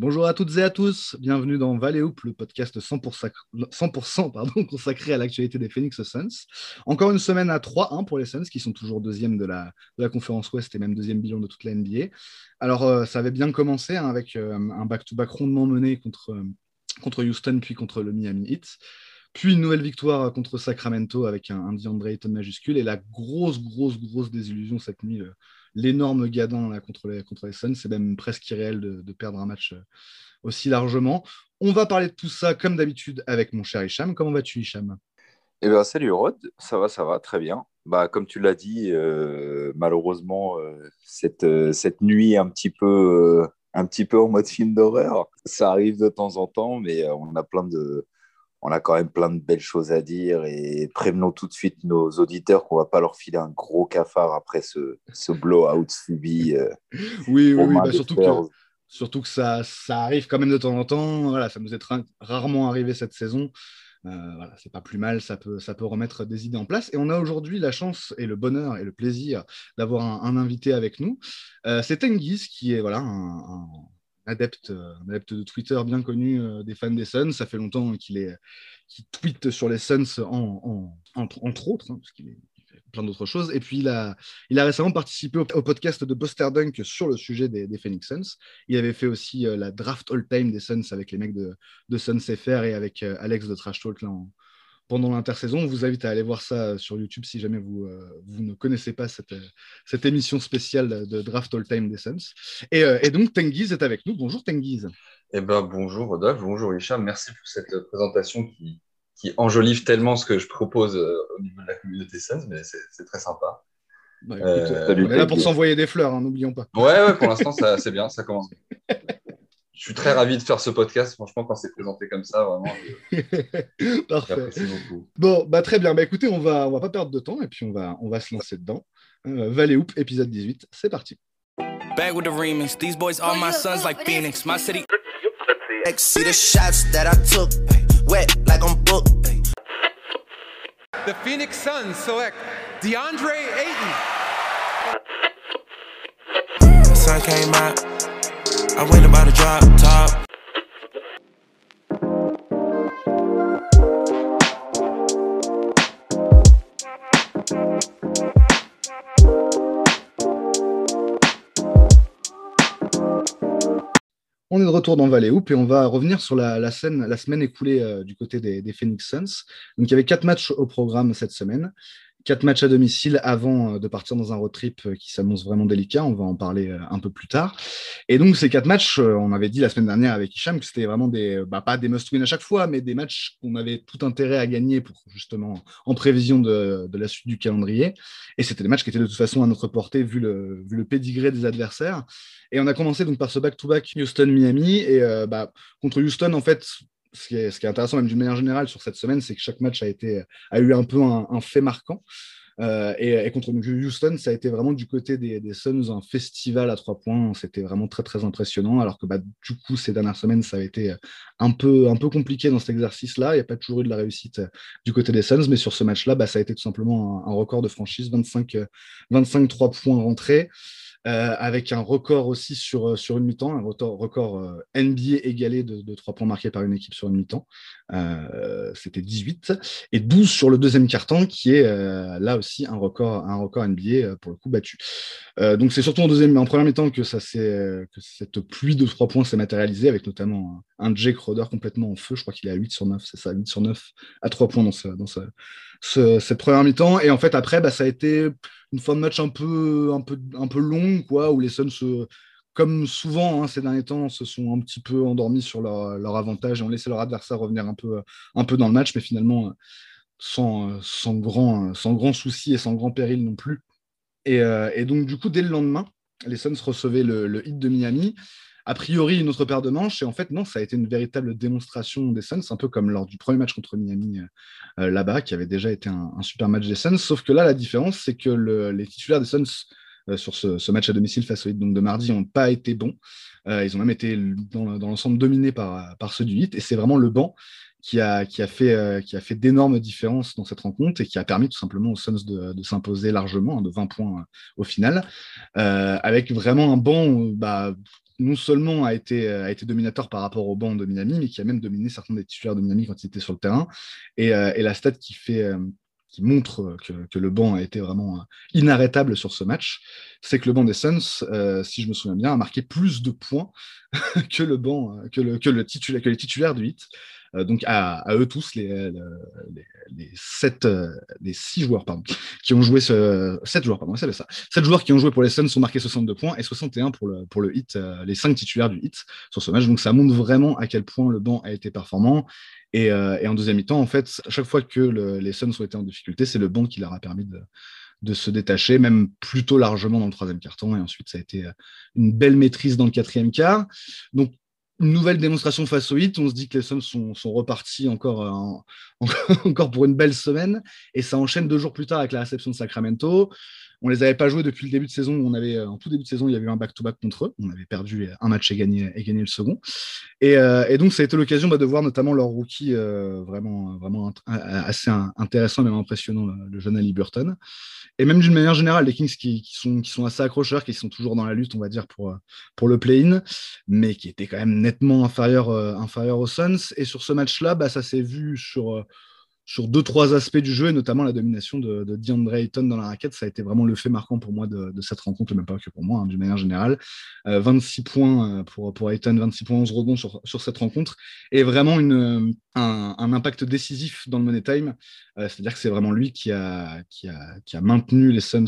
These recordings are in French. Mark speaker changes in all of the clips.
Speaker 1: Bonjour à toutes et à tous, bienvenue dans Valley le podcast 100%, 100% pardon, consacré à l'actualité des Phoenix Suns. Encore une semaine à 3-1 pour les Suns, qui sont toujours deuxième de la, conférence Ouest et même deuxième bilan de toute la NBA. Alors, euh, ça avait bien commencé hein, avec euh, un back-to-back rondement mené contre, euh, contre Houston, puis contre le Miami Heat. Puis une nouvelle victoire contre Sacramento avec un, un DeAndre majuscule. Et la grosse, grosse, grosse désillusion cette nuit, l'énorme gadin là, contre, les, contre les Suns. C'est même presque irréel de, perdre un match euh, aussi largement. On va parler de tout ça comme d'habitude avec mon cher Hicham. Comment vas-tu, Hicham?
Speaker 2: Eh ben, salut Rod, ça va, ça va, très bien. Bah, comme tu l'as dit, euh, malheureusement, euh, cette, cette nuit un petit peu, un petit peu en mode film d'horreur, ça arrive de temps en temps, mais on a plein de, on a quand même plein de belles choses à dire et prévenons tout de suite nos auditeurs qu'on va pas leur filer un gros cafard après ce, ce blowout subi.
Speaker 1: Euh, oui, oui, oui bah surtout, que, surtout que ça, ça arrive quand même de temps en temps. Voilà, ça nous est rarement arrivé cette saison. Euh, voilà, c'est pas plus mal, ça peut, ça peut remettre des idées en place. Et on a aujourd'hui la chance et le bonheur et le plaisir d'avoir un, un, invité avec nous. Euh, c'est Tengiz qui est voilà un, un adepte, euh, adepte de Twitter bien connu euh, des fans des Suns. Ça fait longtemps qu'il est, tweet sur les Suns en, en, entre, autres, hein, parce qu'il fait plein d'autres choses. Et puis, il a, récemment participé au, podcast de Buster Dunk sur le sujet des, Phoenix Suns. Il avait fait aussi euh, la draft all-time des Suns avec les mecs de, de Suns FR et avec Alex de Trash Talk là, pendant l'intersaison. On vous invite à aller voir ça sur YouTube si jamais vous, euh, vous ne connaissez pas cette, cette, émission spéciale de Draft All Time des Suns. Et, euh, et, donc, Tengiz est avec nous. Bonjour Tengiz.
Speaker 3: Eh ben, bonjour Rodolphe, bonjour Hicham. Merci pour cette présentation qui, qui enjolive tellement ce que je propose euh, au niveau de la communauté Suns, mais c'est très sympa.
Speaker 1: Bah, écoute, euh, on est là pour s'envoyer des fleurs, hein, n'oublions pas.
Speaker 3: Ouais, ouais pour l'instant, c'est bien, ça commence bien. je suis très ravi de faire ce podcast. Franchement, quand c'est présenté comme ça, vraiment, je...
Speaker 1: Parfait. beaucoup. Bon, bah, très bien. Bah, écoutez, on va, on va pas perdre de temps et puis on va, on va se lancer dedans. Euh, Valley Hoop, épisode 18, c'est parti. Back with the remix. These boys are my sons like Phoenix. My city. See the shots that I took, wet like I'm booked. The Phoenix Suns select DeAndre Ayton. The sun came out. On est de retour dans Valley Hoop et on va revenir sur la, la, scène, la semaine écoulée euh, du côté des, des, Phoenix Suns. Donc il y avait quatre matchs au programme cette semaine quatre matchs à domicile avant euh, de partir dans un road trip euh, qui s'annonce vraiment délicat. On va en parler euh, un peu plus tard. Et donc, ces quatre matchs, on avait dit la semaine dernière avec Hicham que c'était vraiment des, bah, pas des must-win à chaque fois, mais des matchs qu'on avait tout intérêt à gagner pour justement en prévision de, la suite du calendrier. Et c'était des matchs qui étaient de toute façon à notre portée vu le, vu des adversaires. Et on a commencé donc par ce back-to-back Houston-Miami. Et bah, contre Houston, en fait, ce qui, est, intéressant même d'une manière générale sur cette semaine, c'est que chaque match a, été, a eu un peu un, fait marquant. Euh, et, et, contre Houston, ça a été vraiment du côté des, Suns un festival à trois points. C'était vraiment très très impressionnant. Alors que bah, du coup, ces dernières semaines, ça a été un peu, un peu compliqué dans cet exercice-là. Il n'y a pas toujours eu de la réussite du côté des Suns, mais sur ce match-là, bah, ça a été tout simplement un, un record de franchise 25, 25 3 points rentrés. Euh, avec un record aussi sur, euh, sur une mi-temps, un record, euh, NBA égalé de, de 3 points marqués par une équipe sur une mi-temps. Euh, C'était 18 et 12 sur le deuxième carton, qui est euh, là aussi un record, un record NBA pour le coup battu. donc c'est surtout en deuxième, en première mi-temps que que cette pluie de 3 points s'est matérialisée, avec notamment un, Jake Roder complètement en feu. Je crois qu'il est à 8 sur 9, c'est ça, 8 sur 9 à 3 points dans, ce, dans ce, ce, cette première mi-temps. Et en fait, après, bah, ça a été une fin de match un peu, un peu, un peu longue, quoi, où les Suns, se, comme souvent hein, ces derniers temps, se sont un petit peu endormis sur leur, leur, avantage et ont laissé leur adversaire revenir un peu, un peu dans le match, mais finalement sans, sans, grand, sans grand souci et sans grand péril non plus. Et, euh, et donc, du coup, dès le lendemain, les Suns recevaient le, le hit de Miami a priori une autre paire de manches. Et en fait, non, ça a été une véritable démonstration des Suns, un peu comme lors du premier match contre Miami euh, là-bas, qui avait déjà été un, super match des Suns. Sauf que là, la différence, c'est que le, les titulaires des Suns euh, sur ce, match à domicile face au Heat de mardi n'ont pas été bons. Euh, ils ont même été dans, l'ensemble dominés par, ceux du Heat. Et c'est vraiment le banc qui a, fait, euh, fait d'énormes différences dans cette rencontre et qui a permis tout simplement aux Suns de, s'imposer largement, hein, de 20 points au final, euh, avec vraiment un banc bah, non seulement a été, euh, a été dominateur par rapport au banc de Minami, mais qui a même dominé certains des titulaires de Minami quand il était sur le terrain. Et, euh, la stat qui fait euh, qui montre que, le banc a été vraiment inarrêtable sur ce match, c'est que le banc des Suns, si je me souviens bien, a marqué plus de points que le banc, que le, titulaire, que les titulaires du 8 donc à, eux tous, les, les, sept, euh, les six joueurs pardon, qui ont joué ce, sept joueurs pardon, ça, sept joueurs qui ont joué pour les Suns ont marqué 62 points et 61 pour le pour le hit, euh, les cinq titulaires du hit sur ce match. Donc ça montre vraiment à quel point le banc a été performant. Et, en deuxième mi-temps, en fait, chaque fois que les Suns ont été en difficulté, c'est le banc qui leur a permis de, de se détacher, même plutôt largement dans le troisième quart-temps. Et ensuite, ça a été une belle maîtrise dans le quatrième quart. Donc, une nouvelle démonstration face au hit. On se dit que les Suns sont, repartis encore, euh, encore pour une belle semaine. Et ça enchaîne deux jours plus tard avec la réception de Sacramento. On les avait pas joués depuis le début de saison. On avait, euh, en tout début de saison, il y avait eu un back-to-back contre eux. On avait perdu un match et gagné, et gagné le second. Et, euh, donc, ça a été l'occasion bah, de voir notamment leur rookie vraiment, vraiment assez intéressant, même impressionnant, le jeune Ali Burton et même d'une manière générale, les Kings qui, sont, qui sont assez accrocheurs, qui sont toujours dans la lutte, on va dire, pour, pour le play-in, mais qui étaient quand même nettement inférieurs euh, aux Suns. Et sur ce match-là, bah, ça s'est vu sur, euh, sur deux, trois aspects du jeu, et notamment la domination de, de DeAndre Ayton dans la raquette. Ça a été vraiment le fait marquant pour moi de, cette rencontre, même pas que pour moi, hein, d'une manière générale. 26 euh, points euh, pour, pour Ayton, 26 points, 11 rebonds sur, sur cette rencontre, et vraiment une, un, impact décisif dans le Money Time. Euh, c'est-à-dire que c'est vraiment lui qui a, qui, a, qui a maintenu les Suns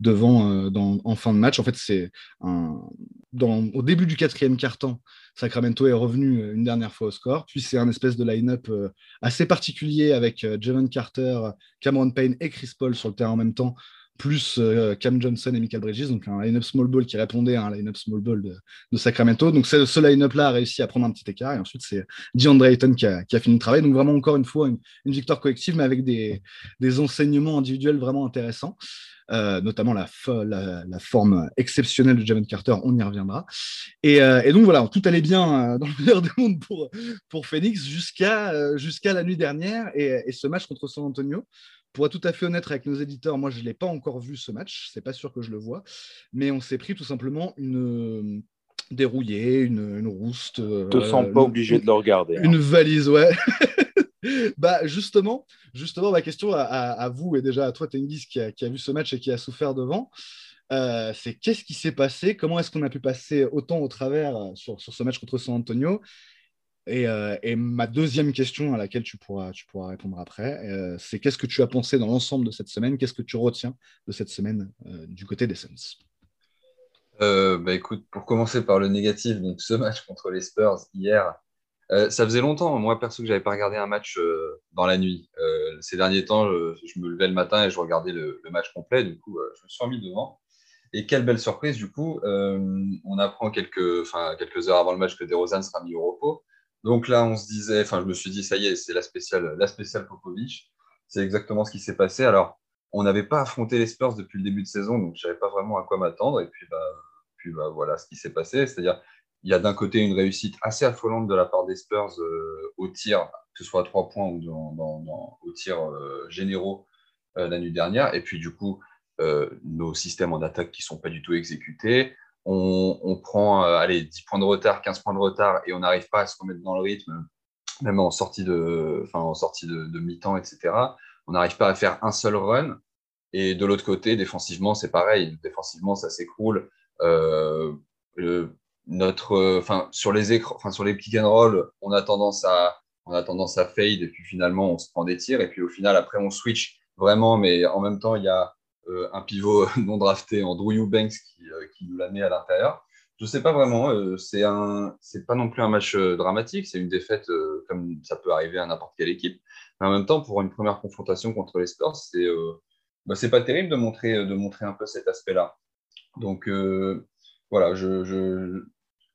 Speaker 1: devant dans, en fin de match. En fait, c'est au début du quatrième quart-temps, Sacramento est revenu euh, une dernière fois au score. Puis c'est un espèce de line-up euh, assez particulier avec euh, Javon Carter, Cameron Payne et Chris Paul sur le terrain en même temps, plus Cam Johnson et Michael Bridges, donc un line-up small ball qui répondait à un line-up small ball de, Sacramento. Donc ce line-up-là a réussi à prendre un petit écart et ensuite c'est DeAndre Ayton qui a, fini le travail. Donc vraiment encore une fois une, victoire collective mais avec des, enseignements individuels vraiment intéressants. Euh, notamment la, forme exceptionnelle de Javon Carter, on y reviendra. Et, euh, donc voilà, tout allait bien euh, dans le meilleur des mondes pour, Phoenix jusqu'à la nuit dernière et, ce match contre San Antonio. Pour être tout à fait honnête avec nos éditeurs, moi je ne l'ai pas encore vu ce match, c'est pas sûr que je le vois, mais on s'est pris tout simplement une dérouillée, une, une rouste.
Speaker 2: te sens pas obligé de le regarder.
Speaker 1: Une hein. valise, ouais. bah justement, justement, ma question à, vous et déjà à toi, Tenguis, qui a, vu ce match et qui a souffert devant, euh, c'est qu'est-ce qui s'est passé? Comment est-ce qu'on a pu passer autant au travers euh, sur, ce match contre San Antonio? Euh, et, ma deuxième question à laquelle tu pourras, tu pourras répondre après, c'est qu'est-ce que tu as pensé dans l'ensemble de cette semaine? Qu'est-ce que tu retiens de cette semaine du côté des Suns?
Speaker 3: Bah écoute, pour commencer par le négatif, donc ce match contre les Spurs hier, euh, ça faisait longtemps, moi perso, que j'avais pas regardé un match euh, dans la nuit. Euh, ces derniers temps, je, me levais le matin et je regardais le, match complet. Du coup, je me suis remis devant. Et quelle belle surprise, du coup, on apprend quelques, quelques heures avant le match que DeRozan sera mis au repos. Donc là, on se disait, enfin, je me suis dit, ça y est, c'est la spéciale, la spéciale Popovic. C'est exactement ce qui s'est passé. Alors, on n'avait pas affronté les Spurs depuis le début de saison, donc je savais pas vraiment à quoi m'attendre. Et puis, bah, puis bah, voilà ce qui s'est passé. C'est-à-dire, il y a d'un côté une réussite assez affolante de la part des Spurs euh, au tir, que ce soit à trois points ou au tir euh, généraux euh, la nuit dernière. Et puis, du coup, nos systèmes en attaque qui ne sont pas du tout exécutés. On, prend allez, 10 points de retard, 15 points de retard et on n'arrive pas à se remettre dans le rythme, même en sortie de, enfin, en de, mi-temps, etc. On n'arrive pas à faire un seul run. Et de l'autre côté, défensivement, c'est pareil. Défensivement, ça s'écroule. Euh, notre, euh, sur les sur les pick and roll, on a tendance à, on a tendance à fade et puis finalement on se prend des tirs et puis au final après on switch vraiment, mais en même temps il y a euh, un pivot non drafté en Drew Eubanks qui, euh, qui nous la met à l'intérieur. Je sais pas vraiment, un, c'est pas non plus un match dramatique, c'est une défaite comme ça peut arriver à n'importe quelle équipe. Mais en même temps, pour une première confrontation contre les Spurs, c'est, bah, pas terrible de montrer, un peu cet aspect-là. Donc voilà, je, je,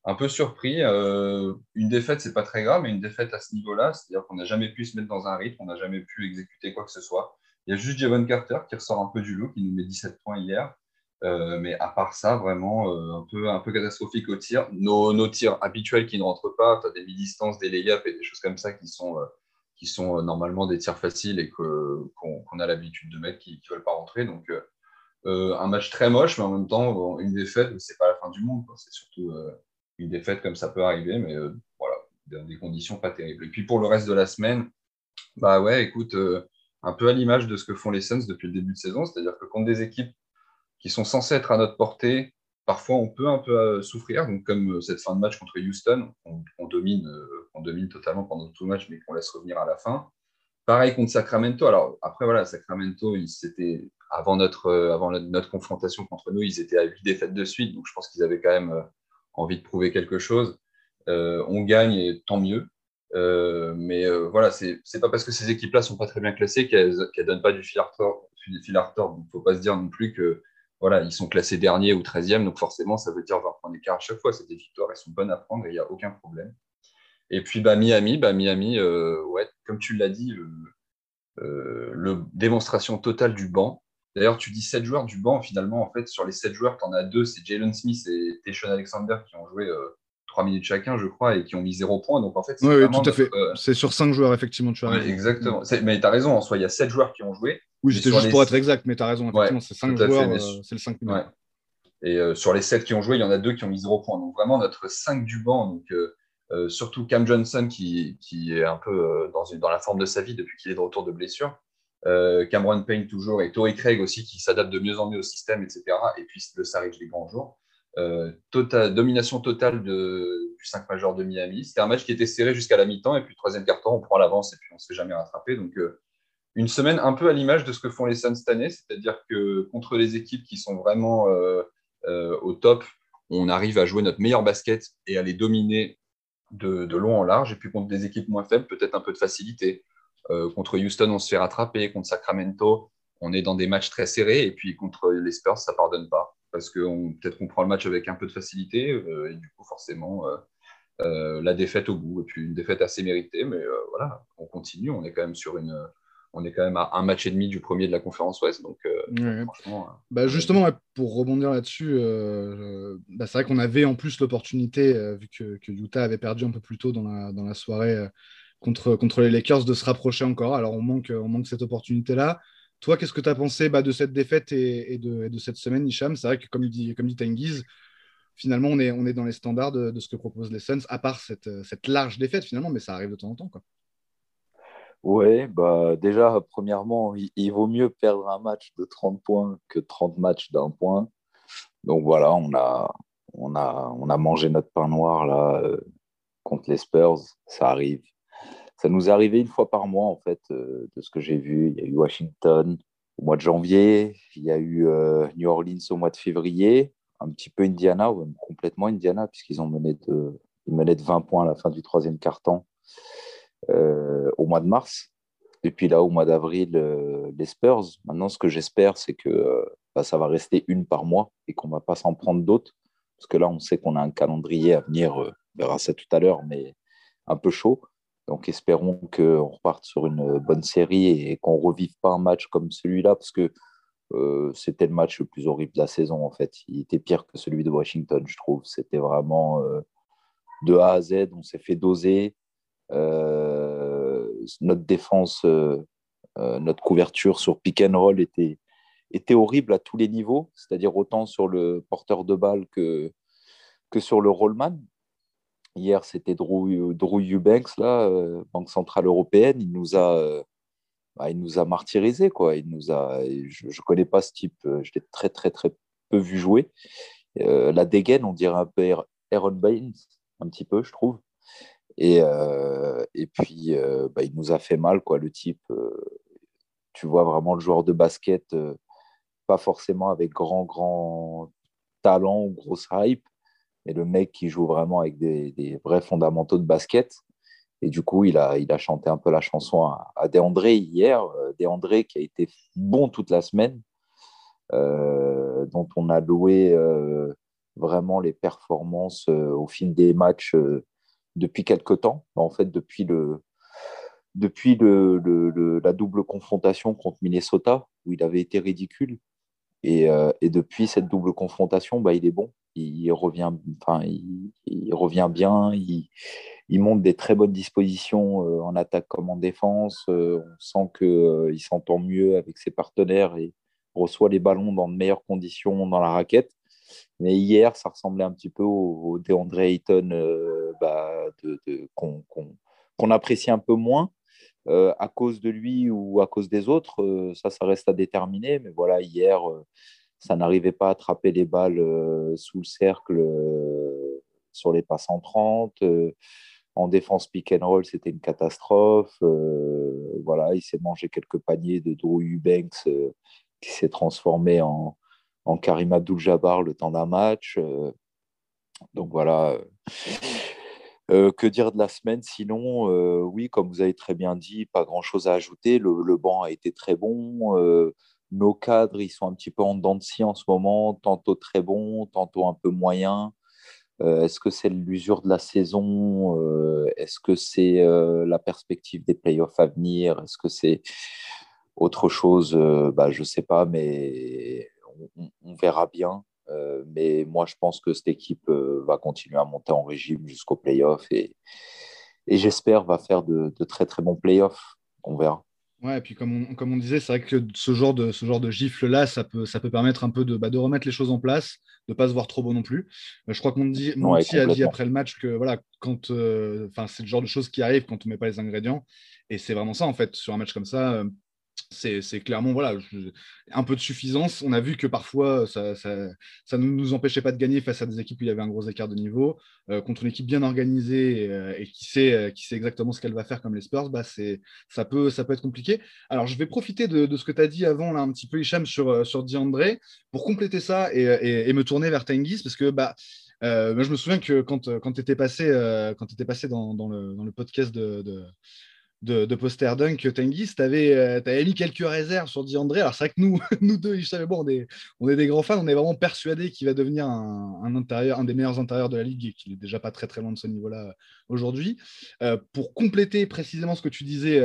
Speaker 3: un peu surpris. Euh, une défaite, c'est pas très grave, mais une défaite à ce niveau-là, c'est-à-dire qu'on n'a jamais pu se mettre dans un rythme, on n'a jamais pu exécuter quoi que ce soit. Il y a juste Javon Carter qui ressort un peu du lot, qui nous met 17 points hier. Euh, mais à part ça, vraiment euh, un, peu, un peu catastrophique au tir. Nos, nos tirs habituels qui ne rentrent pas, tu as des mi-distances, des layups et des choses comme ça qui sont, qui sont normalement des tirs faciles et qu'on a l'habitude de mettre qui ne veulent pas rentrer. Donc, un match très moche, mais en même temps, une défaite, c'est pas la fin du monde. C'est surtout une défaite comme ça peut arriver, mais voilà, dans des conditions pas terribles. Et puis pour le reste de la semaine, bah ouais, écoute, un peu à l'image de ce que font les Suns depuis le début de saison, c'est-à-dire que contre des équipes qui sont censées être à notre portée, parfois on peut un peu euh, souffrir. Donc, comme euh, cette fin de match contre Houston, on, domine, euh, on domine totalement pendant tout le match, mais qu'on laisse revenir à la fin. Pareil contre Sacramento. Alors, après, voilà, Sacramento, ils avant, notre, avant notre, confrontation contre nous, ils étaient à 8 défaites de suite. Donc, je pense qu'ils avaient quand même envie de prouver quelque chose. on gagne et tant mieux. Mais voilà, c'est pas parce que ces équipes-là sont pas très bien classées qu'elles ne donnent pas du fil à retordre. il ne faut pas se dire non plus que voilà, ils sont classés dernier ou 13e, donc forcément, ça veut dire 20 points d'écart à chaque fois. C'est des victoires, elles sont bonnes à prendre et il n'y a aucun problème. Et puis bah, Miami, bah, Miami euh, ouais, comme tu l'as dit, le, euh, démonstration totale du banc. D'ailleurs, tu dis 7 joueurs du banc, finalement, en fait, sur les 7 joueurs, tu en as deux, c'est Jalen Smith et Teshon Alexander qui ont joué euh, 3 minutes chacun, je crois, et qui ont mis 0 points. Donc en fait,
Speaker 1: c'est oui, tout à fait. Euh, c'est sur 5 joueurs, effectivement, tu as
Speaker 3: raison. exactement. Mais tu as raison, en soi, il y a 7 joueurs qui ont joué.
Speaker 1: Oui, j'étais juste pour être exact, mais tu as raison, effectivement, c'est 5 joueurs, euh, c'est le 5 minutes.
Speaker 3: Et euh, sur les 7 qui ont joué, il y en a 2 qui ont mis 0 points. Donc vraiment, notre 5 du banc, donc, surtout Cam Johnson qui, qui est un peu dans, une, dans la forme de sa vie depuis qu'il est de retour de blessure. Cameron Payne toujours et Torrey Craig aussi qui s'adapte de mieux en mieux au système, etc. Et puis le Saric les grands jours. Euh, domination totale du 5 majeur de Miami. C'était un match qui était serré jusqu'à la mi-temps, et puis troisième quart-temps, on prend l'avance et puis on ne se fait jamais rattraper. Donc, euh, une semaine un peu à l'image de ce que font les Suns cette année, c'est-à-dire que contre les équipes qui sont vraiment euh, au top, on arrive à jouer notre meilleur basket et à les dominer de, de, long en large. Et puis contre des équipes moins faibles, peut-être un peu de facilité. contre Houston, on se fait rattraper. Contre Sacramento, on est dans des matchs très serrés. Et puis contre les Spurs, ça ne pardonne pas parce que peut-être qu'on prend le match avec un peu de facilité, euh, et du coup, forcément, euh, euh, la défaite au bout, et puis une défaite assez méritée, mais voilà, on continue, on est quand même sur une. On est quand même à un match et demi du premier de la conférence Ouest. Donc,
Speaker 1: bah, justement, pour rebondir là-dessus, bah, c'est vrai qu'on avait en plus l'opportunité, vu que, Utah avait perdu un peu plus tôt dans la, dans la soirée contre, contre les Lakers, de se rapprocher encore. Alors, on manque, on manque cette opportunité-là. Toi, qu'est-ce que tu as pensé bah, de cette défaite et, de, cette semaine, Hicham? C'est vrai que, comme dit, Tengiz, finalement, on est, dans les standards de, ce que proposent les Suns, à part cette, large défaite, finalement, mais ça arrive de temps en temps.
Speaker 2: Ouais, bah déjà, premièrement, il, vaut mieux perdre un match de 30 points que 30 matchs d'un point. Donc voilà, on a, on, a, on a mangé notre pain noir là euh, contre les Spurs. Ça arrive ça nous est arrivé une fois par mois, en fait, euh, de ce que j'ai vu. Il y a eu Washington au mois de janvier, il y a eu euh, New Orleans au mois de février, un petit peu Indiana, ou même complètement Indiana, puisqu'ils ont mené de, ils menaient de 20 points à la fin du troisième quart-temps euh, au mois de mars. Depuis là, au mois d'avril, les Spurs. Maintenant, ce que j'espère, c'est que bah, ça va rester une par mois et qu'on ne va pas s'en prendre d'autres. Parce que là, on sait qu'on a un calendrier à venir, on verra ça tout à l'heure, mais un peu chaud. Donc espérons qu'on reparte sur une bonne série et qu'on ne revive pas un match comme celui-là, parce que euh, c'était le match le plus horrible de la saison, en fait. Il était pire que celui de Washington, je trouve. C'était vraiment euh, de A à Z, on s'est fait doser. Euh, notre défense, notre couverture sur pick and roll était, était horrible à tous les niveaux, c'est-à-dire autant sur le porteur de balle que, que sur le rollman. Hier, c'était Drew, Drew, Eubanks, là, euh, Banque Centrale Européenne. Il nous a, euh, bah, il nous a martyrisé, quoi. Il nous a, je ne connais pas ce type, euh, je l'ai très, très, très peu vu jouer. la dégaine, on dirait un peu Aaron Baines, un petit peu, je trouve. Et, et puis, bah, il nous a fait mal, quoi, le type. tu vois vraiment le joueur de basket, pas forcément avec grand, grand talent ou grosse hype, et le mec qui joue vraiment avec des, vrais fondamentaux de basket. Et du coup, il a, chanté un peu la chanson à, à Deandré hier. Euh, Deandré qui a été bon toute la semaine, euh, dont on a loué euh, vraiment les performances au fil des matchs depuis quelques temps. En fait, depuis, le, depuis la double confrontation contre Minnesota, où il avait été ridicule. Et, et depuis cette double confrontation, bah, il est bon il revient, enfin, il, revient bien, il, il, montre des très bonnes dispositions euh, en attaque comme en défense. Euh, on sent qu'il euh, s'entend mieux avec ses partenaires et reçoit les ballons dans de meilleures conditions dans la raquette. Mais hier, ça ressemblait un petit peu au, DeAndre Ayton bah, qu'on apprécie un peu moins. à cause de lui ou à cause des autres, ça, ça reste à déterminer. Mais voilà, hier, ça n'arrivait pas à attraper les balles sous le cercle sur les passes en 30. en défense pick and roll, c'était une catastrophe. voilà, il s'est mangé quelques paniers de Drew Eubanks qui s'est transformé en, Karim Abdul-Jabbar le temps d'un match. donc voilà. que dire de la semaine Sinon, oui, comme vous avez très bien dit, pas grand-chose à ajouter. Le, banc a été très bon. Nos cadres, ils sont un petit peu en dents de scie en ce moment, tantôt très bons, tantôt un peu moyens. Euh, est-ce que c'est l'usure de la saison? Euh, Est-ce que c'est euh, la perspective des playoffs à venir? Est-ce que c'est autre chose? Bah, Je ne sais pas, mais on, verra bien. mais moi, je pense que cette équipe va continuer à monter en régime jusqu'aux playoffs et, et j'espère va faire de, de, très très bons playoffs. On verra.
Speaker 1: Ouais, et puis comme on, comme on disait, c'est vrai que ce genre de, ce genre de gifle-là, ça peut, ça peut permettre un peu de, bah, de remettre les choses en place, de ne pas se voir trop beau non plus. Euh, je crois qu'on dit, a dit après le match que voilà, quand, euh, c'est le genre de choses qui arrivent quand on ne met pas les ingrédients. Et c'est vraiment ça, en fait, sur un match comme ça. Euh, c'est clairement voilà, un peu de suffisance. On a vu que parfois, ça ne nous empêchait pas de gagner face à des équipes où il y avait un gros écart de niveau. Euh, contre une équipe bien organisée euh, et qui sait, euh, qui sait exactement ce qu'elle va faire comme les Spurs, bah ça, peut, ça peut être compliqué. Alors, je vais profiter de, ce que tu as dit avant, là, un petit peu, Hicham, sur, sur Diandré, pour compléter ça et, me tourner vers Tenguis, parce que bah, je me souviens que quand, quand tu étais passé, passé dans, le, dans, le, podcast de, de poster dunk, Tenguis, tu avais, euh, mis quelques réserves sur Diandré. Alors, c'est vrai que nous, nous deux, je savais, bon, on est, on est des grands fans, on est vraiment persuadés qu'il va devenir un, intérieur, un des meilleurs intérieurs de la ligue et qu'il est déjà pas très très loin de ce niveau-là euh, aujourd'hui. Euh, pour compléter précisément ce que tu disais,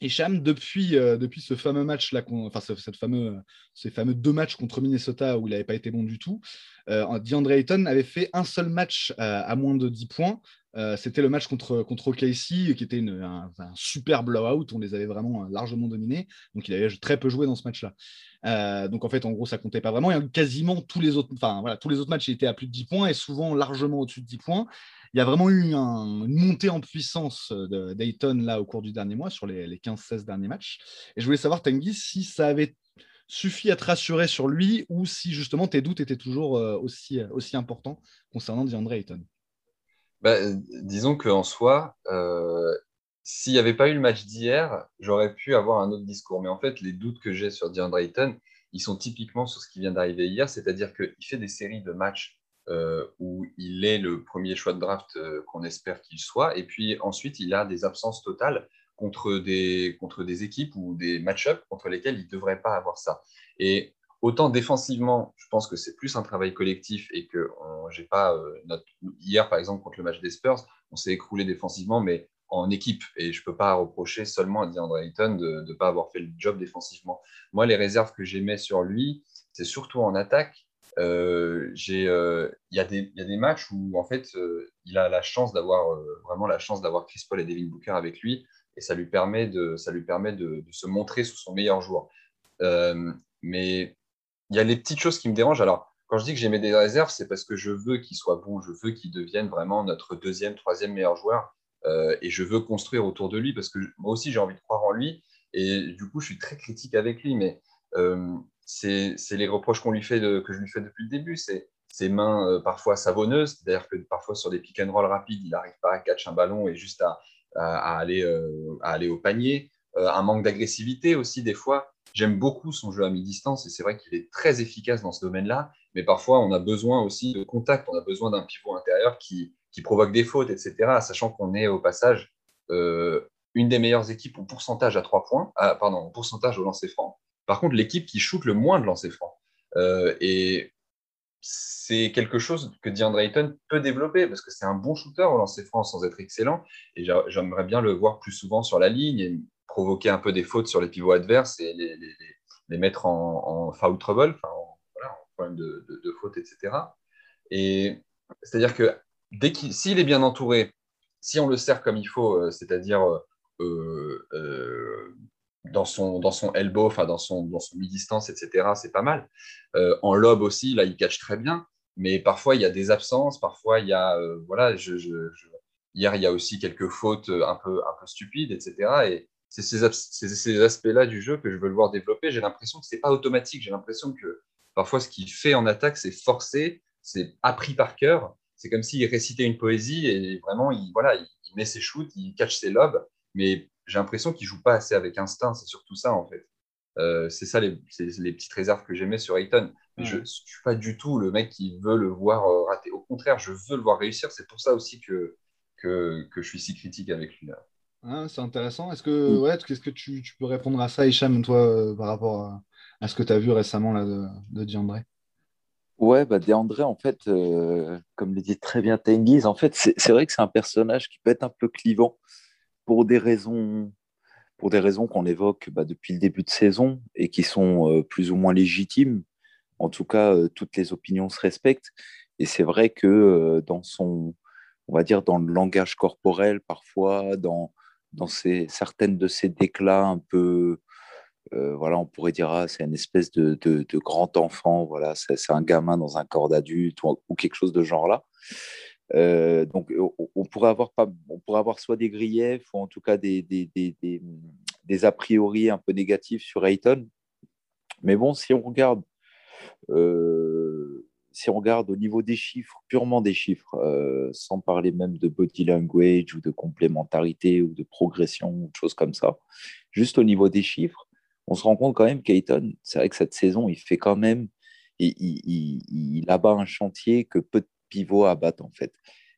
Speaker 1: Hicham, depuis, depuis ce fameux match là, enfin cette fameux, ces fameux deux matchs contre Minnesota où il n'avait pas été bon du tout, euh, DeAndre Ayton avait fait un seul match à moins de 10 points euh, c'était le match contre, contre qui était un, super blowout. On les avait vraiment largement dominés. Donc, il avait très peu joué dans ce match-là. Euh, donc, en fait, en gros, ça comptait pas vraiment. Et quasiment tous les autres, enfin, voilà, tous les autres matchs étaient à plus de 10 points et souvent largement au-dessus de 10 points. Il y a vraiment eu une montée en puissance d'Ayton là au cours du dernier mois, sur les, 15-16 derniers matchs. Et je voulais savoir, Tanguy, si ça avait suffi à te rassurer sur lui ou si justement tes doutes étaient toujours euh, aussi, aussi importants concernant DeAndre Ayton.
Speaker 3: Bah, disons qu'en soi, euh, s'il n'y avait pas eu le match d'hier, j'aurais pu avoir un autre discours. Mais en fait, les doutes que j'ai sur DeAndre Ayton, ils sont typiquement sur ce qui vient d'arriver hier, c'est-à-dire qu'il fait des séries de matchs euh, où il est le premier choix de draft euh, qu'on espère qu'il soit, et puis ensuite, il a des absences totales contre des, contre des équipes ou des match-ups contre lesquels il ne devrait pas avoir ça. Et Autant défensivement, je pense que c'est plus un travail collectif et que j'ai pas euh, hier par exemple contre le match des Spurs, on s'est écroulé défensivement, mais en équipe et je ne peux pas reprocher seulement à DeAndre Ayton de ne pas avoir fait le job défensivement. Moi, les réserves que j'aimais sur lui, c'est surtout en attaque. Euh, euh, il y, a des matchs où en fait il a la chance d'avoir vraiment la chance d'avoir Chris Paul et Devin Booker avec lui et ça lui permet de ça lui permet de, se montrer sous son meilleur joueur. mais il y a les petites choses qui me dérangent. Alors, quand je dis que j'ai mis des réserves, c'est parce que je veux qu'il soit bon, je veux qu'il devienne vraiment notre deuxième, troisième meilleur joueur. Euh, et je veux construire autour de lui parce que moi aussi, j'ai envie de croire en lui. Et du coup, je suis très critique avec lui. Mais euh, c'est les reproches qu'on lui fait que je lui fais depuis le début. C'est ses mains euh, parfois savonneuses, c'est-à-dire que parfois sur des pick and roll rapides, il n'arrive pas à catch un ballon et juste à aller au panier. un manque d'agressivité aussi, des fois. J'aime beaucoup son jeu à mi-distance et c'est vrai qu'il est très efficace dans ce domaine-là, mais parfois on a besoin aussi de contact, on a besoin d'un pivot intérieur qui, provoque des fautes, etc., sachant qu'on est au passage euh, une des meilleures équipes au pourcentage à trois points, pardon, au pourcentage au lancer franc. Par contre, l'équipe qui shoot le moins de lancer franc. Euh, et c'est quelque chose que DeAndre Ayton peut développer parce que c'est un bon shooter au lancer franc sans être excellent. Et j'aimerais bien le voir plus souvent sur la ligne provoquer un peu des fautes sur les pivots adverses et les, les, mettre en, en, foul trouble, en, problème de, de, faute, etc. Et c'est-à-dire que dès qu'il, s'il est bien entouré, si on le sert comme il faut, euh, c'est-à-dire euh, euh, dans son, dans son elbow, enfin dans son, dans son mi-distance, etc., c'est pas mal. En lob aussi, là, il catch très bien, mais parfois, il y a des absences, parfois, il y a, voilà, hier, il y a aussi quelques fautes un peu, un peu stupides, etc. Et c'est ces, ces aspects-là du jeu que je veux le voir développer. J'ai l'impression que c'est pas automatique, j'ai l'impression que parfois, ce qu'il fait en attaque, c'est forcé, c'est appris par cœur. C'est comme s'il récitait une poésie et vraiment, il, voilà, il, met ses shoots, il catch ses lobes, mais j'ai l'impression qu'il joue pas assez avec instinct. C'est surtout ça, en fait. Euh, c'est ça les, les, petites réserves que j'aimais sur Ayton. Je ne suis pas du tout le mec qui veut le voir euh, rater. Au contraire, je veux le voir réussir. C'est pour ça aussi que, que, que, je suis si critique avec lui.
Speaker 1: Ah, c'est intéressant. Est-ce que, ouais, qu'est-ce que tu, tu, peux répondre à ça, Hicham, toi, euh, par rapport à, à, ce que tu as vu récemment là, de, de DeAndre
Speaker 2: Ouais, bah en fait, comme le dit très bien Tengiz, en fait, c'est vrai que c'est un personnage qui peut être un peu clivant pour des raisons, pour des raisons qu'on évoque bah, depuis le début de saison et qui sont euh, plus ou moins légitimes. En tout cas, euh, toutes les opinions se respectent. Et c'est vrai que euh, dans son, on va dire, dans le langage corporel, parfois, dans, dans certaines de ses déclats un peu, voilà, on pourrait dire, ah, c'est une espèce de, de, grand enfant, voilà, c'est un gamin dans un corps d'adulte ou, ou, quelque chose de genre là. Euh, donc, on pourrait, avoir pas, on pourrait avoir soit des griefs ou en tout cas des, des, des, des, a priori un peu négatifs sur Ayton. Mais bon, si on regarde, euh, si on regarde au niveau des chiffres, purement des chiffres, euh, sans parler même de body language ou de complémentarité ou de progression ou de choses comme ça, juste au niveau des chiffres, on se rend compte quand même qu'Ayton, c'est vrai que cette saison, il fait quand même, il, il, abat un chantier que peu de pivot à battre en fait.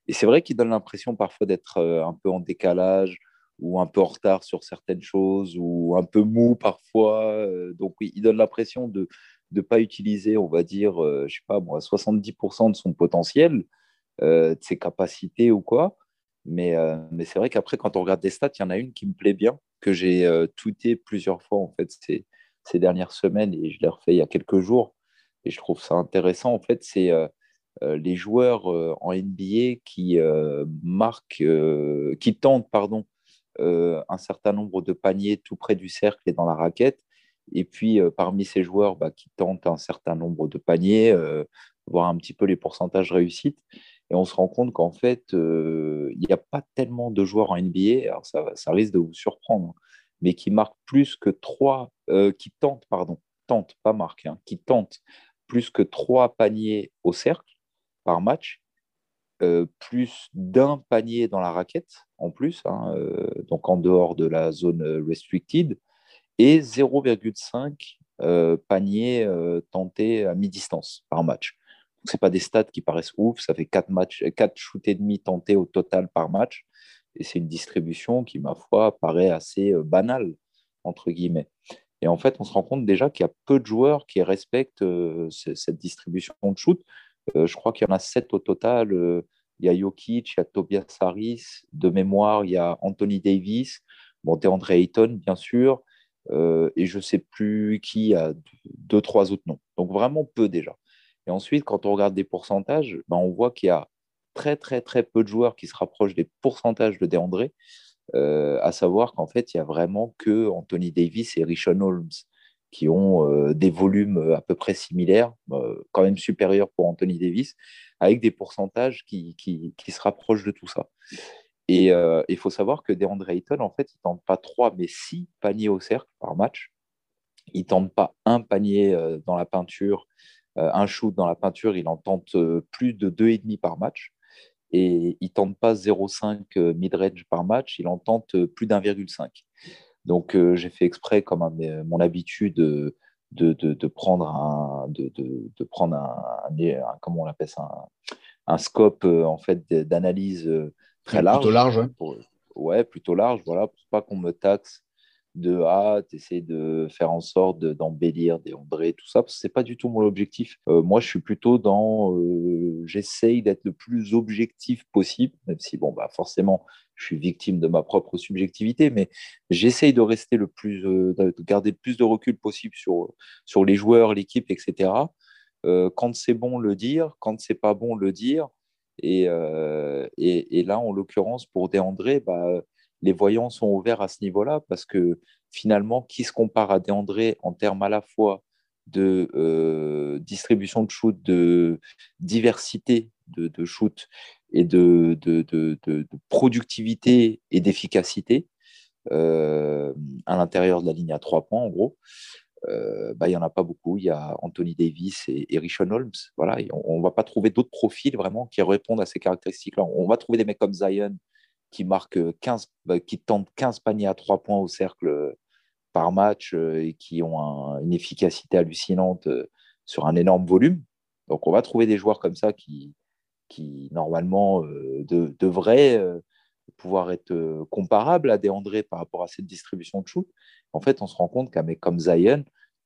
Speaker 2: Et c'est vrai qu'il donne l'impression parfois d'être euh, un peu en décalage ou un peu en retard sur certaines choses ou un peu mou parfois. Euh, donc oui, il donne l'impression de ne pas utiliser, on va dire, euh, je sais pas moi, 70% de son potentiel, de ses capacités ou quoi. Mais, mais c'est vrai qu'après, quand on regarde des stats, il y en a une qui me plaît bien, que j'ai tweeté plusieurs fois en fait ces, ces, dernières semaines et je l'ai refait il y a quelques jours. Et je trouve ça intéressant. En fait, c'est euh, les joueurs euh, en NBA qui euh, marquent, qui tentent, pardon, un certain nombre de paniers tout près du cercle et dans la raquette. Et puis, parmi ces joueurs bah, qui tentent un certain nombre de paniers, voir un petit peu les pourcentages réussites. Et on se rend compte qu'en fait, il n'y a pas tellement de joueurs en NBA, alors ça, risque de vous surprendre, hein, mais qui marquent plus que trois, qui tentent, pardon, tentent, pas marquent, hein, qui tentent plus que trois paniers au cercle par match, euh, plus d'un panier dans la raquette en plus, hein, euh, donc en dehors de la zone restricted, et 0,5 euh, paniers tentés à mi-distance par match. Ce pas des stats qui paraissent ouf, ça fait 4, matchs, 4 shoots et demi tentés au total par match, et c'est une distribution qui, ma foi, paraît assez banale, entre guillemets. Et en fait, on se rend compte déjà qu'il y a peu de joueurs qui respectent cette distribution de shoot. Euh, je crois qu'il y en a sept au total. Euh, il y a Jokic, il y a Tobias Harris, de mémoire, il y a Anthony Davis, bon, DeAndre Ayton, bien sûr, euh, et je ne sais plus qui a deux, trois autres noms. Donc vraiment peu déjà. Et ensuite, quand on regarde des pourcentages, ben, on voit qu'il y a très, très, très peu de joueurs qui se rapprochent des pourcentages de DeAndre, à savoir qu'en fait, il n'y a vraiment que Anthony Davis et Richon Holmes qui ont euh, des volumes euh, à peu près similaires, euh, quand même supérieurs pour Anthony Davis, avec des pourcentages qui, se rapprochent de tout ça. Et il faut savoir que DeAndre Ayton, en fait, il ne tente pas trois, mais six paniers au cercle par match. Il ne tente pas un panier dans la peinture, un shoot dans la peinture, il en tente plus de deux et demi par match. Et il ne tente pas 0,5 mid-range par match, il en tente plus d'1,5. Donc, euh, j'ai fait exprès, comme mon habitude, de, prendre un, de, prendre un, comment on appelle ça, un, scope euh, en fait d'analyse euh, très large.
Speaker 1: Plutôt large,
Speaker 2: ouais. plutôt large, voilà, pour pas qu'on me taxe de ah, tu de faire en sorte d'embellir, André, tout ça, parce que ce n'est pas du tout mon objectif. moi, je suis plutôt dans j'essaye d'être le plus objectif possible, même si, bon, bah, forcément, je suis victime de ma propre subjectivité, mais j'essaye de rester le plus, euh, de garder le plus de recul possible sur, sur les joueurs, l'équipe, etc. Euh, quand c'est bon, le dire, quand c'est pas bon, le dire. Et, euh, et, là, en l'occurrence, pour DeAndré, bah, les voyants sont ouverts à ce niveau-là parce que finalement, qui se compare à DeAndre en termes à la fois de euh, distribution de shoot, de diversité de, shoot et de, productivité et d'efficacité euh, à l'intérieur de la ligne à trois points, en gros. Euh, bah, il n'y en a pas beaucoup. Il y a Anthony Davis et, Richon Holmes. Voilà, on ne va pas trouver d'autres profils vraiment qui répondent à ces caractéristiques-là. On va trouver des mecs comme Zion qui marquent 15, bah, qui tentent 15 paniers à 3 points au cercle euh, par match euh, et qui ont une efficacité hallucinante sur un énorme volume. Donc on va trouver des joueurs comme ça qui, qui normalement devraient pouvoir être comparables à des André par rapport à cette distribution de shoot. En fait, on se rend compte qu'un mec comme Zion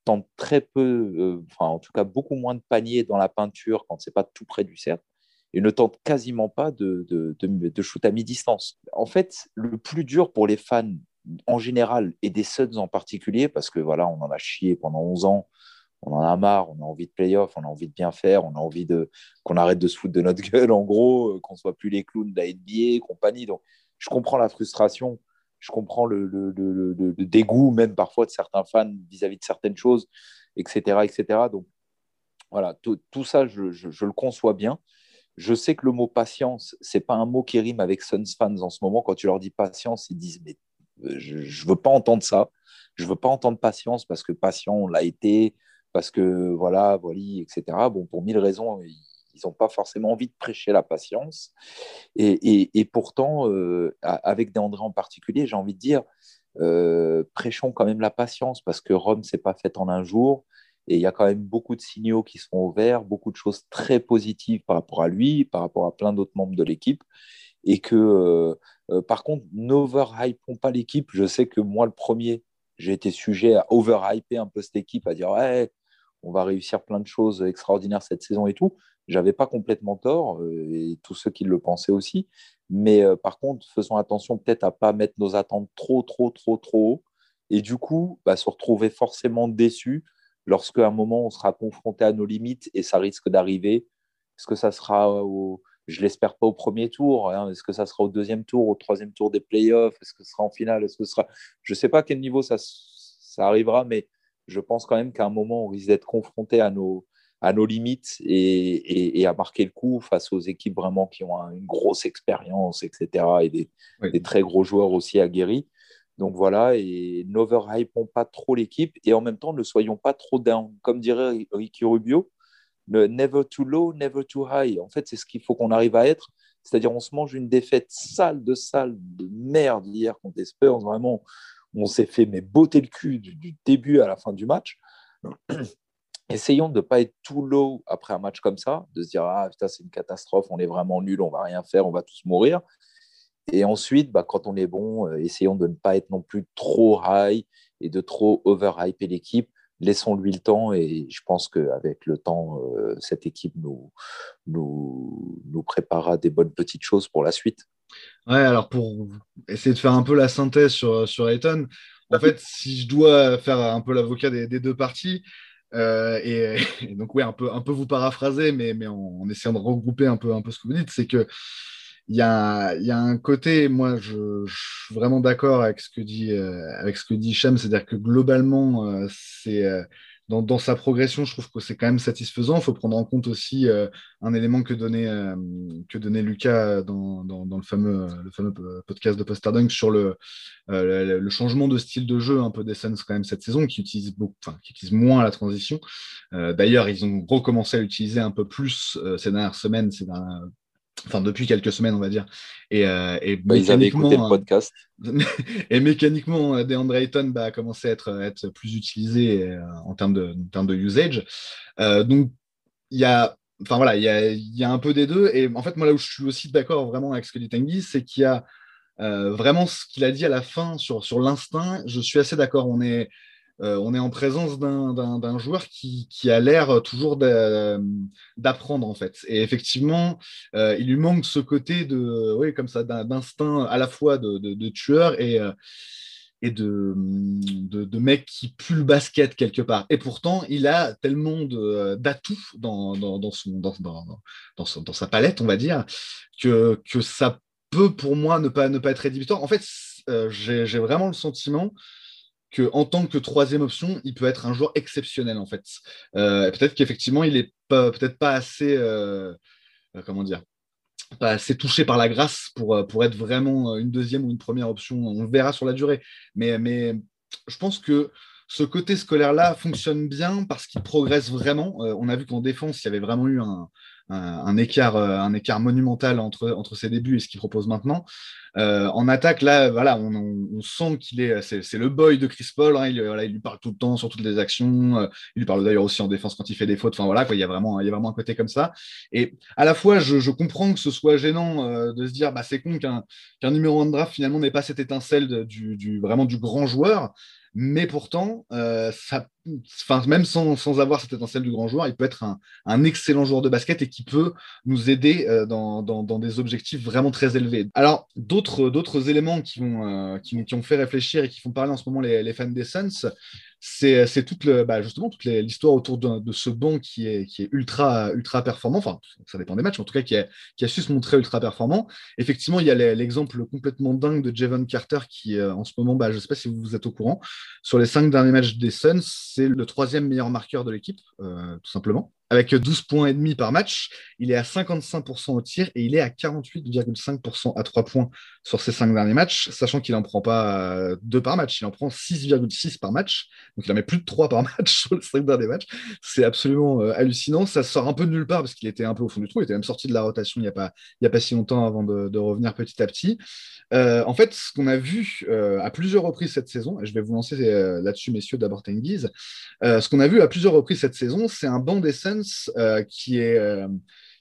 Speaker 2: tente très peu, euh, enfin en tout cas beaucoup moins de paniers dans la peinture quand c'est pas tout près du cercle et ne tente quasiment pas de, de, de, shoot à mi-distance. En fait, le plus dur pour les fans en général et des Suns en particulier, parce que voilà, on en a chié pendant 11 ans, on en a marre, on a envie de playoff, on a envie de bien faire, on a envie de qu'on arrête de se foutre de notre gueule en gros, euh, qu'on soit plus les clowns de la NBA et compagnie. Donc, je comprends la frustration je comprends le, dégoût même parfois de certains fans vis-à-vis de certaines choses, etc. etc. Donc voilà, tout, ça, je, je, le conçois bien. Je sais que le mot patience, c'est pas un mot qui rime avec Suns fans en ce moment. Quand tu leur dis patience, ils disent mais euh, je ne veux pas entendre ça. Je veux pas entendre patience parce que patient, on l'a été, parce que voilà, voilà, etc. Bon, pour mille raisons, ils n'ont pas forcément envie de prêcher la patience. Et, pourtant, euh, avec André en particulier, j'ai envie de dire, euh, prêchons quand même la patience parce que Rome s'est pas faite en un jour. Et il y a quand même beaucoup de signaux qui sont ouverts, beaucoup de choses très positives par rapport à lui, par rapport à plein d'autres membres de l'équipe. Et que, euh, par contre, n'overhypons pas l'équipe. Je sais que moi, le premier, j'ai été sujet à overhyper un peu cette équipe, à dire ouais, on va réussir plein de choses extraordinaires cette saison et tout. J'avais pas complètement tort, euh, et tous ceux qui le pensaient aussi. Mais euh, par contre, faisons attention peut-être à pas mettre nos attentes trop, trop, trop, trop haut. Et du coup, bah, se retrouver forcément déçu lorsqu'à un moment, on sera confronté à nos limites et ça risque d'arriver. Est-ce que ça sera au, je l'espère pas au premier tour. Hein. Est-ce que ça sera au deuxième tour, au troisième tour des playoffs Est-ce que ce sera en finale Est-ce que sera Je ne sais pas à quel niveau ça, ça arrivera, mais je pense quand même qu'à un moment, on risque d'être confronté à nos, à nos limites et, à marquer le coup face aux équipes vraiment qui ont une grosse expérience, etc. et des, très gros joueurs aussi aguerris. Donc voilà, et n'overhypons pas trop l'équipe et en même temps ne soyons pas trop down. Comme dirait Ricky Rubio, never too low, never too high. En fait, c'est ce qu'il faut qu'on arrive à être. C'est-à-dire, on se mange une défaite sale de sale de merde hier contre les Spurs. Vraiment, on s'est fait mais botter le cul du début à la fin du match essayons de ne pas être tout low après un match comme ça, de se dire ah putain c'est une catastrophe, on est vraiment nul, on va rien faire, on va tous mourir. Et ensuite, bah, quand on est bon, euh, essayons de ne pas être non plus trop high et de trop overhyper l'équipe. Laissons-lui le temps et je pense qu'avec le temps, euh, cette équipe nous, nous, préparera des bonnes petites choses pour la suite.
Speaker 1: Ouais, alors pour essayer de faire un peu la synthèse sur, sur Ayton, en fait, si je dois faire un peu l'avocat des, deux parties, euh, et, donc, oui, un peu, un peu vous paraphraser, mais, mais en, essayant de regrouper un peu, un peu ce que vous dites, c'est que il y a, y a, un côté, moi, je, suis vraiment d'accord avec ce que dit, euh, avec ce que dit Chem, c'est-à-dire que globalement, euh, c'est dans, sa progression, je trouve que c'est quand même satisfaisant. Il faut prendre en compte aussi euh, un élément que donnait, euh, que donnait Lucas dans, le, fameux, le fameux podcast de Postardunk sur le, euh, le, changement de style de jeu un peu des Suns quand même cette saison, qui utilise, beaucoup, qui utilise moins la transition. D'ailleurs, ils ont recommencé à l'utiliser un peu plus ces dernières semaines, ces dernières, enfin depuis quelques semaines, on va dire. Et, euh, et
Speaker 2: bah, ils avaient écouté le podcast.
Speaker 1: et mécaniquement, euh, DeAndre Ayton bah, a commencé à être, être plus utilisé euh, en, termes de, en termes de usage. donc, il y a. Enfin voilà, il y a, y a, un peu des deux. Et en fait, moi, là où je suis aussi d'accord vraiment avec ce que dit Tanguy, c'est qu'il y a vraiment ce qu'il a dit à la fin sur, sur l'instinct. Je suis assez d'accord. On est, on est en présence d'un joueur qui, a l'air toujours d'apprendre en fait. Et effectivement, euh, il lui manque ce côté de, oui, comme ça, d'instinct à la fois de, tueur et, euh, et de, de, mec qui pue le basket quelque part. Et pourtant, il a tellement d'atouts dans, dans, dans, sa palette, on va dire, que, que ça peut pour moi ne pas, ne pas être rédhibitoire. En fait, j'ai vraiment le sentiment que en tant que troisième option, il peut être un joueur exceptionnel en fait. peut-être qu'effectivement, il est peut-être pas assez, comment dire, pas assez touché par la grâce pour, pour être vraiment une deuxième ou une première option. On le verra sur la durée. Mais, mais je pense que ce côté scolaire-là fonctionne bien parce qu'il progresse vraiment. on a vu qu'en défense, il y avait vraiment eu un, un, écart, euh, un écart monumental entre, entre ses débuts et ce qu'il propose maintenant. Euh, en attaque, là, voilà, on, sent qu'il est, c'est, le boy de Chris Paul. Hein, il, lui parle tout le temps sur toutes les actions. Euh, il lui parle d'ailleurs aussi en défense quand il fait des fautes. Enfin voilà, quoi, il y a vraiment, il y a vraiment un côté comme ça. Et à la fois, je, comprends que ce soit gênant de se dire, bah, c'est con qu'un, numéro 1 de draft finalement n'ait pas cette étincelle du, vraiment du grand joueur. Mais pourtant, enfin, même sans, avoir cette étincelle du grand joueur, il peut être un, excellent joueur de basket et qui peut nous aider euh, dans, des objectifs vraiment très élevés. Alors, d'autres, éléments qui, vont, euh, ont fait réfléchir et qui font parler en ce moment les, les fans des Suns, c'est, c'est toute le, bah, justement toute l'histoire autour de, ce banc qui est, ultra, ultra performant. Enfin, ça dépend des matchs, en tout cas, qui a, qui a su se montrer ultra performant. Effectivement, il y a l'exemple complètement dingue de Javon Carter qui, euh, en ce moment, bah, je ne sais pas si vous êtes au courant, sur les cinq derniers matchs des Suns, c'est le troisième meilleur marqueur de l'équipe, euh, tout simplement. Avec 12 points et demi par match, il est à 55% au tir et il est à 48,5% à 3 points sur ses cinq derniers matchs, sachant qu'il n'en prend pas euh, deux par match, il en prend 6,6 par match. Donc il en met plus de 3 par match sur les cinq derniers matchs. C'est absolument euh, hallucinant. Ça sort un peu de nulle part parce qu'il était un peu au fond du trou. Il était même sorti de la rotation il n'y a, pas, a pas si longtemps avant de, revenir petit à petit. en fait, ce qu'on a vu à plusieurs reprises cette saison, et je vais vous lancer là-dessus, messieurs, d'abord Tengiz, euh, ce qu'on a vu à plusieurs reprises cette saison, c'est un banc d'essence euh, qui est euh,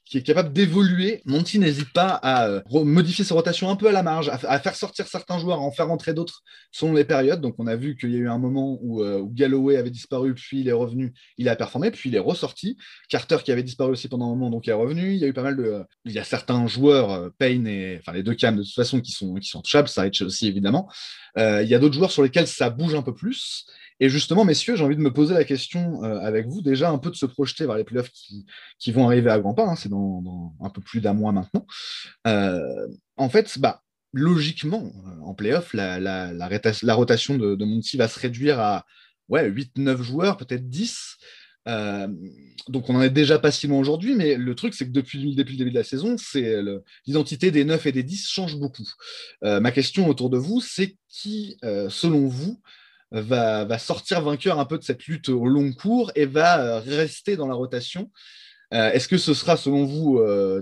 Speaker 1: qui est capable d'évoluer. Monty n'hésite pas à modifier sa rotation un peu à la marge, à, faire sortir certains joueurs, à en faire entrer d'autres selon les périodes. Donc, on a vu qu'il y a eu un moment où, Galloway avait disparu, puis il est revenu, il a performé, puis il est ressorti. Carter qui avait disparu aussi pendant un moment, donc il est revenu. Il y a eu pas mal de. Il y a certains joueurs, Payne et. Enfin, les deux cams de toute façon qui sont, qui sont touchables, ça aussi évidemment. il y a d'autres joueurs sur lesquels ça bouge un peu plus. Et justement, messieurs, j'ai envie de me poser la question euh, avec vous, déjà un peu de se projeter vers les playoffs qui, qui vont arriver à grands pas, hein, c'est dans, un peu plus d'un mois maintenant. Euh, en fait, bah, logiquement, euh, en playoff, la, rotation de, de, Monty va se réduire à ouais, 8-9 joueurs, peut-être 10. donc on en est déjà pas si loin aujourd'hui, mais le truc c'est que depuis, depuis, le début de la saison, c'est l'identité des 9 et des 10 change beaucoup. ma question autour de vous, c'est qui, selon vous, va, sortir vainqueur un peu de cette lutte au long cours et va euh, rester dans la rotation. Euh, est-ce que ce sera, selon vous, euh,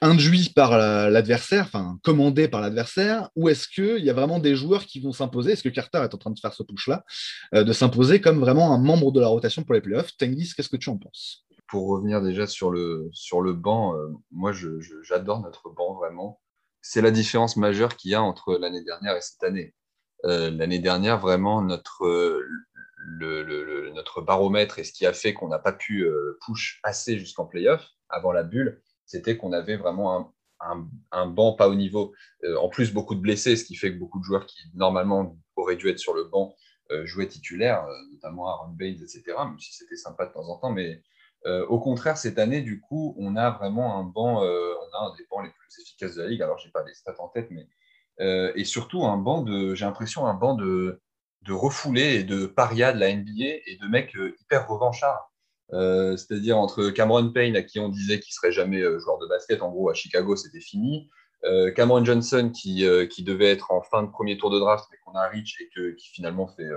Speaker 1: induit par l'adversaire, enfin commandé par l'adversaire, ou est-ce qu'il y a vraiment des joueurs qui vont s'imposer? Est-ce que Carter est en train de faire ce push-là, de s'imposer comme vraiment un membre de la rotation pour les playoffs? Tenguis, qu'est-ce que tu en penses?
Speaker 3: Pour revenir déjà sur le, sur le banc, moi j'adore notre banc vraiment. C'est la différence majeure qu'il y a entre l'année dernière et cette année. Euh, l'année dernière, vraiment, notre, le, notre baromètre et ce qui a fait qu'on n'a pas pu euh, push assez jusqu'en playoff avant la bulle, c'était qu'on avait vraiment un, banc pas au niveau. Euh, en plus, beaucoup de blessés, ce qui fait que beaucoup de joueurs qui normalement auraient dû être sur le banc jouaient titulaires, notamment Aaron Baines, etc., même si c'était sympa de temps en temps. Mais au contraire, cette année, du coup, on a vraiment un banc, on a un des bancs les plus efficaces de la ligue. Alors, je n'ai pas les stats en tête, mais euh, et surtout un banc de, j'ai l'impression, un banc de, de refoulés et de parias de la NBA et de mecs euh, hyper revanchards. Euh, c'est-à-dire entre Cameron Payne, à qui on disait qu'il serait jamais joueur de basket, en gros à Chicago c'était fini, Cameron Johnson qui, qui, devait être en fin de premier tour de draft mais qu'on a Rich et que, qui finalement fait,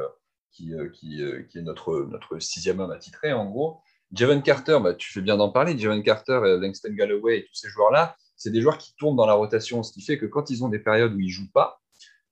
Speaker 3: qui, qui, qui, est notre, notre sixième homme attitré en gros. Javon Carter, bah, tu fais bien d'en parler, Javon Carter, Langston Galloway et tous ces joueurs-là, c'est des joueurs qui tournent dans la rotation, ce qui fait que quand ils ont des périodes où ils ne jouent pas,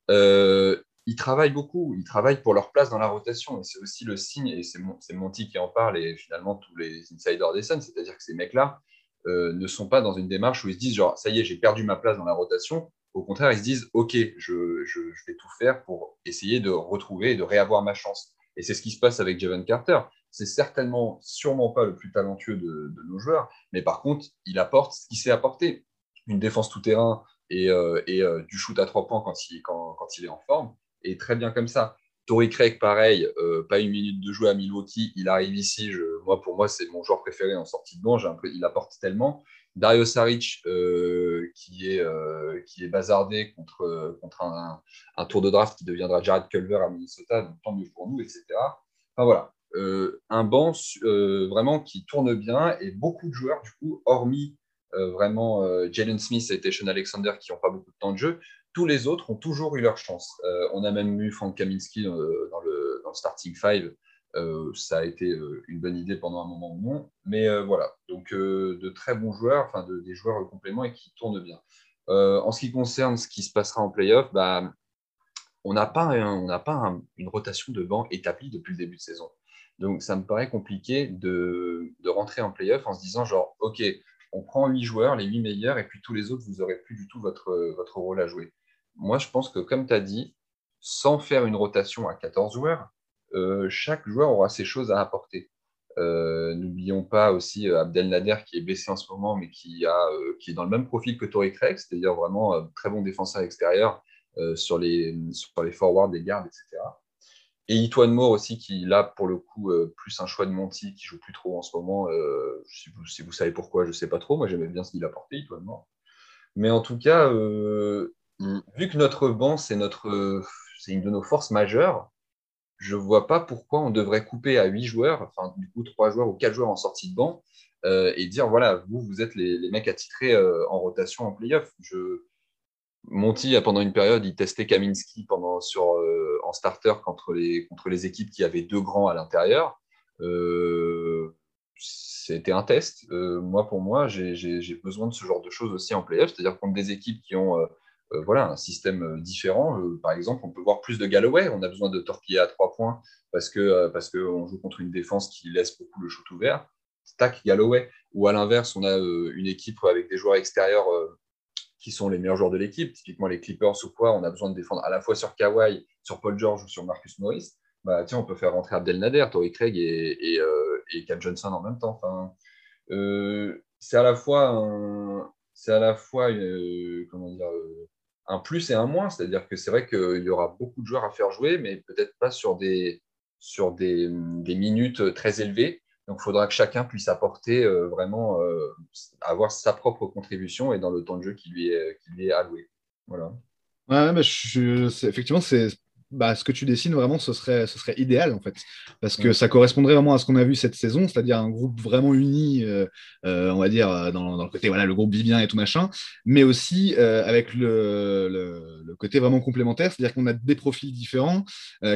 Speaker 3: euh, ils travaillent beaucoup, ils travaillent pour leur place dans la rotation. Et c'est aussi le signe, et c'est Monty qui en parle, et finalement tous les insiders des Suns, c'est-à-dire que ces mecs-là euh, ne sont pas dans une démarche où ils se disent, genre, ça y est, j'ai perdu ma place dans la rotation. Au contraire, ils se disent, OK, je, vais tout faire pour essayer de retrouver et de réavoir ma chance. Et c'est ce qui se passe avec Javon Carter. C'est certainement, sûrement pas le plus talentueux de, nos joueurs, mais par contre, il apporte ce qu'il sait apporter une défense tout-terrain et, euh, euh, du shoot à trois points quand il, est en forme. Et très bien comme ça. Tory Craig, pareil, euh, pas une minute de jouer à Milwaukee. Il arrive ici. moi, pour moi, c'est mon joueur préféré en sortie de banc. il apporte tellement. Dario Saric qui, est, qui est bazardé contre, contre un, un, tour de draft qui deviendra Jared Culver à Minnesota, donc tant mieux pour nous, etc. Enfin voilà, un banc vraiment qui tourne bien et beaucoup de joueurs, du coup, hormis vraiment Jalen Smith et Sean Alexander qui n'ont pas beaucoup de temps de jeu, tous les autres ont toujours eu leur chance. on a même eu Frank Kaminski dans le, starting five euh, ça a été euh, une bonne idée pendant un moment ou non. Mais euh, voilà, donc de très bons joueurs, enfin de, des joueurs compléments et qui tournent bien. en ce qui concerne ce qui se passera en playoff, bah, on n'a pas, on pas une rotation de banc établie depuis le début de saison. Donc ça me paraît compliqué de, de rentrer en playoff en se disant genre, OK, on prend huit joueurs, les huit meilleurs, et puis tous les autres, vous n'aurez plus du tout votre, votre rôle à jouer. Moi, je pense que comme tu as dit, sans faire une rotation à 14 joueurs, euh, chaque joueur aura ses choses à apporter. Euh, n'oublions pas aussi euh, Abdel Nader qui est baissé en ce moment, mais qui, est dans le même profil que Tori Craig, c'est-à-dire vraiment très bon défenseur extérieur sur, sur les forwards, les gardes, etc. Et Itoine Moore aussi, qui là, pour le coup, plus un choix de Monty, qui joue plus trop en ce moment. si, vous, si, vous, savez pourquoi, je ne sais pas trop. Moi, j'aimais bien ce qu'il apportait, Itoine Moore. Mais en tout cas, vu que notre banc, c'est une de nos forces majeures, je ne vois pas pourquoi on devrait couper à 8 joueurs, enfin du coup 3 joueurs ou 4 joueurs en sortie de banc, euh, et dire voilà, vous, vous êtes les, mecs attitrés euh, en rotation en playoff. Je... Monty, pendant une période, il testait Kaminski pendant, sur, euh, en starter contre les, contre les équipes qui avaient deux grands à l'intérieur. C'était un test. moi, pour moi, j'ai besoin de ce genre de choses aussi en playoff, c'est-à-dire contre des équipes qui ont euh, voilà, un système euh, différent. Euh, par exemple, on peut voir plus de Galloway. On a besoin de torpiller à trois points parce que parce qu'on joue contre une défense qui laisse beaucoup le shoot ouvert. Stack Galloway. Ou à l'inverse, on a une équipe avec des joueurs extérieurs qui sont les meilleurs joueurs de l'équipe. Typiquement les Clippers ou quoi. On a besoin de défendre à la fois sur Kawhi, sur Paul George ou sur Marcus Morris. Bah, tiens, on peut faire rentrer Abdel Nader, Torrey Craig et, et, Cal Johnson en même temps. Enfin, c'est à la fois c'est à la fois comment dire, un plus et un moins. C'est-à-dire que c'est vrai qu'il y aura beaucoup de joueurs à faire jouer, mais peut-être pas sur des, sur des, minutes très élevées. Donc, il faudra que chacun puisse apporter euh, vraiment, euh, avoir sa propre contribution et dans le temps de jeu qui lui est, alloué. Voilà.
Speaker 1: Ouais, effectivement, c'est bah, ce que tu dessines vraiment, ce serait, ce serait idéal en fait, parce que ça correspondrait vraiment à ce qu'on a vu cette saison, c'est-à-dire un groupe vraiment uni, euh, euh, on va dire euh, dans, dans, le côté voilà le groupe vit bien et tout machin, mais aussi avec le, le, côté vraiment complémentaire, c'est-à-dire qu'on a des profils différents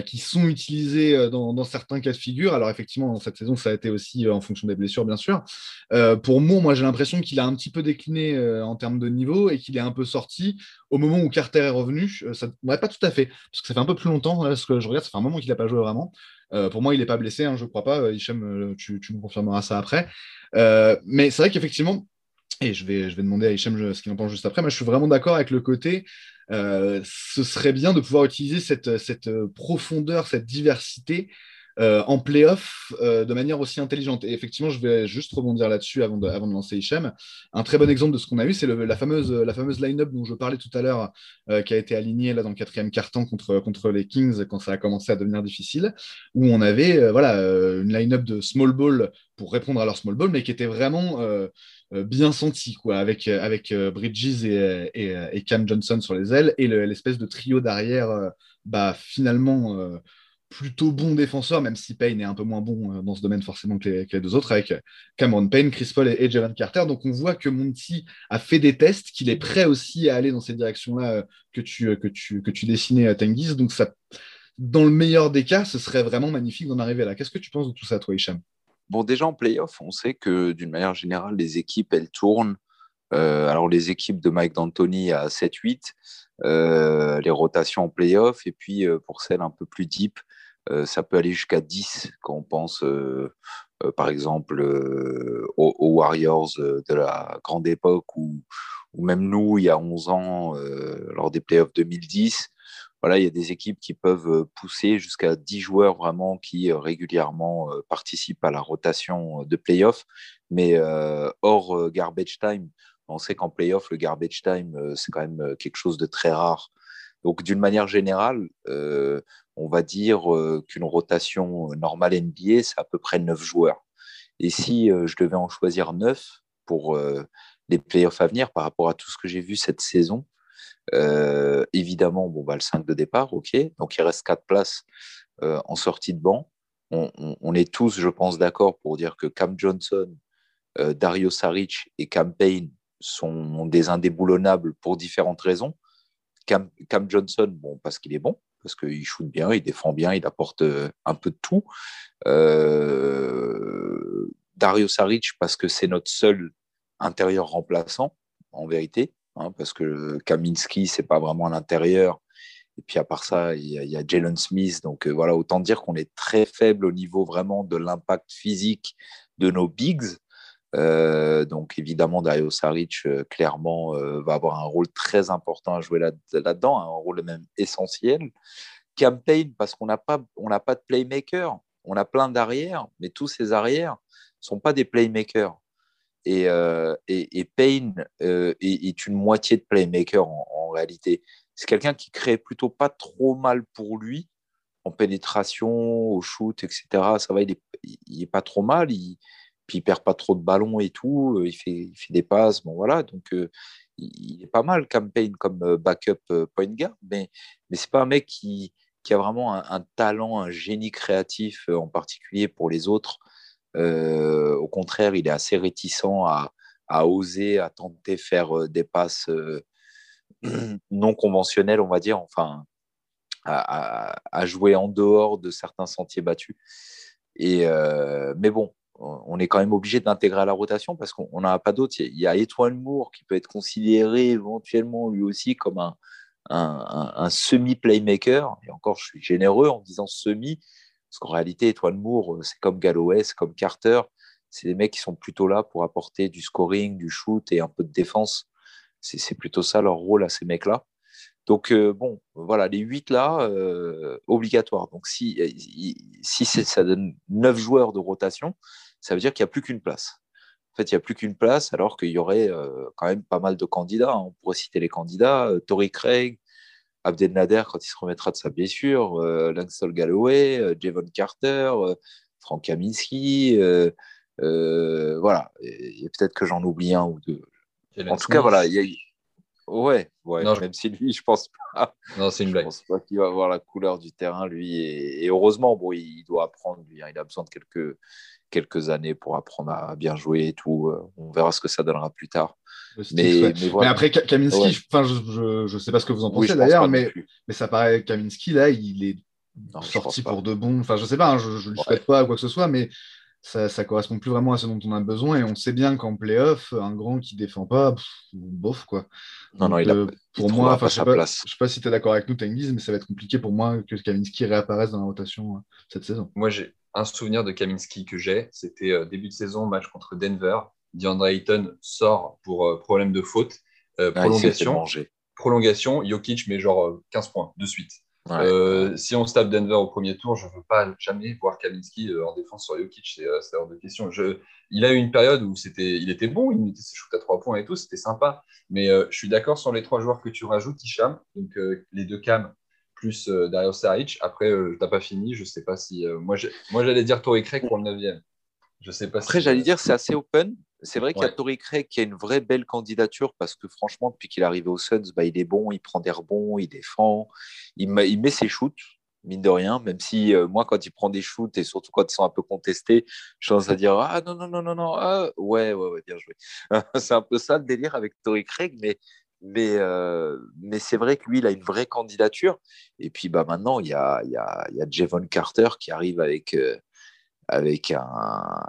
Speaker 1: qui sont utilisés dans, dans, certains cas de figure. Alors effectivement, dans cette saison, ça a été aussi en fonction des blessures, bien sûr. pour Moore, moi j'ai l'impression qu'il a un petit peu décliné en termes de niveau et qu'il est un peu sorti au moment où Carter est revenu. ça, ouais, pas tout à fait, parce que ça fait un peu plus longtemps, là, ce que je regarde, ça fait un moment qu'il n'a pas joué vraiment. Euh, pour moi, il n'est pas blessé, hein, je ne crois pas. Hichem, euh, tu, me confirmeras ça après. Euh, mais c'est vrai qu'effectivement, et je vais, je vais demander à Hichem ce qu'il en pense juste après, mais je suis vraiment d'accord avec le côté. ce serait bien de pouvoir utiliser cette, cette profondeur, cette diversité euh, en playoff euh, de manière aussi intelligente. Et effectivement, je vais juste rebondir là-dessus avant de, lancer Hichem. Un très bon exemple de ce qu'on a eu, c'est la fameuse, la fameuse line-up dont je parlais tout à l'heure, euh, qui a été alignée là, dans le quatrième quart-temps contre, contre les Kings quand ça a commencé à devenir difficile, où on avait voilà, une line-up de small ball pour répondre à leur small ball, mais qui était vraiment bien senti, quoi, avec, avec Bridges et, et, Cam Johnson sur les ailes et l'espèce de trio derrière, bah, finalement plutôt bon défenseur, même si Payne est un peu moins bon euh, dans ce domaine forcément que les, deux autres, avec Cameron Payne, Chris Paul et, et Carter. Donc on voit que Monty a fait des tests, qu'il est prêt aussi à aller dans ces directions-là euh, que tu, euh, que, tu, que tu dessinais à Tengiz. Donc ça, dans le meilleur des cas, ce serait vraiment magnifique d'en arriver là. Qu'est-ce que tu penses de tout ça, toi, Hicham?
Speaker 2: Bon, déjà en playoff, on sait que d'une manière générale, les équipes, elles tournent. alors les équipes de Mike D'Antoni à 7-8, les rotations en playoff, et puis pour celles un peu plus deep, euh, ça peut aller jusqu'à 10 quand on pense, euh, euh, par exemple, aux, Warriors de la grande époque ou, ou, même nous, il y a 11 ans, lors des playoffs 2010. Voilà, il y a des équipes qui peuvent pousser jusqu'à 10 joueurs vraiment qui régulièrement participent à la rotation de playoffs. Mais hors garbage time, on sait qu'en playoff, le garbage time, c'est quand même quelque chose de très rare. Donc, d'une manière générale, on va dire euh, qu'une rotation normale NBA, c'est à peu près 9 joueurs. Et si euh, je devais en choisir 9 pour euh, les playoffs à venir par rapport à tout ce que j'ai vu cette saison. Euh, évidemment, bon, bah, le 5 de départ, ok. Donc il reste 4 places euh, en sortie de banc. On, est tous, je pense, d'accord pour dire que Cam Johnson, euh, Dario Saric et Cam Payne sont des indéboulonnables pour différentes raisons. Cam, Johnson, parce qu'il est bon, parce qu'il shoot bien, il défend bien, il apporte un peu de tout. Dario Saric, parce que c'est notre seul intérieur remplaçant, en vérité, hein, parce que Kaminski, c'est pas vraiment l'intérieur. Et puis à part ça, il y a, Jalen Smith. Donc euh, voilà, autant dire qu'on est très faible au niveau vraiment de l'impact physique de nos bigs. Euh, donc évidemment, Dario Saric, euh, clairement, va avoir un rôle très important à jouer là-dedans, un rôle même essentiel. Campaign, parce qu'on n'a pas, pas de playmaker. On a plein d'arrières, mais tous ces arrières sont pas des playmakers. Et, euh, et, Payne euh, est, une moitié de playmaker en, réalité. C'est quelqu'un qui crée plutôt pas trop mal pour lui en pénétration, au shoot, etc. Ça va, il est, il est pas trop mal. Puis il perd pas trop de ballons et tout. Il fait, il fait des passes. Bon voilà, donc euh, il, est pas mal Campaign comme backup point guard, mais mais c'est pas un mec qui, qui a vraiment un, talent, un génie créatif en particulier pour les autres. Euh, au contraire, il est assez réticent à, oser, à tenter faire euh, des passes euh, non conventionnelles, on va dire, enfin, à, jouer en dehors de certains sentiers battus. Et, mais bon, on est quand même obligé d'intégrer à la rotation parce qu'on n'en a pas d'autres. Il y a Étoile Moore qui peut être considéré éventuellement lui aussi comme un, un semi-playmaker. Et encore, je suis généreux en disant semi parce qu'en réalité, Étoile Moore, euh, c'est comme Galloway, c'est comme Carter. C'est des mecs qui sont plutôt là pour apporter du scoring, du shoot et un peu de défense. C'est plutôt ça leur rôle à ces mecs-là. Donc, euh, bon, voilà, les huit là, euh, obligatoires. Donc, si, si ça donne neuf joueurs de rotation, ça veut dire qu'il n'y a plus qu'une place. En fait, il n'y a plus qu'une place, alors qu'il y aurait quand même pas mal de candidats. On pourrait citer les candidats Tory Craig, Abdelnader quand il se remettra de sa blessure, euh, Langston Galloway, euh, Javon Carter, euh, Frank Kaminski. voilà, et, peut-être que j'en oublie un ou deux. en tout cas, voilà, il y a... Ouais, ouais même si lui, je pense pas.
Speaker 3: Non, c'est une blague.
Speaker 2: Je pense pas qu'il va avoir la couleur du terrain, lui. Et, heureusement, bon, il doit apprendre, lui. Hein. il a besoin de quelques, quelques années pour apprendre à bien jouer et tout. On verra ce que ça donnera plus tard.
Speaker 1: Mais, mais, après, Kaminski, je ne sais pas ce que vous en pensez d'ailleurs, mais, mais ça paraît, Kaminski, là, il est sorti pour de bon. Enfin, je sais pas, hein, je ne lui souhaite pas quoi que ce soit, mais ça, ça correspond plus vraiment à ce dont on a besoin. Et on sait bien qu'en playoff, un grand qui défend pas, bof, quoi.
Speaker 2: Non, non, il a, euh,
Speaker 1: pour moi, je ne sais, pas, sais pas si tu es d'accord avec nous, Tengiz, mais ça va être compliqué pour moi que Kaminski réapparaisse dans la rotation euh, cette saison.
Speaker 3: Moi, j'ai un souvenir de Kaminski que j'ai, c'était euh, début de saison, match contre Denver. DeAndre Ayton sort pour euh, problème de faute. Euh, ah, prolongation, prolongation, Jokic met genre 15 points de suite. Si on se tape Denver au premier tour, je ne veux pas jamais voir Kaminski en défense sur Jokic, c'est hors de question. Je, il a eu une période où c'était, il était bon, il mettait ses shoots à 3 points et tout, c'était sympa. Mais je suis d'accord sur les trois joueurs que tu rajoutes, Hicham, donc les deux Cam plus euh, Dario Saric. Après, euh, t'as pas fini. Je sais pas si. Euh, moi, moi, j'allais dire Tori Craig pour le 9 Je sais pas
Speaker 2: Après, j'allais dire c'est assez open. C'est vrai qu'il y a Tori Craig qui a une vraie belle candidature parce que franchement, depuis qu'il est arrivé aux Suns, bah, il est bon, il prend des rebonds, il défend, il, il met ses shoots, mine de rien, même si moi, quand il prend des shoots et surtout quand ils sont un peu contestés, je pense à dire Ah non, non, non, non, non, ah, ouais, ouais, ouais, bien joué. c'est un peu ça le délire avec Tori Craig, mais mais, euh, mais c'est vrai que lui, il a une vraie candidature. Et puis bah, maintenant, il y a, il y, a, il y a Javon Carter qui arrive avec, euh, avec un,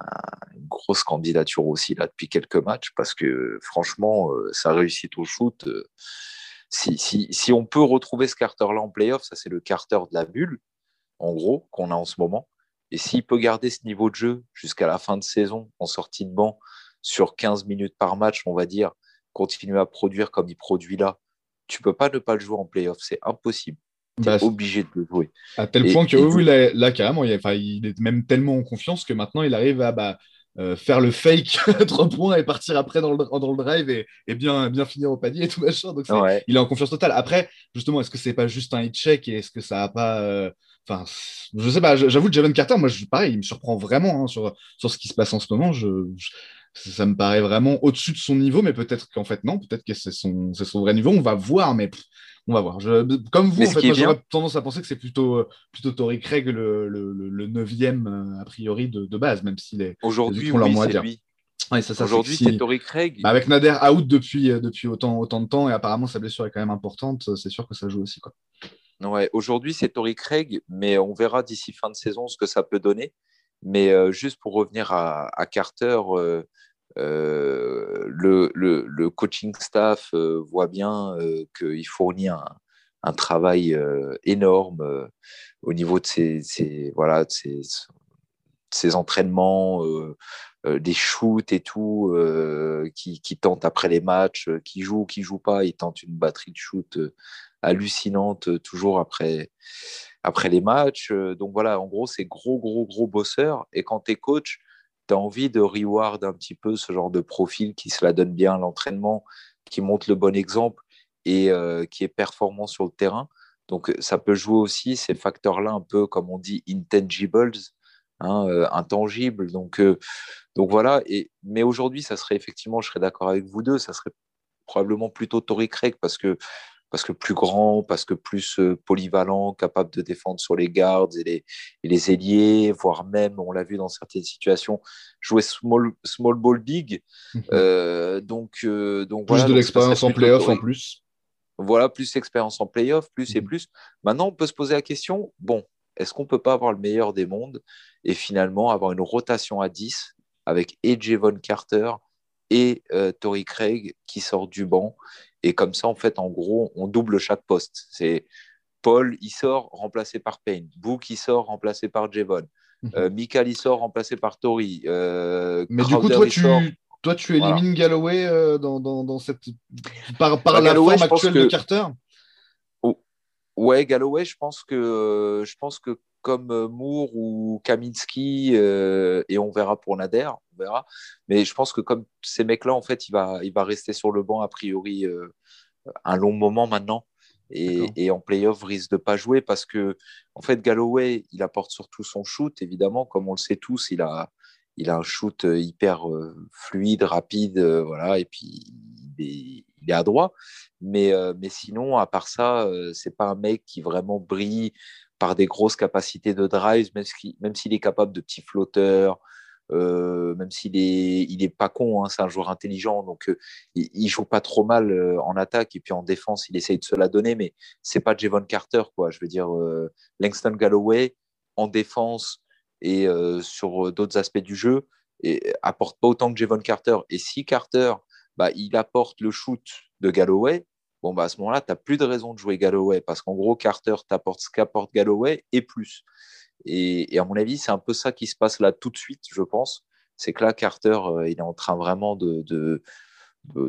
Speaker 2: une grosse candidature aussi là, depuis quelques matchs, parce que franchement, euh, sa réussite au shoot, si, si, si, on peut retrouver ce Carter-là en playoff, ça c'est le Carter de la bulle, en gros, qu'on a en ce moment. Et s'il peut garder ce niveau de jeu jusqu'à la fin de saison en sortie de banc sur 15 minutes par match, on va dire, continuer à produire comme il produit là, tu peux pas ne pas le jouer en playoff. C'est impossible. Bah, obligé de le jouer.
Speaker 1: À tel point que oui, là, là, carrément, il, il, est même tellement en confiance que maintenant il arrive à bah, euh, faire le fake 3 points et partir après dans le, dans le drive et, et, bien, bien finir au panier et tout machin. Donc il est en confiance totale. Après, justement, est-ce que c'est pas juste un hit check et est-ce que ça a pas. Euh, enfin, je sais pas, j'avoue que Javon Carter, moi, je, pareil, il me surprend vraiment hein, sur, sur ce qui se passe en ce moment. Je, ça me paraît vraiment au-dessus de son niveau, mais peut-être qu'en fait, non, peut-être que c'est son, son vrai niveau. On va voir, mais on va voir. comme vous, en fait, j'aurais tendance à penser que c'est plutôt, euh, plutôt Tory Craig le, le, le, neuvième, euh, a priori, de, de base, même s'il est.
Speaker 2: Aujourd'hui, oui, c'est lui. Aujourd'hui, c'est Tory Craig.
Speaker 1: Bah, avec Nader out depuis, euh, depuis autant, autant de temps, et apparemment sa blessure est quand même importante, c'est sûr que ça joue aussi. Quoi.
Speaker 2: Ouais, aujourd'hui, c'est Tory Craig, mais on verra d'ici fin de saison ce que ça peut donner. Mais juste pour revenir à, à Carter, euh, le, le, coaching staff euh, voit bien euh, qu'il fournit un, travail énorme au niveau de ses, voilà, de entraînements, des shoots et tout, qui, qui tente après les matchs, qui joue ou qui joue pas, il tente une batterie de shoot hallucinante toujours après, après les matchs. Donc voilà, en gros, c'est gros, gros, gros bosseur. Et quand tu es coach, tu envie de reward un petit peu ce genre de profil qui se la donne bien à l'entraînement, qui montre le bon exemple et euh, qui est performant sur le terrain. Donc ça peut jouer aussi ces facteurs-là un peu comme on dit intangibles, hein, euh, intangibles. Donc, euh, donc voilà. Et, mais aujourd'hui, ça serait effectivement, je serais d'accord avec vous deux, ça serait probablement plutôt Tory Craig parce que parce que plus grand, parce que plus euh, polyvalent, capable de défendre sur les gardes et les, les ailiers, voire même, on l'a vu dans certaines situations, jouer small, small ball big. Mhm. Euh, donc, euh, donc,
Speaker 1: plus de l'expérience en playoff en plus.
Speaker 2: Voilà, plus d'expérience en playoff, plus et mhm. plus. Maintenant, on peut se poser la question, bon, est-ce qu'on ne peut pas avoir le meilleur des mondes et finalement avoir une rotation à 10 avec AJ Von Carter et euh, Tory Craig qui sort du banc. Et comme ça, en fait, en gros, on double chaque poste. C'est Paul, il sort remplacé par Payne. Book, il sort remplacé par Javon. Mhm. Euh, Michael, il sort remplacé par Tory. Euh,
Speaker 1: Mais du coup, toi, tu, toi, tu élimines Galloway dans, dans, dans, cette... par, par bah, la forme actuelle de Carter?
Speaker 2: Ouais, Galloway, je pense que, je pense que comme euh, Moore ou Kaminski, euh, et on verra pour Nader, on verra. Mais je pense que comme ces mecs-là, en fait, il va, il va rester sur le banc a priori euh, un long moment maintenant. Et, et, en playoff risque de pas jouer parce que en fait Galloway il apporte surtout son shoot évidemment comme on le sait tous il a il a un shoot hyper fluide rapide voilà et puis il est, il est adroit mais mais sinon à part ça c'est pas un mec qui vraiment brille par des grosses capacités de drive, même s'il est capable de petits flotteurs, euh, même s'il est, il est pas con, hein, c'est un joueur intelligent, donc euh, il, il, joue pas trop mal euh, en attaque et puis en défense, il essaye de se la donner, mais c'est pas Javon Carter, quoi. Je veux dire, Langston Galloway en défense et sur d'autres aspects du jeu apporte pas autant que Javon Carter. Et si Carter, bah, il apporte le shoot de Galloway, bon, bah, à ce moment-là, tu n'as plus de raison de jouer Galloway parce qu'en gros, Carter t'apporte ce qu'apporte Galloway et plus. Et, à mon avis, c'est un peu ça qui se passe là tout de suite, je pense. C'est que là, Carter, euh, il est en train vraiment de, de,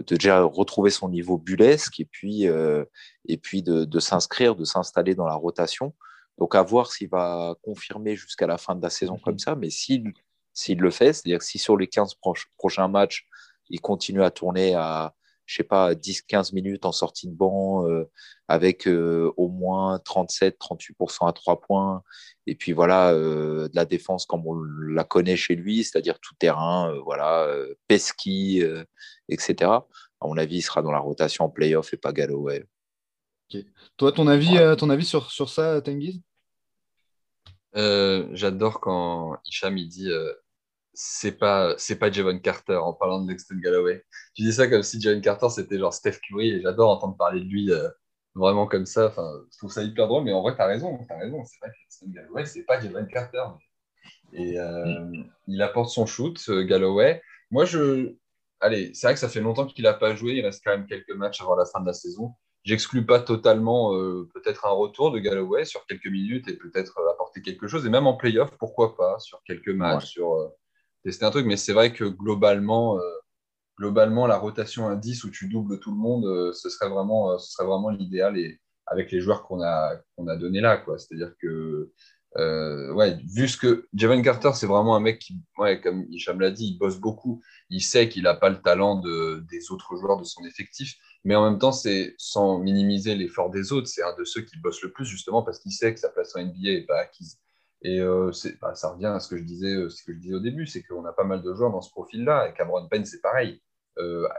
Speaker 2: déjà retrouver son niveau bullesque et puis, euh, et puis de, s'inscrire, de s'installer dans la rotation. Donc, à voir s'il va confirmer jusqu'à la fin de la saison mhm. comme ça. Mais s'il s'il le fait, c'est-à-dire si sur les 15 prochains matchs, il continue à tourner à, je sais pas, 10-15 minutes en sortie de banc euh, avec euh, au moins 37-38% à 3 points. Et puis voilà, euh, de la défense comme on la connaît chez lui, c'est-à-dire tout terrain, voilà, Pesky, etc. À mon avis, il sera dans la rotation en playoff et pas Galloway.
Speaker 1: Toi, ton avis, ton avis sur, sur ça, Tengiz?
Speaker 3: J'adore quand Hicham il dit c'est pas c'est pas Javon Carter en parlant de Dexter Galloway. Tu dis ça comme si Javon Carter c'était genre Steph Curry et j'adore entendre parler de lui euh, vraiment comme ça. Enfin, je trouve ça hyper drôle, mais en vrai t'as raison, t'as raison. C'est vrai que Dexter Galloway c'est pas Javon Carter. Et euh, il apporte son shoot, euh, Galloway. Moi je, allez, c'est vrai que ça fait longtemps qu'il a pas joué. Il reste quand même quelques matchs avant la fin de la saison. J'exclus pas totalement peut-être un retour de Galloway sur quelques minutes et peut-être apporter quelque chose. Et même en playoff, pourquoi pas sur quelques matchs, sur tester un truc. Mais c'est vrai que globalement, euh, globalement, la rotation à 10 où tu doubles tout le monde, euh, ce serait vraiment, euh, vraiment l'idéal et avec les joueurs qu'on a, qu'on a donné là. C'est-à-dire que, ouais, vu ce que Javon Carter, c'est vraiment un mec qui, ouais, comme Hicham l'a dit, il bosse beaucoup. Il sait qu'il n'a pas le talent de, des autres joueurs de son effectif. Mais en même temps, c'est sans minimiser l'effort des autres, c'est un de ceux qui bossent le plus justement parce qu'il sait que sa place en NBA n'est pas acquise. Et bah, ça revient à ce que je disais, ce que je disais au début, c'est qu'on a pas mal de joueurs dans ce profil-là. Et Cameron Payne, c'est pareil.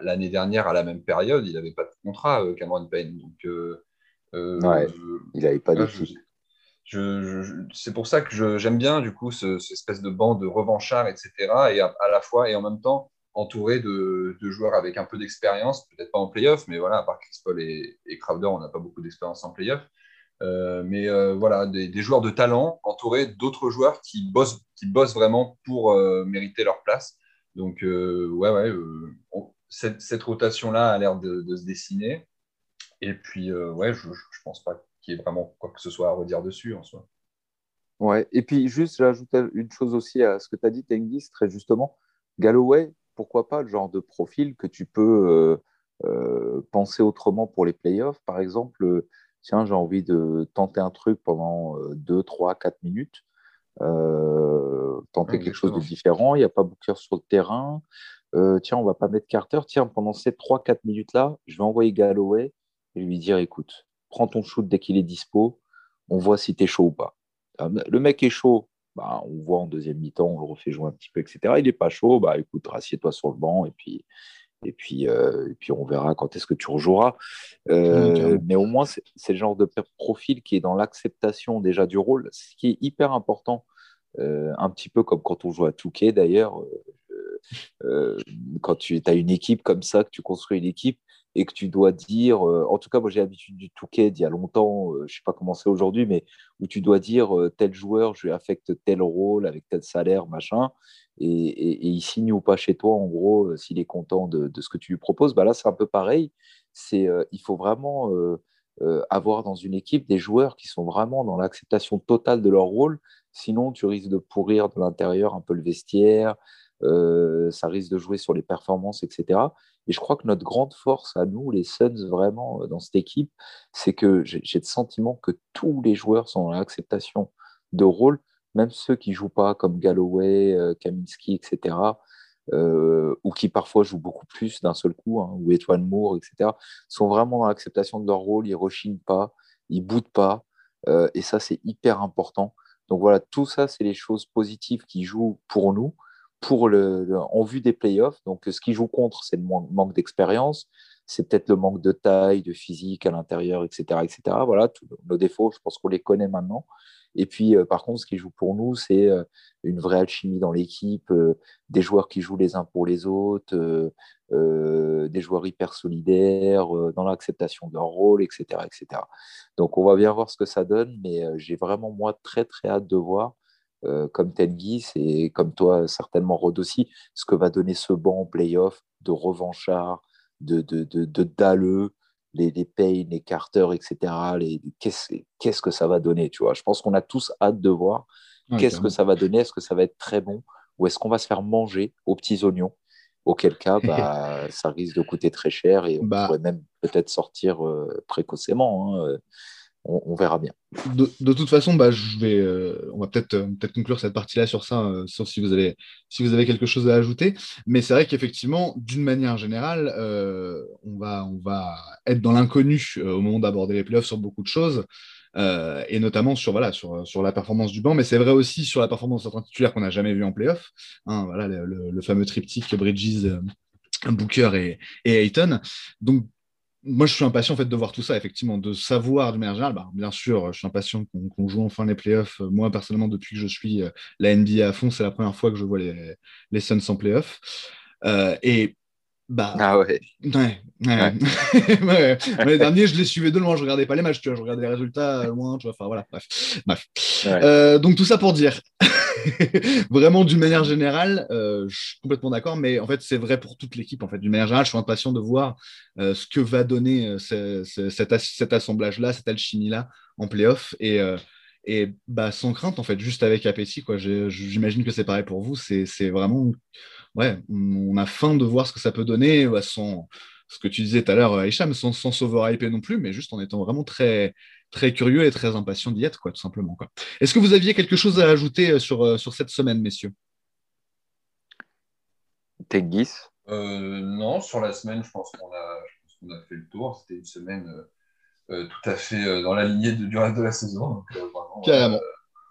Speaker 3: L'année dernière, à la même période, il n'avait pas de contrat, Cameron Payne. Donc,
Speaker 2: il n'avait pas de
Speaker 3: c'est pour ça que j'aime bien du coup ce, cette espèce de banc de revanchards, etc. Et à, la fois et en même temps entouré de, joueurs avec un peu d'expérience, peut-être pas en playoff, mais voilà, à part Chris Paul et, Crowder, on n'a pas beaucoup d'expérience en playoff. Euh, mais euh, voilà, des, joueurs de talent entourés d'autres joueurs qui bossent, qui bossent vraiment pour euh, mériter leur place. Donc, ouais, ouais, cette, rotation-là a l'air de, se dessiner. Et puis, ouais, je ne pense pas qu'il y ait vraiment quoi que ce soit à redire dessus en soi.
Speaker 2: Ouais, et puis juste, j'ajoute une chose aussi à ce que tu as dit, Tenguis, très justement. Galloway, pourquoi pas le genre de profil que tu peux penser autrement pour les playoffs? Par exemple, tiens, j'ai envie de tenter un truc pendant 2, 3, 4 minutes, tenter quelque chose de différent. Il n'y a pas Booker sur le terrain. tiens, on va pas mettre Carter. Tiens, pendant ces 3-4 minutes-là, je vais envoyer Galloway et lui dire écoute, prends ton shoot dès qu'il est dispo, on voit si tu es chaud ou pas. Ah, le mec est chaud, bah, on voit en deuxième mi-temps, on le refait jouer un petit peu, etc. Il n'est pas chaud, bah écoute, rassieds-toi sur le banc et puis, et puis, euh, et puis on verra quand est-ce que tu rejoueras. Euh, mais au moins, c'est le genre de profil qui est dans l'acceptation déjà du rôle, ce qui est hyper important, euh, un petit peu comme quand on joue à Touquet d'ailleurs. quand tu as une équipe comme ça, que tu construis une équipe, et que tu dois dire, euh, en tout cas, moi j'ai l'habitude du Touquet d'il y a longtemps, euh, je ne sais pas comment c'est aujourd'hui, mais où tu dois dire euh, tel joueur, je lui affecte tel rôle avec tel salaire, machin, et, il signe ou pas chez toi, en gros, s'il est content de, ce que tu lui proposes. Bah là, c'est un peu pareil. C'est, il faut vraiment avoir dans une équipe des joueurs qui sont vraiment dans l'acceptation totale de leur rôle, sinon tu risques de pourrir de l'intérieur un peu le vestiaire. Ça risque de jouer sur les performances, etc. Et je crois que notre grande force à nous, les Suns, vraiment, euh, dans cette équipe, c'est que j'ai le sentiment que tous les joueurs sont dans l'acceptation de rôle, même ceux qui ne jouent pas comme Galloway, euh, Kaminski, etc., euh, ou qui parfois jouent beaucoup plus d'un seul coup, hein, ou Étoile Moore, etc., sont vraiment dans l'acceptation de leur rôle, ils ne rechignent pas, ils ne boudent pas, et ça, c'est hyper important. Donc voilà, tout ça, c'est les choses positives qui jouent pour nous pour le, en vue des playoffs. Donc, ce qui joue contre, c'est le manque d'expérience, c'est peut-être le manque de taille, de physique à l'intérieur, etc., etc. Voilà, tous nos défauts, je pense qu'on les connaît maintenant. Et puis, euh, par contre, ce qui joue pour nous, c'est euh, une vraie alchimie dans l'équipe, euh, des joueurs qui jouent les uns pour les autres, des joueurs hyper solidaires, dans l'acceptation de leur rôle, etc., etc. Donc, on va bien voir ce que ça donne, mais j'ai vraiment, moi, très, très hâte de voir euh, comme Tenguis et comme toi, certainement Rod aussi, ce que va donner ce banc en playoff de revanchard, de, de, de, de dalleux, les, les Payne, les Carter, etc. Les, qu'est-ce, que ça va donner tu vois? Je pense qu'on a tous hâte de voir qu'est-ce que ça va donner. Est-ce que ça va être très bon ou est-ce qu'on va se faire manger aux petits oignons Auquel cas, bah, ça risque de coûter très cher et on bah. pourrait même peut-être sortir euh, précocement. Hein, euh on, verra bien.
Speaker 1: De, toute façon, bah, je vais, euh, on va peut-être euh, peut conclure cette partie-là sur ça, euh, si vous, avez, quelque chose à ajouter. Mais c'est vrai qu'effectivement, d'une manière générale, on, va, être dans l'inconnu au moment d'aborder les playoffs sur beaucoup de choses. et notamment sur la performance du banc, mais c'est vrai aussi sur la performance de certains titulaires qu'on n'a jamais vu en playoff. Hein, voilà, le, fameux triptyque Bridges, Booker et, et Ayton. Donc, moi, je suis impatient en fait de voir tout ça, effectivement, de savoir de manière générale. Bah, bien sûr, je suis impatient qu'on joue enfin les playoffs. Moi, personnellement, depuis que je suis euh, la NBA à fond, c'est la première fois que je vois les, les Suns en playoffs. Euh, et bah,
Speaker 2: ah ouais.
Speaker 1: Ouais, ouais. ouais. L'année dernière, je les suivais de loin, je regardais pas les matchs, tu vois, je regardais les résultats loin, tu vois, enfin voilà, bref. bref. Euh, donc tout ça pour dire, vraiment d'une manière générale, euh, je suis complètement d'accord, mais en fait c'est vrai pour toute l'équipe, en fait, d'une manière générale, je suis impatient de voir euh, ce que va donner cet, cet assemblage-là, cette alchimie-là en playoff, et, et bah, sans crainte, en fait, juste avec appétit. J'imagine que c'est pareil pour vous, c'est vraiment ouais, on a faim de voir ce que ça peut donner, sans, ce que tu disais tout à l'heure, Hicham, sans, sans s'over-hyper non plus, mais juste en étant vraiment très, très curieux et très impatient d'y être, quoi, tout simplement. Est-ce que vous aviez quelque chose à ajouter euh, sur, euh, sur cette semaine, messieurs?
Speaker 2: Tenguis
Speaker 3: euh, Non, sur la semaine, je pense qu'on a, a, fait le tour. C'était une semaine tout à fait dans la lignée de, du reste de la saison.
Speaker 1: Carrément.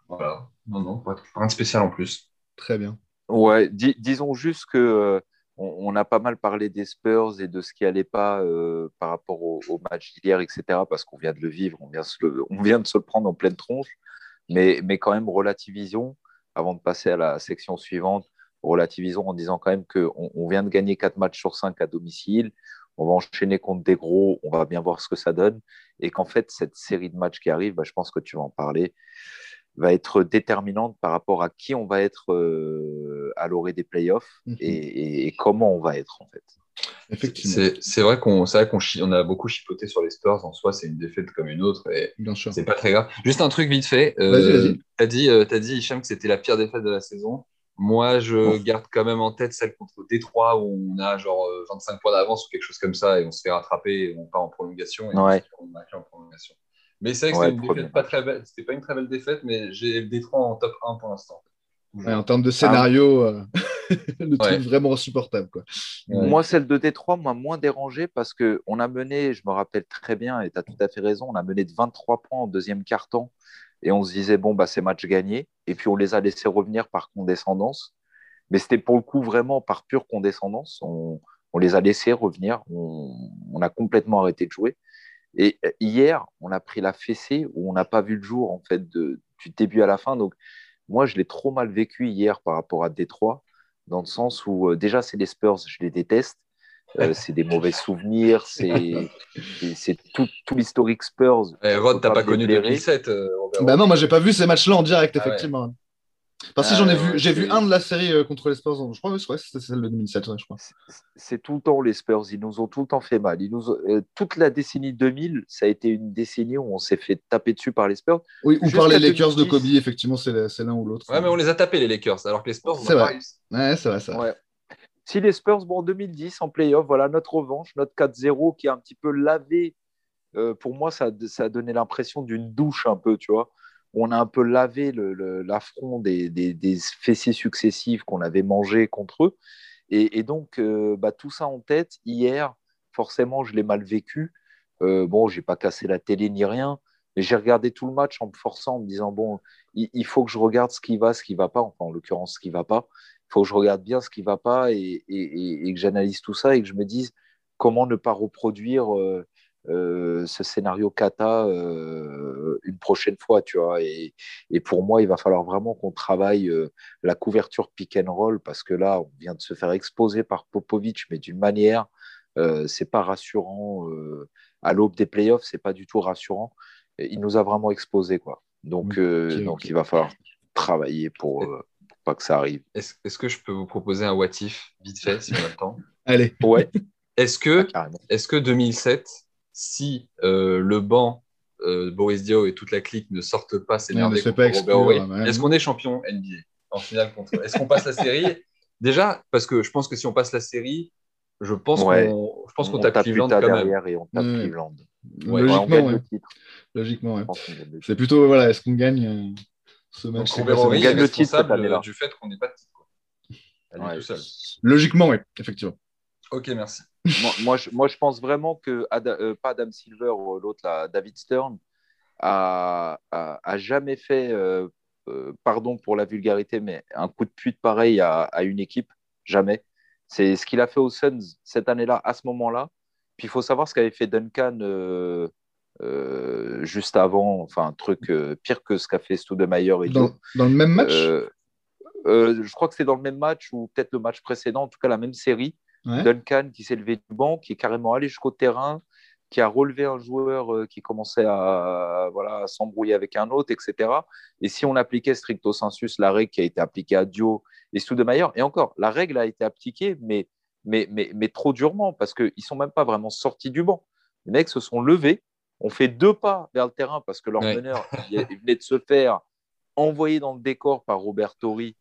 Speaker 3: voilà. Non, non, rien de spécial en plus.
Speaker 1: Très bien.
Speaker 2: Ouais, disons juste que on, a pas mal parlé des Spurs et de ce qui allait pas euh, par rapport au, match d'hier, etc. Parce qu'on vient de le vivre, on vient, de se le prendre en pleine tronche. Mais, quand même, relativisons, avant de passer à la section suivante, relativisons en disant quand même qu'on on vient de gagner 4 matchs sur 5 à domicile. On va enchaîner contre des gros, on va bien voir ce que ça donne. Et qu'en fait, cette série de matchs qui arrive, bah, je pense que tu vas en parler, va être déterminante par rapport à qui on va être euh, à l'orée des playoffs mhm. et, comment on va être en fait.
Speaker 3: Effectivement. C'est vrai qu'on on a beaucoup chipoté sur les Spurs. En soi, c'est une défaite comme une autre et c'est pas très grave. Juste un truc vite fait. Euh, tu as dit, euh, as dit Hicham que c'était la pire défaite de la saison. Moi, je garde quand même en tête celle contre Détroit où on a genre 25 euh, points d'avance ou quelque chose comme ça et on se fait rattraper et on part en prolongation. Et
Speaker 2: ouais.
Speaker 3: on, en prolongation. Mais c'est vrai que c'était pas très belle. C'était pas une très belle défaite, mais j'ai le Détroit en top 1 pour l'instant.
Speaker 1: en termes de scénario, euh, le truc vraiment insupportable. Quoi.
Speaker 2: Moi, celle de Détroit m'a moins dérangé parce qu'on a mené, je me rappelle très bien, et tu as tout à fait raison, on a mené de 23 points en deuxième quart-temps et on se disait, bon, bah, c'est match gagné. Et puis on les a laissés revenir par condescendance. Mais c'était pour le coup vraiment par pure condescendance. On, on les a laissés revenir. On, on, a complètement arrêté de jouer. Et euh, hier, on a pris la fessée où on n'a pas vu le jour en fait de, du début à la fin. Donc moi, je l'ai trop mal vécu hier par rapport à Détroit, dans le sens où euh, déjà c'est les Spurs, je les déteste. Euh, c'est des mauvais souvenirs, c'est tout, tout l'historique Spurs.
Speaker 3: Eh, Rod, t'as pas, connu 2007 euh,
Speaker 1: Bah non, moi j'ai pas vu ces matchs-là en direct, ah effectivement. Parce que j'en ai vu, j'ai vu un de la série euh, contre les Spurs. Je crois que c'était celle de 2007, je crois.
Speaker 2: C'est tout le temps les Spurs. Ils nous ont tout le temps fait mal. Ils nous toute la décennie 2000, ça a été une décennie où on s'est fait taper dessus par les Spurs.
Speaker 1: Oui, ou par les Lakers de Kobe. Effectivement, c'est l'un ou l'autre.
Speaker 3: Ouais, mais on les a tapés les Lakers, alors que les Spurs.
Speaker 1: C'est vrai. Ouais, c'est vrai ça.
Speaker 2: Ouais. Si les Spurs, bon, en 2010, en playoff, voilà notre revanche, notre 4-0 qui a un petit peu lavé. Euh, pour moi, ça, ça a donné l'impression d'une douche un peu, tu vois. On a un peu lavé l'affront des, des, des, fessiers successifs qu'on avait mangés contre eux. Et, donc, euh, bah, tout ça en tête, hier, forcément, je l'ai mal vécu. Euh, bon, j'ai pas cassé la télé ni rien, mais j'ai regardé tout le match en me forçant, en me disant bon, il, faut que je regarde ce qui va, ce qui va pas, enfin en l'occurrence ce qui va pas il faut que je regarde bien ce qui ne va pas et, que j'analyse tout ça et que je me dise comment ne pas reproduire euh, euh, ce scénario kata euh, une prochaine fois, tu vois. Et, pour moi, il va falloir vraiment qu'on travaille la couverture pick and roll parce que là, on vient de se faire exposer par Popovic, mais d'une manière, c'est pas rassurant. à l'aube des playoffs, c'est pas du tout rassurant. Il nous a vraiment exposé, quoi. Donc, donc il va falloir travailler pour que ça arrive.
Speaker 3: Est-ce que je peux vous proposer un what if vite fait si on a le temps?
Speaker 1: Allez.
Speaker 2: Ouais.
Speaker 3: Est-ce que, ah, est que 2007, si euh, le banc euh, Boris Dio et toute la clique ne sortent pas s'énerver est-ce qu'on est champion NBA en finale contre Est-ce qu'on passe la série? Déjà, parce que je pense que si on passe la série, je pense qu'on je pense qu'on tape Cleveland quand même.
Speaker 2: Et on tape Cleveland.
Speaker 1: Logiquement, Logiquement, C'est plutôt voilà, est-ce qu'on gagne euh,
Speaker 3: ce match. Donc, on gagne le titre du fait qu'on n'est pas de titre.
Speaker 1: Logiquement, oui, effectivement.
Speaker 3: Ok, merci.
Speaker 2: Moi, je, moi, je, pense vraiment que euh, pas Adam Silver ou l'autre, David Stern, a, a, jamais fait, euh, euh, pardon pour la vulgarité, mais un coup de pute pareil à, à une équipe. Jamais. C'est ce qu'il a fait aux Suns cette année-là, à ce moment-là. Puis il faut savoir ce qu'avait fait Duncan juste avant, enfin un truc pire que ce qu'a fait Stoudemire et
Speaker 1: dans, dans, le même match? Euh,
Speaker 2: Je crois que c'est dans le même match ou peut-être le match précédent, en tout cas la même série. Duncan qui s'est levé du banc, qui est carrément allé jusqu'au terrain, qui a relevé un joueur qui commençait à, voilà, s'embrouiller avec un autre, etc. Et si on appliquait stricto sensus la règle qui a été appliquée à Dio et Stoudemire, et encore, la règle a été appliquée, mais, mais, mais, mais trop durement, parce qu'ils ne sont même pas vraiment sortis du banc. Les mecs se sont levés, on fait deux pas vers le terrain parce que leur meneur venait de se faire envoyer dans le décor par Robert Tori.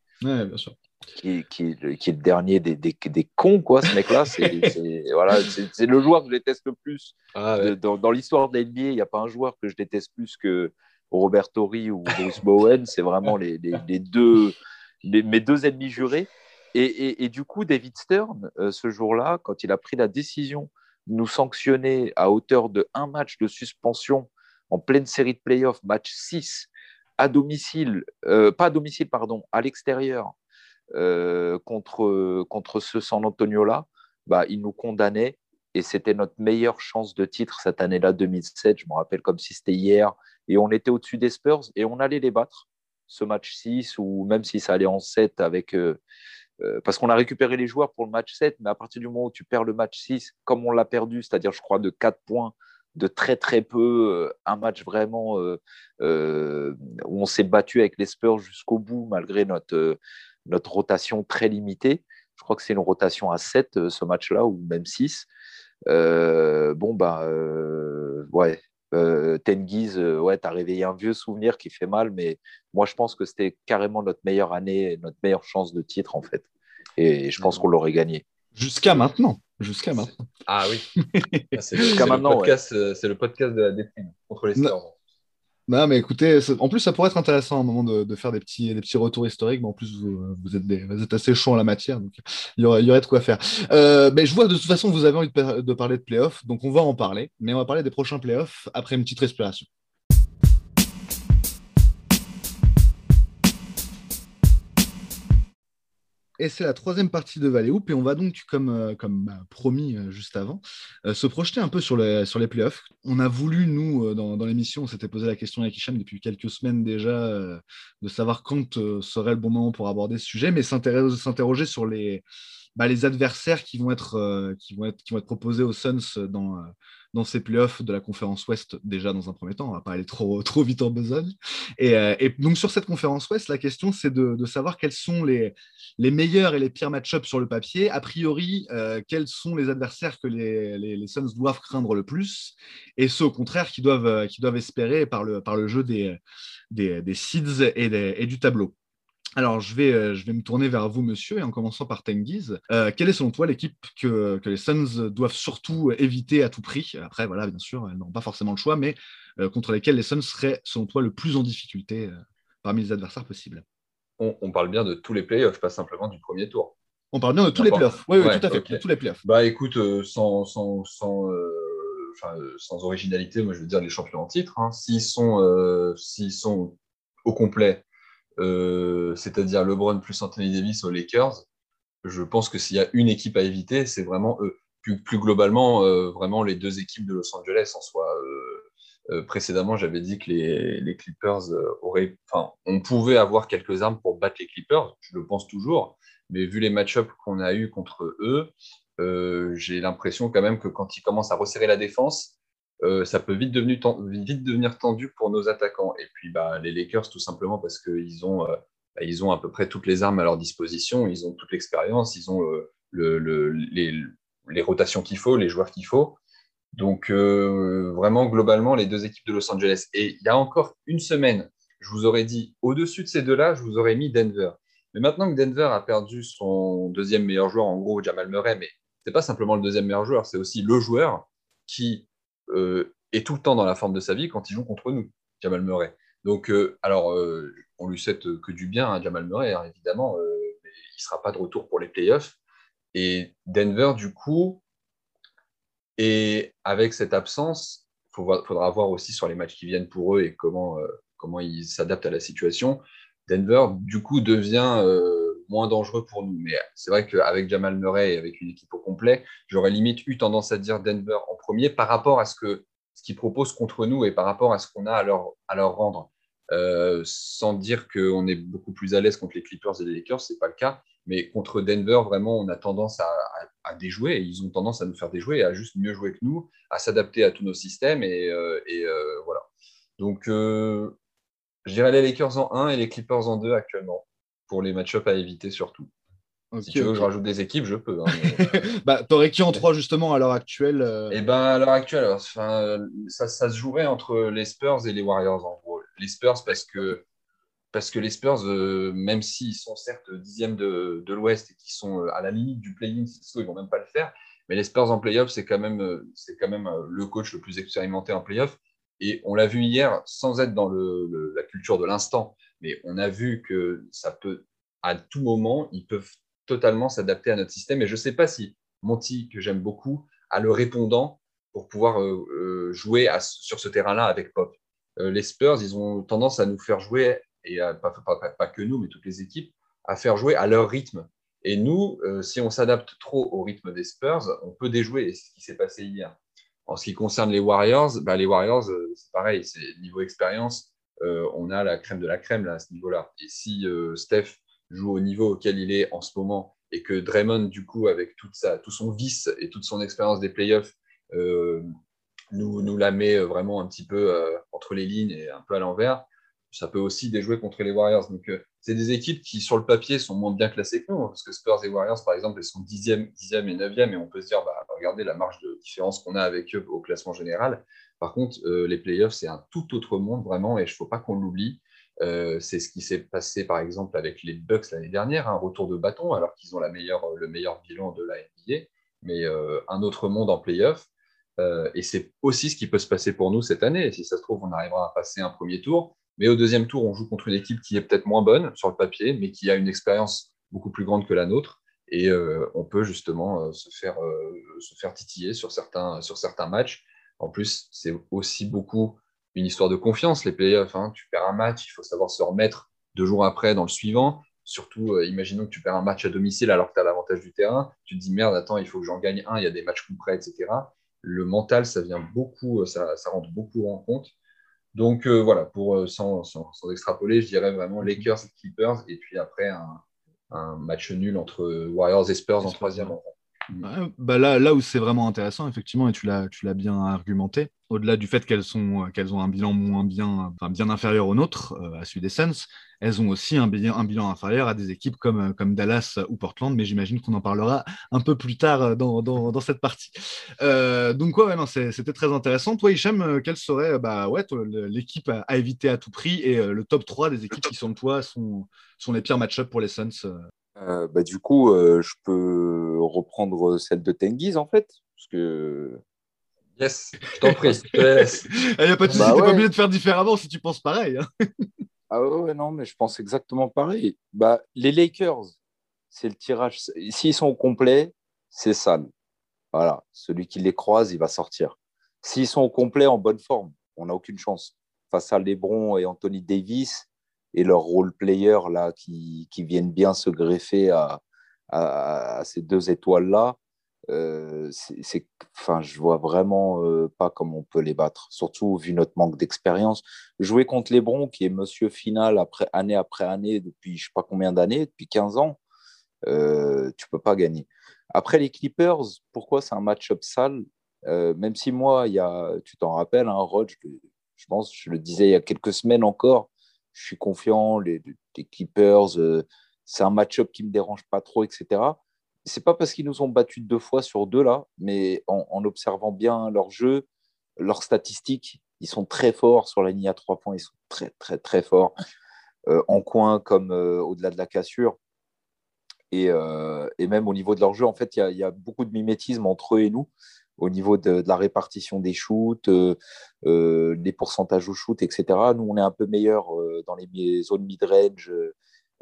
Speaker 2: Qui, qui, qui, est le dernier des, des, des cons, quoi, ce mec-là. C'est voilà, le joueur que je déteste le plus. Ah dans, dans l'histoire de l'NBA, il n'y a pas un joueur que je déteste plus que Robert Tori ou Bruce Bowen. C'est vraiment les, les, deux, mes deux ennemis jurés. Et, et, et, du coup, David Stern, euh, ce jour-là, quand il a pris la décision nous sanctionner à hauteur de un match de suspension en pleine série de playoffs, match 6, à domicile, pas à domicile, pardon, à l'extérieur, contre, contre ce San Antonio-là, bah, ils nous condamnaient et c'était notre meilleure chance de titre cette année-là, 2007. Je me rappelle comme si c'était hier. Et on était au-dessus des Spurs et on allait les battre, ce match 6, ou même si ça allait en 7 avec. Euh, euh, parce qu'on a récupéré les joueurs pour le match 7, mais à partir du moment où tu perds le match 6, comme on l'a perdu, c'est-à-dire, je crois, de 4 points, de très très peu, euh, un match vraiment où on s'est battu avec les Spurs jusqu'au bout, malgré notre, notre rotation très limitée. Je crois que c'est une rotation à 7 ce match-là, ou même 6. Euh, bon, bah, euh, ouais, euh, Tengiz, ouais, tu as réveillé un vieux souvenir qui fait mal, mais moi, je pense que c'était carrément notre meilleure année, notre meilleure chance de titre, en fait. Et je pense qu'on l'aurait gagné.
Speaker 1: Jusqu'à maintenant. Jusqu'à maintenant.
Speaker 3: Ah oui. Ah, c'est le, le podcast de la déprime contre les Stars.
Speaker 1: Non, mais écoutez, en plus, ça pourrait être intéressant à un moment de, faire des petits, des petits retours historiques, mais en plus, vous, êtes, vous êtes, assez chaud en la matière, donc il y aurait, il de quoi faire. Euh, mais je vois de toute façon vous avez envie de, de parler de playoffs, donc on va en parler, mais on va parler des prochains playoffs après une petite respiration. Et c'est la troisième partie de Valley. Et on va donc, comme, euh, bah, promis euh, juste avant, euh, se projeter un peu sur les, sur les playoffs. On a voulu, nous, dans, l'émission, on s'était posé la question avec Hicham depuis quelques semaines déjà, de savoir quand serait le bon moment pour aborder ce sujet, mais s'interroger sur les, bah, les adversaires qui vont, être, qui, vont être, qui vont être proposés aux Suns dans, dans ces playoffs de la conférence Ouest déjà dans un premier temps. On va pas aller trop, trop vite en besogne. Euh, et, donc sur cette conférence Ouest, la question c'est de, savoir quels sont les, les meilleurs et les pires match-ups sur le papier. A priori, euh, quels sont les adversaires que les, les, Suns doivent craindre le plus et ceux au contraire qui doivent, euh, qui doivent espérer par le, par le jeu des, des, seeds et du tableau. Alors, je vais, euh, je vais me tourner vers vous, monsieur, et en commençant par Tengiz. Euh, quelle est selon toi l'équipe que, les Suns doivent surtout éviter à tout prix? Après, voilà, bien sûr, elles n'ont pas forcément le choix, mais euh, contre lesquelles les Suns seraient, selon toi, le plus en difficulté parmi les adversaires possibles?
Speaker 3: On, parle bien de tous les playoffs, pas simplement du premier tour.
Speaker 1: On parle bien de tous les playoffs. Oui, oui, tout à fait, tous les playoffs.
Speaker 3: Bah écoute, sans, sans, sans, sans, originalité, moi je veux dire les champions en titre. Hein. S'ils sont, au complet, c'est-à-dire LeBron plus Anthony Davis aux Lakers, je pense que s'il y a une équipe à éviter, c'est vraiment eux. Plus, globalement, euh, vraiment les deux équipes de Los Angeles en soi. Euh, précédemment, j'avais dit que les, Clippers auraient, enfin, on pouvait avoir quelques armes pour battre les Clippers, je le pense toujours, mais vu les match-ups qu'on a eu contre eux, j'ai l'impression quand même que quand ils commencent à resserrer la défense, euh, ça peut vite, devenir tendu pour nos attaquants. Et puis bah, les Lakers, tout simplement parce qu'ils ont, euh, bah, ont à peu près toutes les armes à leur disposition, ils ont toute l'expérience, ils ont euh, le, les, rotations qu'il faut, les joueurs qu'il faut. Donc vraiment, globalement, les deux équipes de Los Angeles. Et il y a encore une semaine, je vous aurais dit, au-dessus de ces deux-là, je vous aurais mis Denver. Mais maintenant que Denver a perdu son deuxième meilleur joueur, en gros Jamal Murray, mais ce n'est pas simplement le deuxième meilleur joueur, c'est aussi le joueur qui est tout le temps dans la forme de sa vie quand il joue contre nous, Jamal Murray. Donc, euh, alors, euh, on lui souhaite que du bien Jamal Murray, hein, évidemment, mais il ne sera pas de retour pour les playoffs. Et Denver, du coup, et avec cette absence, il faudra voir aussi sur les matchs qui viennent pour eux et comment, comment ils s'adaptent à la situation. Denver, du coup, devient moins dangereux pour nous. Mais c'est vrai qu'avec Jamal Murray et avec une équipe au complet, j'aurais limite eu tendance à dire Denver en premier par rapport à ce que ce qu'ils proposent contre nous et par rapport à ce qu'on a à leur, à leur rendre. Euh, sans dire qu'on est beaucoup plus à l'aise contre les Clippers et les Lakers, c'est pas le cas. Mais contre Denver, vraiment, on a tendance à, à, déjouer ils ont tendance à nous faire déjouer et à juste mieux jouer que nous, à s'adapter à tous nos systèmes et, euh, euh, voilà. Donc, je dirais les Lakers en 1 et les Clippers en 2 actuellement pour les match-up à éviter surtout. si tu veux que je rajoute des équipes, je peux. Hein,
Speaker 1: bah, T'aurais qui en trois justement à l'heure actuelle euh
Speaker 3: Eh ben, à l'heure actuelle, ça, ça, se jouerait entre les Spurs et les Warriors en gros. Les Spurs parce que, parce que les Spurs, euh, même s'ils sont certes dixièmes de, de l'Ouest et qui sont euh, à la limite du play-in, ils vont même pas le faire. Mais les Spurs en play-off, c'est quand même, c'est quand même le coach le plus expérimenté en play-off. Et on l'a vu hier, sans être dans le, la culture de l'instant, mais on a vu que ça peut, à tout moment, ils peuvent totalement s'adapter à notre système. Et je ne sais pas si Monty, que j'aime beaucoup, a le répondant pour pouvoir euh, euh, jouer sur ce terrain-là avec Pop. les Spurs, ils ont tendance à nous faire jouer, et pas, que nous, mais toutes les équipes, à faire jouer à leur rythme. Et nous, si on s'adapte trop au rythme des Spurs, on peut déjouer. C'est ce qui s'est passé hier. En ce qui concerne les Warriors, bah, les Warriors, c'est pareil, c'est niveau expérience, on a la crème de la crème là, à ce niveau-là. Et si Steph joue au niveau auquel il est en ce moment et que Draymond, du coup, avec toute sa, tout son vice et toute son expérience des playoffs, euh, nous, nous la met vraiment un petit peu euh, entre les lignes et un peu à l'envers, ça peut aussi déjouer contre les Warriors. Donc, euh, c'est des équipes qui, sur le papier, sont moins bien classées que nous, hein, parce que Spurs et Warriors, par exemple, elles sont 10e, 10e et 9e, et on peut se dire, bah, regardez la marge de différence qu'on a avec eux au classement général. Par contre, les playoffs, c'est un tout autre monde, vraiment, et il ne faut pas qu'on l'oublie. Euh, c'est ce qui s'est passé par exemple avec les Bucks l'année dernière, un retour de bâton alors qu'ils ont meilleure, le meilleur bilan de la NBA, mais euh, un autre monde en playoff. Euh, et c'est aussi ce qui peut se passer pour nous cette année. Si ça se trouve, on arrivera à passer un premier tour, mais au deuxième tour, on joue contre une équipe qui est peut-être moins bonne sur le papier, mais qui a une expérience beaucoup plus grande que la nôtre. Et on peut justement se, faire, se faire titiller sur certains, sur certains matchs. En plus, c'est aussi beaucoup une histoire de confiance, les playoffs. Hein. Tu perds un match, il faut savoir se remettre deux jours après dans le suivant. Surtout, euh, imaginons que tu perds un match à domicile alors que tu as l'avantage du terrain. Tu te dis, merde, attends, il faut que j'en gagne un, il y a des matchs concrets, etc. Le mental, ça vient beaucoup, euh, ça, ça rentre beaucoup en compte. Donc euh, voilà, pour, sans, sans, extrapoler, je dirais vraiment Lakers, Clippers, et puis après un, un match nul entre Warriors et Spurs en troisième.
Speaker 1: Bah là, là où c'est vraiment intéressant, effectivement, et tu l'as bien argumenté, au-delà du fait qu'elles sont qu'elles ont un bilan moins bien, enfin, bien inférieur au nôtre, euh, à celui des Suns, elles ont aussi un bilan, un bilan inférieur à des équipes comme, comme Dallas ou Portland, mais j'imagine qu'on en parlera un peu plus tard dans, dans, dans cette partie. Euh, donc ouais, c'était très intéressant. Toi, Hicham, euh, quelle serait bah, ouais, l'équipe à, éviter à tout prix et le top 3 des équipes qui, sont toi, sont, sont les pires match-ups pour les Suns
Speaker 2: bah, Du coup, je peux reprendre celle de Tengiz, en fait, parce que
Speaker 3: Yes, je t'en prie.
Speaker 1: Il n'y a pas de souci, bah pas obligé de faire différemment si tu penses pareil. Hein.
Speaker 2: ah ouais, non, mais je pense exactement pareil. Bah, les Lakers, c'est le tirage. S'ils sont complets, c'est sale. Voilà, celui qui les croise, il va sortir. S'ils sont au complet, en bonne forme, on n'a aucune chance. Face à LeBron et Anthony Davis et leurs role players là, qui, qui viennent bien se greffer à, à ces deux étoiles-là, euh, c'est, enfin, je vois vraiment euh, pas comment on peut les battre, surtout vu notre manque d'expérience. Jouer contre Lebron, qui est monsieur final après, année après année, depuis je sais pas combien d'années, depuis 15 ans, euh, tu peux pas gagner. Après les Clippers, pourquoi c'est un match-up sale? Euh, Même si moi, il y a, tu t'en rappelles, hein, Rod, je, pense, je le disais il y a quelques semaines encore, je suis confiant, les, les Clippers, c'est un match-up qui me dérange pas trop, etc c'est pas parce qu'ils nous ont battus deux fois sur deux là, mais en, observant bien leur jeu, leurs statistiques, ils sont très forts sur la ligne à trois points, ils sont très très très forts euh, en coin comme euh, au-delà de la cassure. Euh, et, même au niveau de leur jeu, en fait, il y, a beaucoup de mimétisme entre eux et nous au niveau de, la répartition des shoots, les pourcentages au shoot, etc. Nous, on est un peu meilleur dans les zones mid-range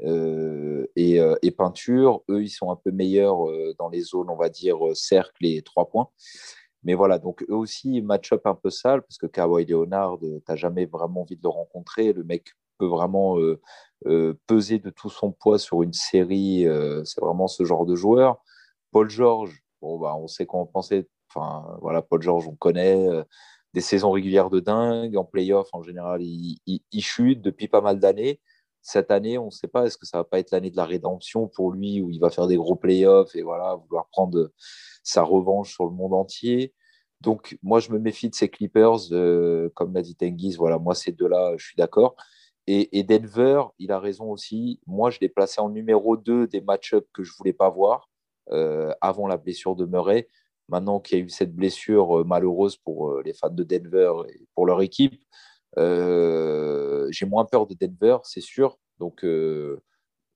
Speaker 2: euh, euh, et, peinture. Eux, ils sont un peu meilleurs euh, dans les zones, on va dire, cercle et trois points. Mais voilà, donc eux aussi, match-up un peu sale, parce que Kawhi Leonard, tu n'as jamais vraiment envie de le rencontrer. Le mec peut vraiment peser de tout son poids sur une série. c'est vraiment ce genre de joueur. Paul George, bon, bah, on sait qu'on pensait. Enfin, voilà, Paul George, on connaît. des saisons régulières de dingue. En playoff, en général, il, chute depuis pas mal d'années cette année, on ne sait pas, est-ce que ça va pas être l'année de la rédemption pour lui, où il va faire des gros playoffs et voilà, vouloir prendre sa revanche sur le monde entier. Donc, moi, je me méfie de ces Clippers, euh, comme l'a dit Tengiz, voilà, moi, ces deux-là, je suis d'accord. Et, Denver, il a raison aussi. Moi, je l'ai placé en numéro 2 des match-ups que je ne voulais pas voir euh, avant la blessure de Murray. Maintenant qu'il y a eu cette blessure euh, malheureuse pour les fans de Denver et pour leur équipe, euh, j'ai moins peur de Denver, c'est sûr. Donc euh,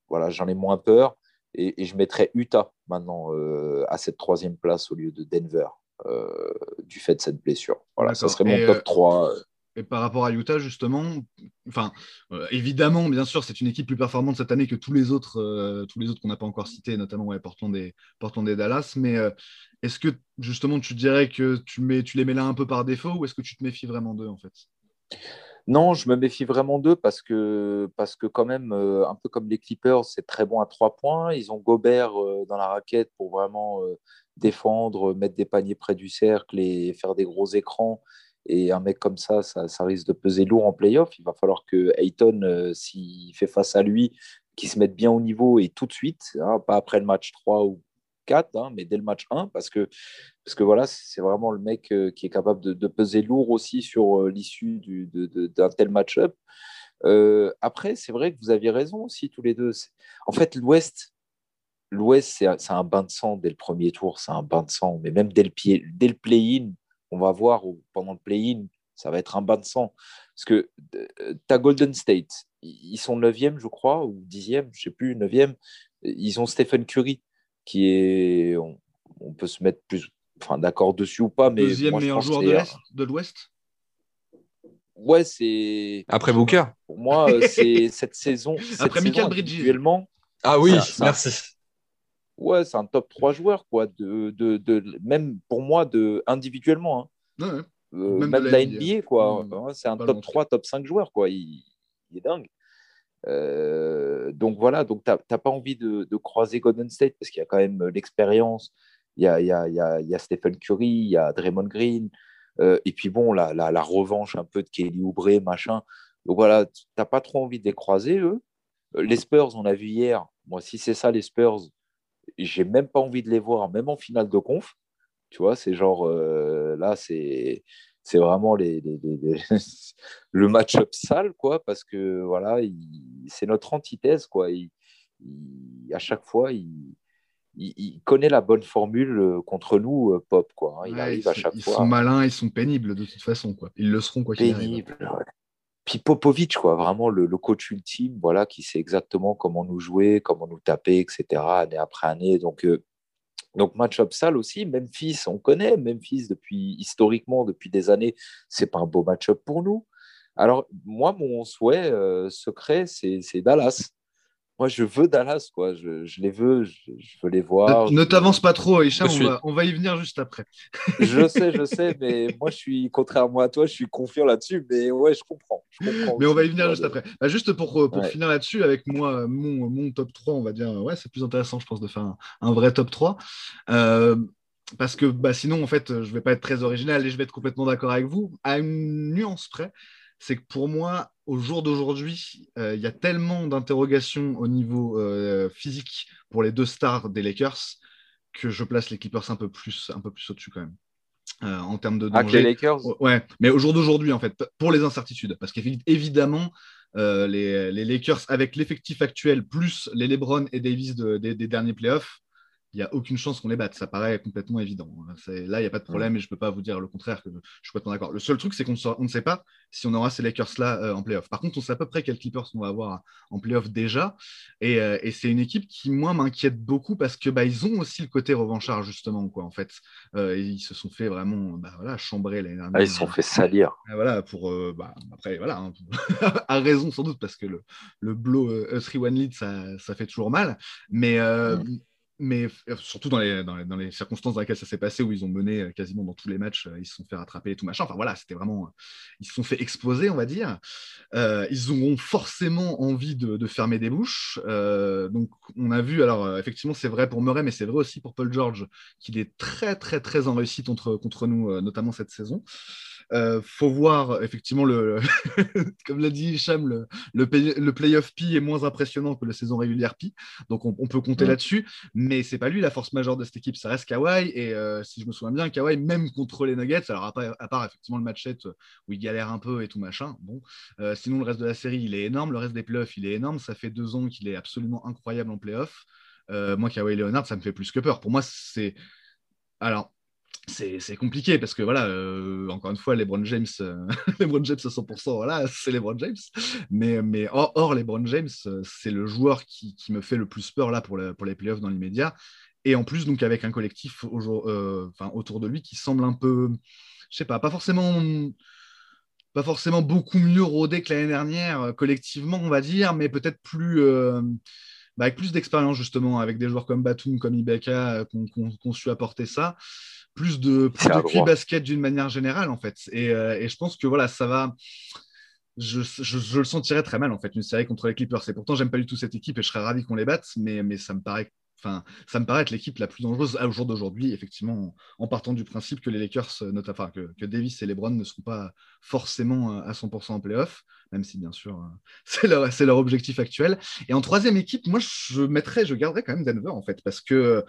Speaker 2: voilà, j'en ai moins peur. Et, je mettrais Utah maintenant euh, à cette troisième place au lieu de Denver du fait de cette blessure. Voilà, ça serait mon top 3.
Speaker 1: Et par rapport à Utah, justement, enfin, évidemment, bien sûr, c'est une équipe plus performante cette année que tous les autres, tous les autres qu'on n'a pas encore cités, notamment ouais, Portland, et, Dallas. Mais est-ce que justement, tu dirais que tu, tu les mets là un peu par défaut ou est-ce que tu te méfies vraiment d'eux en fait?
Speaker 2: Non, je me méfie vraiment d'eux parce que, parce que quand même, un peu comme les Clippers, c'est très bon à trois points. Ils ont Gobert dans la raquette pour vraiment défendre, mettre des paniers près du cercle et faire des gros écrans. Et un mec comme ça, ça, risque de peser lourd en playoff. Il va falloir que Ayton, s'il fait face à lui, qu'il se mette bien au niveau et tout de suite, hein, pas après le match 3 ou 4, hein, mais dès le match 1, parce que, parce que voilà, c'est vraiment le mec euh, qui est capable de, peser lourd aussi sur euh, l'issue d'un tel match-up. Euh, après, c'est vrai que vous aviez raison aussi tous les deux. En fait, l'Ouest, l'Ouest, c'est un bain de sang dès le premier tour, c'est un bain de sang, mais même dès le, dès le play-in, on va voir pendant le play-in, ça va être un bain de sang. Parce que tu as Golden State, ils sont 9e, je crois, ou 10e, je ne sais plus, 9e. Ils ont Stephen Curry qui est. On, peut se mettre plus enfin, d'accord dessus ou pas. Mais
Speaker 1: Deuxième meilleur joueur de l'Ouest?
Speaker 2: Ouais, c'est.
Speaker 3: Après Booker
Speaker 2: Pour moi, euh, c'est cette saison.
Speaker 1: Après Michael Bridges.
Speaker 3: Ah oui, merci.
Speaker 2: Ouais, c'est un top 3 joueur, quoi. De, de, de, même pour moi, de, individuellement. Hein. Euh, même, la NBA, quoi. c'est un top 3, top 5 joueurs, quoi. Il, il est dingue. Euh, donc voilà, donc tu n'as pas envie de, croiser Golden State parce qu'il y a quand même euh, l'expérience. Il y a, y, a, y Stephen Curry, il y a Draymond Green, euh, et puis bon, la, la, la, revanche un peu de Kelly Oubre, machin. Donc voilà, tu n'as pas trop envie de les croiser, eux. Les Spurs, on a vu hier, moi, si c'est ça, les Spurs, j'ai même pas envie de les voir, même en finale de conf. Tu vois, c'est genre, là, c'est c'est vraiment les, le match-up sale, quoi, parce que voilà, c'est notre antithèse, quoi. à chaque fois, il, il, connaît la bonne formule euh, contre nous, euh, Pop, quoi. Hein. Il arrive à chaque
Speaker 1: ils
Speaker 2: fois.
Speaker 1: Ils sont malins, ils sont pénibles de toute façon, quoi. Ils le seront, quoi qu'il arrive.
Speaker 2: Puis Popovic, quoi, vraiment le, coach ultime, voilà, qui sait exactement comment nous jouer, comment nous taper, etc., année après année. Donc, euh, donc match-up sale aussi. Memphis, on connaît Memphis depuis historiquement depuis des années. C'est pas un beau match-up pour nous. Alors moi, mon souhait euh, secret, c'est Dallas moi, je veux Dallas, quoi. Je, les veux, je, veux les voir.
Speaker 1: Ne, t'avance pas trop, Hicham, on va, y venir juste après.
Speaker 2: je sais, je sais, mais moi, je suis, contrairement à toi, je suis confiant là-dessus, mais ouais, je comprends.
Speaker 1: mais on va y venir juste après. Bah, juste pour, euh, pour finir là-dessus, avec moi, mon, mon, top 3, on va dire, ouais, c'est plus intéressant, je pense, de faire un, vrai top 3. Euh, parce que bah, sinon, en fait, je ne vais pas être très original et je vais être complètement d'accord avec vous, à une nuance près c'est que pour moi, au jour d'aujourd'hui, euh, il y a tellement d'interrogations au niveau euh, physique pour les deux stars des Lakers que je place les Clippers un peu plus, un peu plus au-dessus quand même. Euh, en termes de danger.
Speaker 2: les Lakers
Speaker 1: Ouais, mais au jour d'aujourd'hui, en fait, pour les incertitudes. Parce qu'évidemment, les, les, Lakers, avec l'effectif actuel, plus les LeBron et Davis des derniers playoffs, il n'y a aucune chance qu'on les batte. Ça paraît complètement évident. Là, il n'y a pas de problème et je ne peux pas vous dire le contraire, que je suis complètement d'accord. Le seul truc, c'est qu'on ne sait pas si on aura ces Lakers-là euh, en playoff. Par contre, on sait à peu près quels Clippers on va avoir en playoff déjà. Euh, et, c'est une équipe qui, moi, m'inquiète beaucoup parce que bah, ils ont aussi le côté revanchard, justement. Quoi, en fait. Euh, ils se sont fait vraiment bah, voilà, chambrer l'année
Speaker 2: dernière. Ah, ils se sont fait salir.
Speaker 1: voilà, pour, bah, après, voilà, hein, à raison sans doute parce que le, le blow 3-1 lead, ça, ça, fait toujours mal. Mais, mm mais euh, surtout dans les, dans les, dans, les, circonstances dans lesquelles ça s'est passé, où ils ont mené euh, quasiment dans tous les matchs, euh, ils se sont fait rattraper et tout machin. Enfin voilà, c'était vraiment. Ils se sont fait exploser, on va dire. ils auront forcément envie de, fermer des bouches. donc on a vu, alors effectivement, c'est vrai pour Murray, mais c'est vrai aussi pour Paul George, qu'il est très, très, très en réussite contre nous, notamment cette saison. Euh, faut voir, effectivement, le, comme l'a dit Hicham, le, le, playoff P est moins impressionnant que la saison régulière Pi. Donc, on, peut compter là-dessus. Mais c'est pas lui la force majeure de cette équipe. Ça reste Kawhi. Et euh, si je me souviens bien, Kawhi, même contre les Nuggets, alors à part, effectivement le match où il galère un peu et tout machin, bon, euh, sinon le reste de la série, il est énorme. Le reste des playoffs, il est énorme. Ça fait deux ans qu'il est absolument incroyable en playoff. moi, Kawhi Leonard, ça me fait plus que peur. Pour moi, c'est. Alors, c'est compliqué parce que voilà, euh, encore une fois, LeBron James, euh, LeBron James à 100%, voilà, c'est LeBron James. Mais, mais or, or LeBron James, euh, c'est le joueur qui, qui, me fait le plus peur là pour, pour les playoffs dans l'immédiat. Et en plus, donc avec un collectif enfin, autour de lui qui semble un peu, je sais pas, pas forcément, pas forcément beaucoup mieux rodé que l'année dernière collectivement, on va dire, mais peut-être plus. Bah, avec plus d'expérience justement, avec des joueurs comme Batum, comme Ibaka, qui ont su apporter ça plus de, plus de basket d'une manière générale, en fait. Et, euh, et, je pense que voilà, ça va. je, je, le sentirais très mal en fait, une série contre les Clippers. Et pourtant, j'aime pas du tout cette équipe et je serais ravi qu'on les batte, mais, mais ça me paraît Enfin, ça me paraît être l'équipe la plus dangereuse au jour d'aujourd'hui, effectivement, en, partant du principe que les Lakers, euh, que, que, Davis et LeBron ne seront pas forcément euh, à 100% en playoff, même si bien sûr c'est leur, leur, objectif actuel. Et en troisième équipe, moi je mettrais, je garderais quand même Denver en fait, parce que,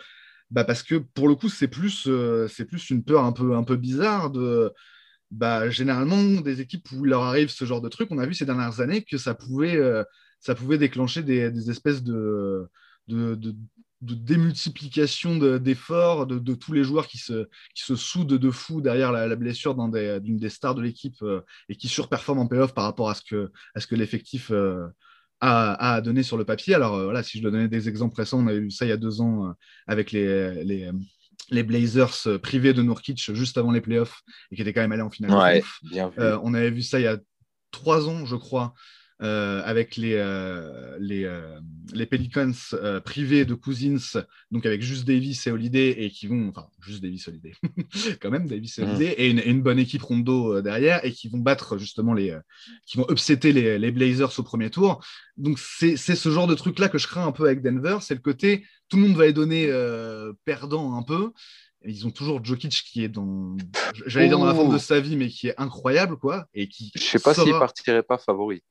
Speaker 1: bah, parce que pour le coup c'est plus, c'est plus une peur un peu, un peu bizarre de bah, généralement des équipes où il leur arrive ce genre de truc. On a vu ces dernières années que ça pouvait, ça pouvait déclencher des, espèces de, de démultiplication d'efforts de, tous les joueurs qui se, qui se soudent de fou derrière la, blessure d'une des, stars de l'équipe euh, et qui surperforment en playoff par rapport à ce que, à ce que l'effectif euh, a, donné sur le papier. Alors euh, voilà, si je dois donner des exemples récents, on a eu ça il y a deux ans avec les, les, les, Blazers privés de Nurkic juste avant les playoffs et qui étaient quand même allés en finale. on avait vu ça il y a trois ans, je crois, euh, avec les, euh, les, euh, les, Pelicans privés de Cousins, donc avec juste Davis et Holiday, et qui vont, enfin, juste Davis et Holiday, quand même, Davis et mm. Holiday, et, une, bonne équipe Rondo derrière, et qui vont battre justement les, qui vont upsetter les, les Blazers au premier tour. Donc c'est ce genre de truc-là que je crains un peu avec Denver, c'est le côté, tout le monde va les donner perdant un peu, ils ont toujours Jokic qui est dans, j'allais dire dans la forme de sa vie, mais qui est incroyable, quoi. Et qui
Speaker 2: je sais pas s'il partirait pas favori.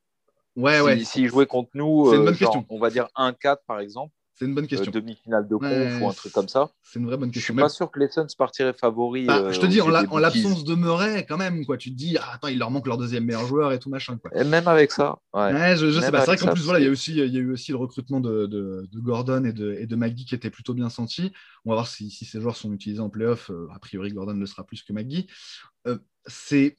Speaker 1: Ouais, ouais.
Speaker 2: S'il jouait contre nous, euh, on va dire 1-4 par exemple.
Speaker 1: C'est une bonne euh, question.
Speaker 2: Demi-finale de conf ou un truc comme ça.
Speaker 1: C'est une vraie bonne question.
Speaker 2: Je suis pas sûr que les Suns partiraient favoris.
Speaker 1: Bah, euh, je te dis, en l'absence de Murray, quand même, quoi. Tu te dis, ah, attends, il leur manque leur deuxième meilleur joueur et tout machin. Quoi.
Speaker 2: Et même avec ça. Ouais.
Speaker 1: je, sais pas. C'est vrai qu'en plus, voilà, il y, a aussi, il y a eu aussi le recrutement de, de, Gordon et de, et de McGee qui était plutôt bien senti. On va voir si, si ces joueurs sont utilisés en playoff. a priori, Gordon le sera plus que McGee. c'est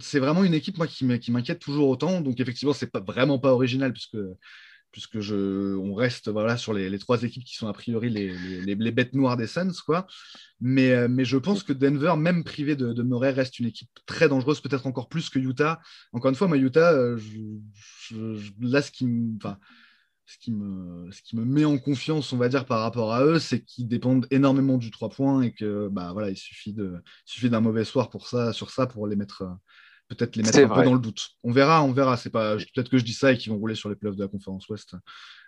Speaker 1: c'est vraiment une équipe moi, qui m'inquiète toujours autant. Donc effectivement, c'est pas vraiment pas original puisque puisque je, on reste voilà, sur les, trois équipes qui sont a priori les, les, bêtes noires des Suns. Quoi. Mais, euh, mais je pense que Denver, même privé de, de Murray, reste une équipe très dangereuse, peut-être encore plus que Utah. Encore une fois, moi, Utah, euh, là, ce qui, me, ce, qui me, ce qui me met en confiance, on va dire, par rapport à eux, c'est qu'ils dépendent énormément du 3 points et que bah, voilà, il suffit d'un mauvais soir pour ça, sur ça pour les mettre peut-être les mettre un peu dans le doute. On verra, on verra. C'est pas peut-être que je dis ça et qu'ils vont rouler sur les playoffs de la conférence Ouest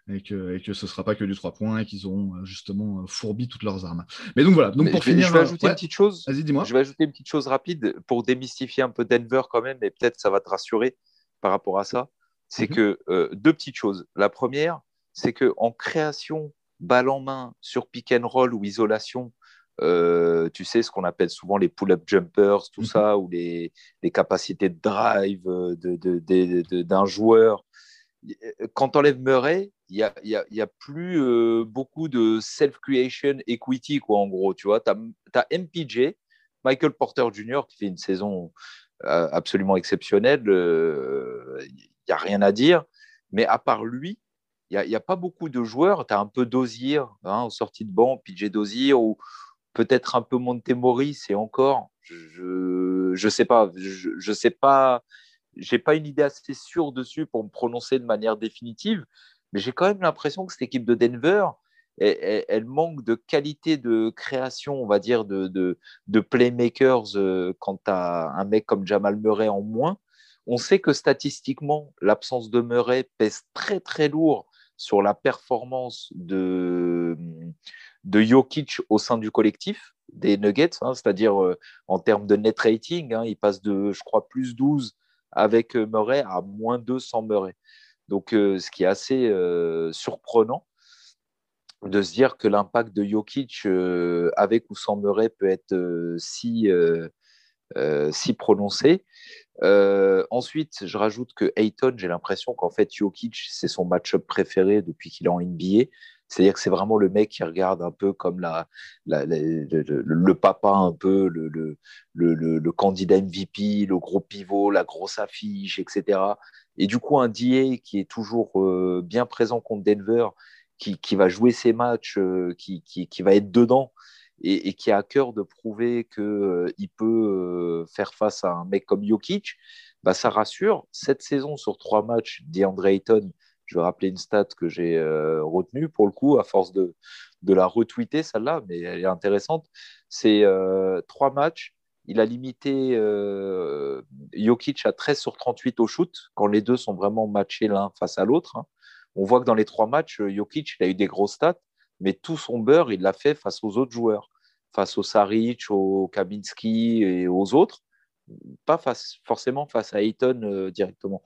Speaker 1: et que, et que ce sera pas que du 3 points et qu'ils auront euh, justement euh, fourbi toutes leurs armes. Mais donc voilà. Donc pour finir,
Speaker 2: je vais ajouter une petite chose.
Speaker 1: Vas-y, dis-moi.
Speaker 2: Je vais ajouter une petite chose rapide pour démystifier un peu Denver quand même, et peut-être ça va te rassurer par rapport à ça. C'est mhm. que euh, deux petites choses. La première, c'est que en création balle en main sur pick and roll ou isolation, euh, tu sais, ce qu'on appelle souvent les pull-up jumpers, tout mhm. ça, ou les, les, capacités de drive d'un de, de, joueur. Quand tu enlèves Murray, il n'y a, y a, y a, plus euh, beaucoup de self-creation equity, quoi, en gros. Tu vois, tu as, MPJ, Michael Porter Jr., qui fait une saison euh, absolument exceptionnelle. Il n'y a rien à dire. Mais à part lui, il n'y a, a, pas beaucoup de joueurs. Tu as un peu Dozier, hein, aux sorties de banc, PJ Dozier, ou, peut-être un peu Montemori, c'est encore, je ne sais pas, je, je sais pas, j'ai pas une idée assez sûre dessus pour me prononcer de manière définitive, mais j'ai quand même l'impression que cette équipe de Denver, elle, manque de qualité de création, on va dire, de, de, playmakers euh, quant à un mec comme Jamal Murray en moins. On sait que statistiquement, l'absence de Murray pèse très très lourd sur la performance de, de Jokic au sein du collectif des Nuggets, hein, c'est-à-dire euh, en termes de net rating, hein, il passe de, je crois, plus 12 avec euh, Murray à moins 2 sans Murray. Donc, euh, ce qui est assez surprenant de se dire que l'impact de Jokic avec ou sans Murray peut être si, si prononcé. ensuite, je rajoute que Ayton, j'ai l'impression qu'en fait, Jokic, c'est son match-up préféré depuis qu'il est en NBA. C'est-à-dire que c'est vraiment le mec qui regarde un peu comme le, papa, un peu le, candidat MVP, le gros pivot, la grosse affiche, etc. Et du coup, un DA qui est toujours euh, bien présent contre Denver, qui, va jouer ses matchs, euh, qui, va être dedans et, qui a à cœur de prouver qu'il euh, peut faire face à un mec comme Jokic, bah, ça rassure. Cette saison, sur trois matchs, DeAndre Ayton, je vais rappeler une stat que j'ai euh, retenue pour le coup, à force de, la retweeter, celle-là, mais elle est intéressante. C'est euh, trois matchs, il a limité euh, Jokic à 13 sur 38 au shoot, quand les deux sont vraiment matchés l'un face à l'autre. Hein. On voit que dans les trois matchs, Jokic il a eu des gros stats, mais tout son beurre, il l'a fait face aux autres joueurs, face au Saric, au Kabinski et aux autres, pas face, forcément face à Ayton euh, directement.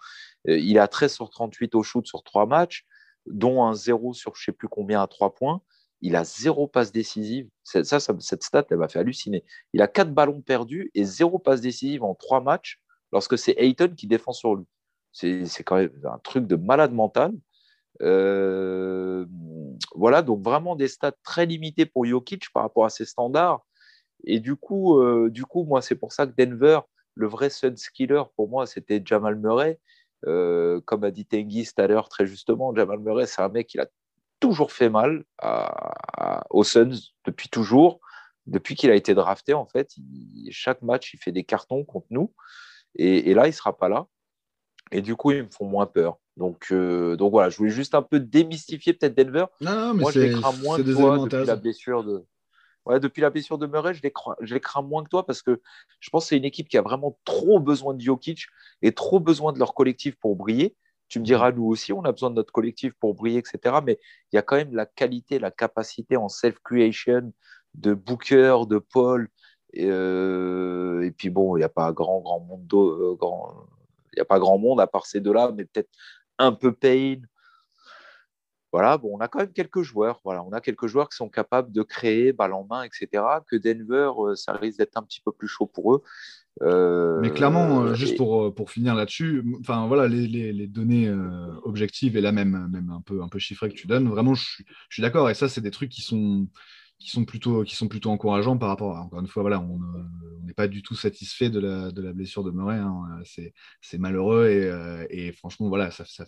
Speaker 2: Euh, il a 13 sur 38 au shoot sur trois matchs, dont un 0 sur je ne sais plus combien à trois points il a zéro passe décisive. Ça, cette stat, elle m'a fait halluciner. Il a quatre ballons perdus et zéro passe décisive en trois matchs lorsque c'est Ayton qui défend sur lui. C'est quand même un truc de malade mental. Euh, voilà, donc vraiment des stats très limitées pour Jokic par rapport à ses standards. Et du coup, euh, du coup moi, c'est pour ça que Denver, le vrai Suns killer pour moi, c'était Jamal Murray. Euh, comme a dit Tengiz tout à l'heure très justement, Jamal Murray, c'est un mec qui a toujours fait mal à, aux Suns depuis toujours. Depuis qu'il a été drafté, en fait, chaque match, il fait des cartons contre nous. Et, là, il ne sera pas là. Et du coup, ils me font moins peur. Donc, euh, donc voilà, je voulais juste un peu démystifier peut-être Denver.
Speaker 1: Non, mais
Speaker 2: Moi, je les crains moins que toi depuis la blessure de. Depuis la blessure de Murray, je les, crains, moins que toi parce que je pense que c'est une équipe qui a vraiment trop besoin de Jokic et trop besoin de leur collectif pour briller. Tu me diras, nous aussi, on a besoin de notre collectif pour briller, etc. Mais il y a quand même la qualité, la capacité en self-creation de Booker, de Paul. Et, euh, puis bon, il n'y a pas grand, grand monde, euh, il a pas grand monde à part ces deux-là, mais peut-être un peu Payne. Voilà, bon, on a quand même quelques joueurs. Voilà, on a quelques joueurs qui sont capables de créer balle en main, etc. Que Denver, euh, ça risque d'être un petit peu plus chaud pour eux.
Speaker 1: Euh, Mais clairement, euh, juste pour, euh, pour finir là-dessus, enfin voilà, les, les, données objectives et là même, même un peu, un peu chiffrées que tu donnes, vraiment, je, je suis d'accord. Et ça, c'est des trucs qui sont, qui sont plutôt, qui sont plutôt encourageants par rapport à, encore une fois, voilà, on n'est pas du tout satisfait de la, de la blessure de Murray. Hein. C'est malheureux et, et, franchement, voilà, ça, ça,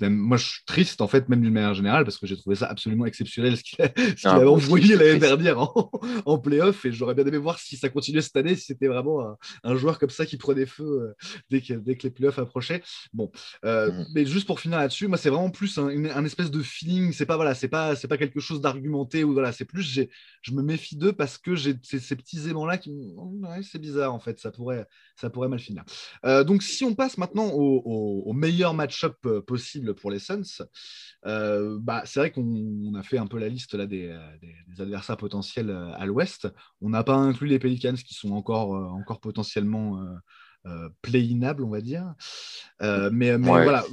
Speaker 1: même, moi, je suis triste, en fait, même d'une manière générale, parce que j'ai trouvé ça absolument exceptionnel ce qu'il ah, avait envoyé l'année dernière en, en playoff. Et j'aurais bien aimé voir si ça continuait cette année, si c'était vraiment un, joueur comme ça qui prenait feu euh, dès, que, dès que les playoffs approchaient. Bon, euh, mm. mais juste pour finir là-dessus, moi, c'est vraiment plus un, espèce de feeling. C'est pas, voilà, c'est pas, c'est pas quelque chose d'argumenté ou voilà, c'est plus, je me méfie d'eux parce que j'ai ces, petits aimants-là qui, c'est bizarre, en fait, ça pourrait, ça pourrait mal finir. Euh, donc, si on passe maintenant au, au meilleur match-up possible pour les Suns. Euh, bah, c'est vrai qu'on a fait un peu la liste là, des, des, adversaires potentiels euh, à l'ouest. On n'a pas inclus les Pelicans qui sont encore, euh, encore potentiellement euh, play-inables, on va dire. mais, mais voilà,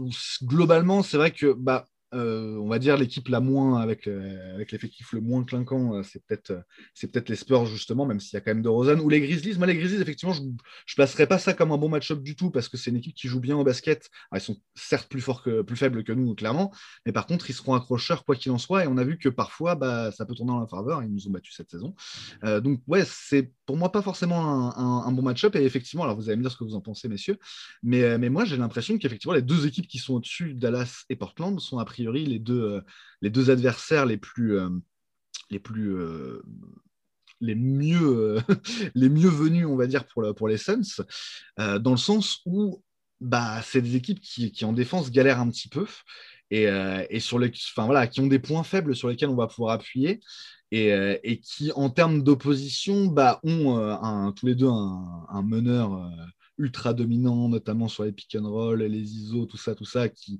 Speaker 1: globalement, c'est vrai que bah, euh, on va dire l'équipe la moins avec, euh, avec l'effectif le moins clinquant, euh, c'est peut-être c'est peut-être les Spurs justement, même s'il y a quand même de Rosen ou les Grizzlies. Moi les Grizzlies effectivement, je ne placerais pas ça comme un bon match-up du tout parce que c'est une équipe qui joue bien au basket. ils sont certes plus forts plus faibles que nous clairement, mais par contre ils seront accrocheurs quoi qu'il en soit et on a vu que parfois bah, ça peut tourner en la faveur. Ils nous ont battu cette saison. donc ouais c'est pour moi pas forcément un, bon match-up et effectivement alors vous allez me dire ce que vous en pensez messieurs, mais, mais moi j'ai l'impression qu'effectivement les deux équipes qui sont au-dessus Dallas et Portland sont a priori les deux, euh, les deux adversaires les plus, euh, euh, les mieux, les mieux venus, on va dire, pour, les Suns, dans le sens où bah, c'est des équipes qui, qui, en défense galèrent un petit peu et, et sur les, enfin, voilà, qui ont des points faibles sur lesquels on va pouvoir appuyer et, et qui, en termes d'opposition, bah, ont un, tous les deux un, un meneur ultra dominant, notamment sur les pick and roll, les ISO, tout ça, tout ça, qui,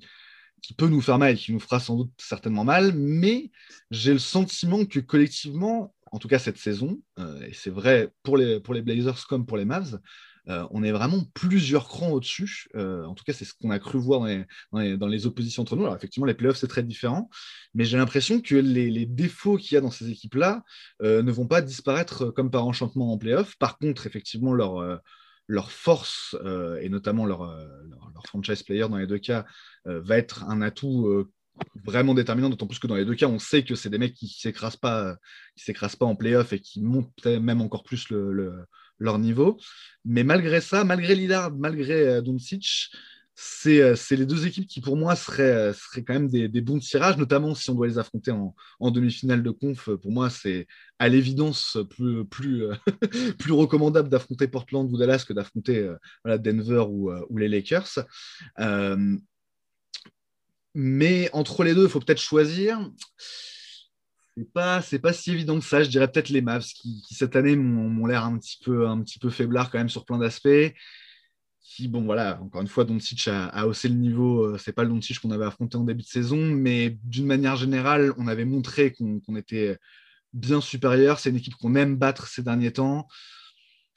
Speaker 1: qui peut nous faire mal et qui nous fera sans doute certainement mal, mais j'ai le sentiment que collectivement, en tout cas cette saison, euh, et c'est vrai pour les, pour les Blazers comme pour les Mavs, euh, on est vraiment plusieurs crans au-dessus. Euh, en tout cas, c'est ce qu'on a cru voir dans les, dans, les, oppositions entre nous. Alors, effectivement, les playoffs, c'est très différent. Mais j'ai l'impression que les, les défauts qu'il y a dans ces équipes-là ne vont pas disparaître comme par enchantement en playoffs. Par contre, effectivement, leur leur force, euh, et notamment leur, euh, leur, franchise player dans les deux cas, euh, va être un atout vraiment déterminant, d'autant plus que dans les deux cas, on sait que c'est des mecs qui ne s'écrasent s'écrasent pas en playoff et qui montent même encore plus le, leur niveau. Mais malgré ça, malgré Lillard, malgré Doncic, c'est les deux équipes qui, pour moi, seraient, euh, quand même des, bons tirages, notamment si on doit les affronter en, demi-finale de conf. Pour moi, c'est à l'évidence plus, euh, recommandable d'affronter Portland ou Dallas que d'affronter Denver ou, les Lakers. mais entre les deux, il faut peut-être choisir. C'est pas, pas si évident que ça. Je dirais peut-être les Mavs qui, cette année m'ont l'air un un petit peu faiblard quand même sur plein d'aspects. Qui, bon, voilà, encore une fois, Doncic a, a haussé le niveau. Euh, c'est pas le Doncic qu'on avait affronté en début de saison, mais d'une manière générale, on avait montré qu'on était bien supérieur. C'est une équipe qu'on aime battre ces derniers temps.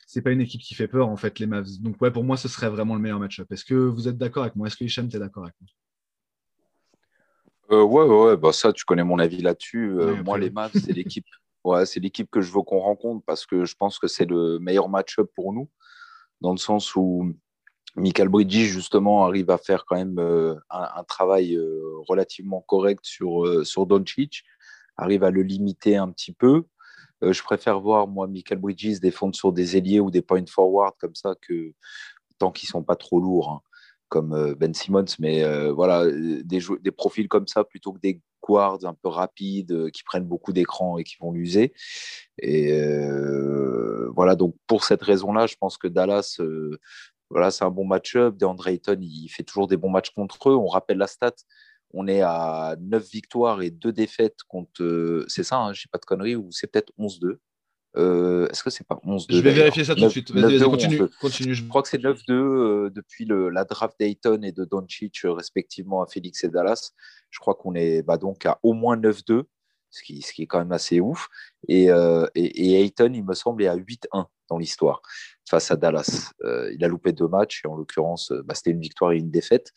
Speaker 1: C'est pas une équipe qui fait peur, en fait, les Mavs. Donc, ouais, pour moi, ce serait vraiment le meilleur match-up. Est-ce que vous êtes d'accord avec moi? Est-ce que Hicham, tu es d'accord avec moi?
Speaker 2: Euh, ouais, ouais, bah ça, tu connais mon avis là-dessus. Euh, moi, les Mavs, c'est l'équipe. Ouais, c'est l'équipe que je veux qu'on rencontre parce que je pense que c'est le meilleur match-up pour nous, dans le sens où Michael Bridges, justement, arrive à faire quand même euh, un, travail relativement correct sur, sur Doncic, arrive à le limiter un petit peu. je préfère voir, moi, Michael Bridges défendre sur des ailiers ou des point forward comme ça que tant qu'ils sont pas trop lourds. Hein comme euh, Ben Simmons, mais euh, voilà, euh, des, des, profils comme ça plutôt que des guards un peu rapides qui prennent beaucoup d'écran et qui vont l'user. Et voilà, donc pour cette raison-là, je pense que Dallas, voilà, c'est un bon match-up. DeAndre Ayton, il fait toujours des bons matchs contre eux. On rappelle la stat. On est à 9 victoires et 2 défaites contre. c'est ça, hein, je sais pas de conneries, ou c'est peut-être 11-2. Euh, est-ce que c'est pas 11-2
Speaker 1: Je vais vérifier ça tout de suite. Vas-y, continue, continue,
Speaker 2: Je crois que c'est 9-2 euh, depuis le, la draft d'Ayton et de Doncic, euh, respectivement à Félix et Dallas. Je crois qu'on est bah, donc à au moins 9-2, ce qui, ce qui est quand même assez ouf. Et, et, et Ayton, il me semble, est à 8-1 dans l'histoire face à Dallas. il a loupé deux matchs et en l'occurrence, bah, c'était une victoire et une défaite.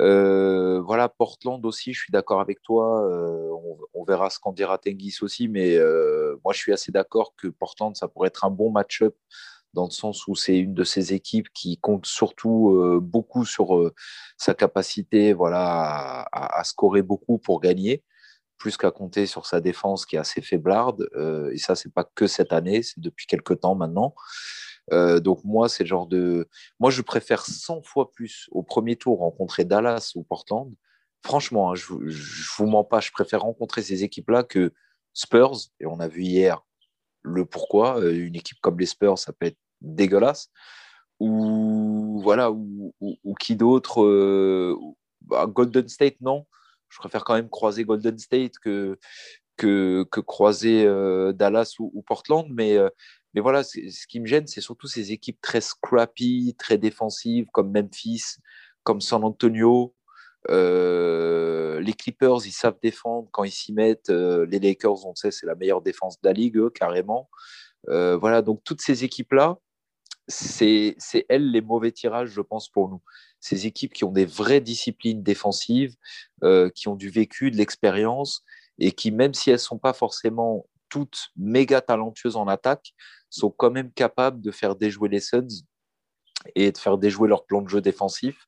Speaker 2: Euh, voilà, Portland aussi, je suis d'accord avec toi. Euh, on, verra ce qu'en dira Tenguis aussi, mais euh, moi je suis assez d'accord que Portland, ça pourrait être un bon match-up dans le sens où c'est une de ces équipes qui compte surtout beaucoup sur sa capacité voilà, à, scorer beaucoup pour gagner, plus qu'à compter sur sa défense qui est assez faiblarde. et ça, c'est pas que cette année, c'est depuis quelques temps maintenant. Euh, donc moi, c'est le genre de... Moi, je préfère 100 fois plus au premier tour rencontrer Dallas ou Portland. Franchement, hein, je, ne vous mens pas, je préfère rencontrer ces équipes-là que Spurs. Et on a vu hier le pourquoi. Euh, une équipe comme les Spurs, ça peut être dégueulasse. Ou voilà, ou, qui d'autre euh, bah, Golden State, non. Je préfère quand même croiser Golden State que, que, croiser Dallas ou, Portland. Mais, mais voilà, ce qui me gêne, c'est surtout ces équipes très scrappy, très défensives, comme Memphis, comme San Antonio. Euh, les Clippers, ils savent défendre quand ils s'y mettent. Euh, les Lakers, on sait, c'est la meilleure défense de la ligue, carrément. Euh, voilà, donc toutes ces équipes-là, c'est elles les mauvais tirages, je pense, pour nous. Ces équipes qui ont des vraies disciplines défensives, qui ont du vécu, de l'expérience, et qui, même si elles ne sont pas forcément toutes méga talentueuses en attaque, sont quand même capables de faire déjouer les Suns et de faire déjouer leur plan de jeu défensif.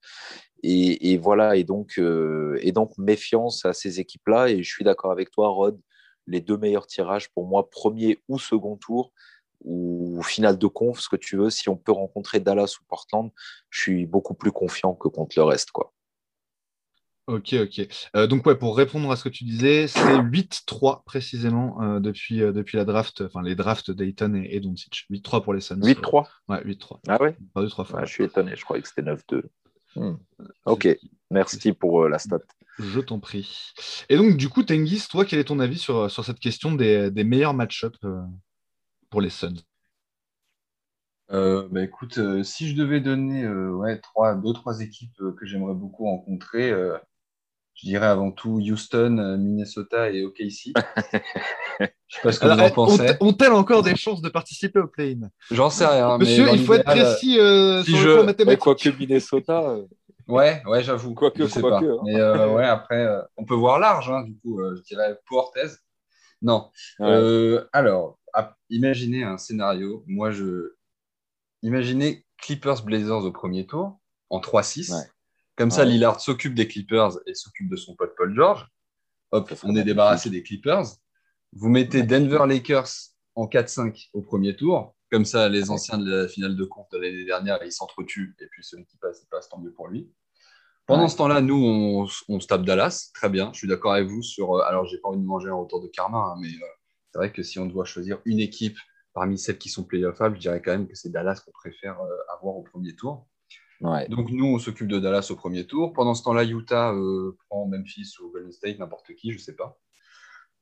Speaker 2: Et, voilà, et donc, euh, donc méfiance à ces équipes-là. Et je suis d'accord avec toi, Rod, les deux meilleurs tirages pour moi, premier ou second tour, ou finale de conf, ce que tu veux, si on peut rencontrer Dallas ou Portland, je suis beaucoup plus confiant que contre le reste. quoi.
Speaker 1: Ok, ok. Euh, donc, ouais, pour répondre à ce que tu disais, c'est 8-3 précisément euh, depuis, euh, depuis la draft, enfin les drafts Dayton et, et Doncic. 8-3 pour les Suns.
Speaker 2: 8-3
Speaker 1: Ouais, 8-3.
Speaker 2: Ah ouais?
Speaker 1: Pas 3 fois.
Speaker 2: Ah, je suis étonné, je croyais que c'était 9-2. Hmm. Ok, merci pour la stat.
Speaker 1: Je t'en prie. Et donc, du coup, Tenguis, toi, quel est ton avis sur, sur cette question des, des meilleurs match-ups pour les Suns?
Speaker 3: Bah écoute, si je devais donner ouais, trois, deux, trois équipes que j'aimerais beaucoup rencontrer, je dirais avant tout Houston, euh, Minnesota et OKC. je
Speaker 1: sais pas ce que vous en pensez. Ont-elles encore des chances de participer au play-in?
Speaker 3: J'en sais rien.
Speaker 1: Monsieur, il faut être précis euh, si sur je... le plan mathématique.
Speaker 2: Quoique Minnesota. Euh,
Speaker 3: ouais, ouais, j'avoue.
Speaker 2: Quoique, je sais pas. Hein.
Speaker 3: Mais ouais, après, on peut voir large, hein, du coup, je dirais pour Non. alors, imaginez un scénario. Moi, je. Imaginez Clippers Blazers au premier tour en 3-6. Comme ça, Lillard s'occupe des Clippers et s'occupe de son pote Paul George. Hop, on est débarrassé des Clippers. Vous mettez Denver Lakers en 4-5 au premier tour. Comme ça, les anciens de la finale de compte de l'année dernière, ils s'entretuent. Et puis celui qui passe, il passe, tant mieux pour lui. Pendant ce temps-là, nous, on, on, se tape Dallas. Très bien. Je suis d'accord avec vous sur. Euh, alors, j'ai pas envie de manger un retour de karma, hein, mais euh, c'est vrai que si on doit choisir une équipe parmi celles qui sont playoffables, je dirais quand même que c'est Dallas qu'on préfère euh, avoir au premier tour. Donc nous, on s'occupe de Dallas au premier tour. Pendant ce temps-là, Utah euh, prend Memphis ou Golden State, n'importe qui, je ne sais pas.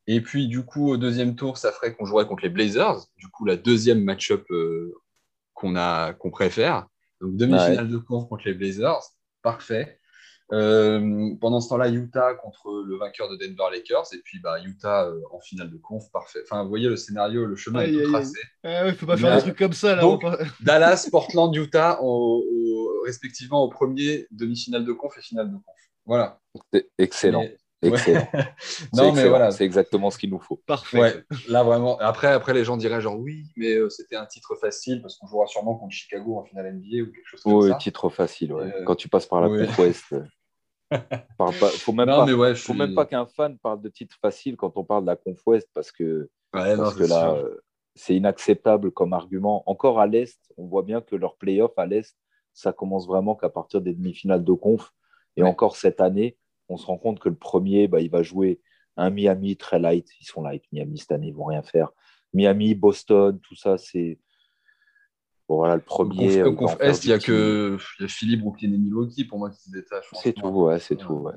Speaker 3: Et puis, du coup, au deuxième tour, ça ferait qu'on jouerait contre les Blazers. Du coup, la deuxième match-up qu'on qu'on préfère. Donc, demi-finale de conf contre les Blazers. Parfait. Euh, pendant ce temps-là, Utah contre le vainqueur de Denver Lakers. Et puis, bah, Utah euh, en finale de conf. Parfait. Enfin, vous voyez le scénario, le chemin est tout tracé.
Speaker 1: Il ne faut pas faire des trucs comme ça. Là,
Speaker 3: donc, Dallas, Portland, Utah, respectivement au premier demi-finale de conf et finale de conf. Voilà.
Speaker 2: Excellent. Excellent. non, mais voilà. C'est exactement ce qu'il nous faut.
Speaker 3: Parfait. Ouais, là, vraiment. Après, après, les gens diraient genre oui, mais euh, c'était un titre facile parce qu'on jouera sûrement contre Chicago en finale NBA ou quelque chose comme ça.
Speaker 2: Oui, titre facile. Ouais. Euh, Quand tu passes par la ouais. Ouest. Il euh, faut même pas, faut même pas qu'un fan parle de titre facile quand on parle de la conf Ouest parce que, parce que là, c'est inacceptable comme argument. Encore à l'Est, on voit bien que leur playoff à l'Est, ça commence vraiment qu'à partir des demi-finales de conf. Et encore cette année, on se rend compte que le premier, bah, il va jouer un Miami très light. Ils sont light, Miami cette année, ils vont rien faire. Miami, Boston, tout ça, c'est. Bon, voilà, le premier.
Speaker 3: Au conf, Est, il n'y a que y a Philly, Brooklyn et Milwaukee pour moi qui se détachent.
Speaker 2: C'est tout, ouais, c'est tout. Ouais.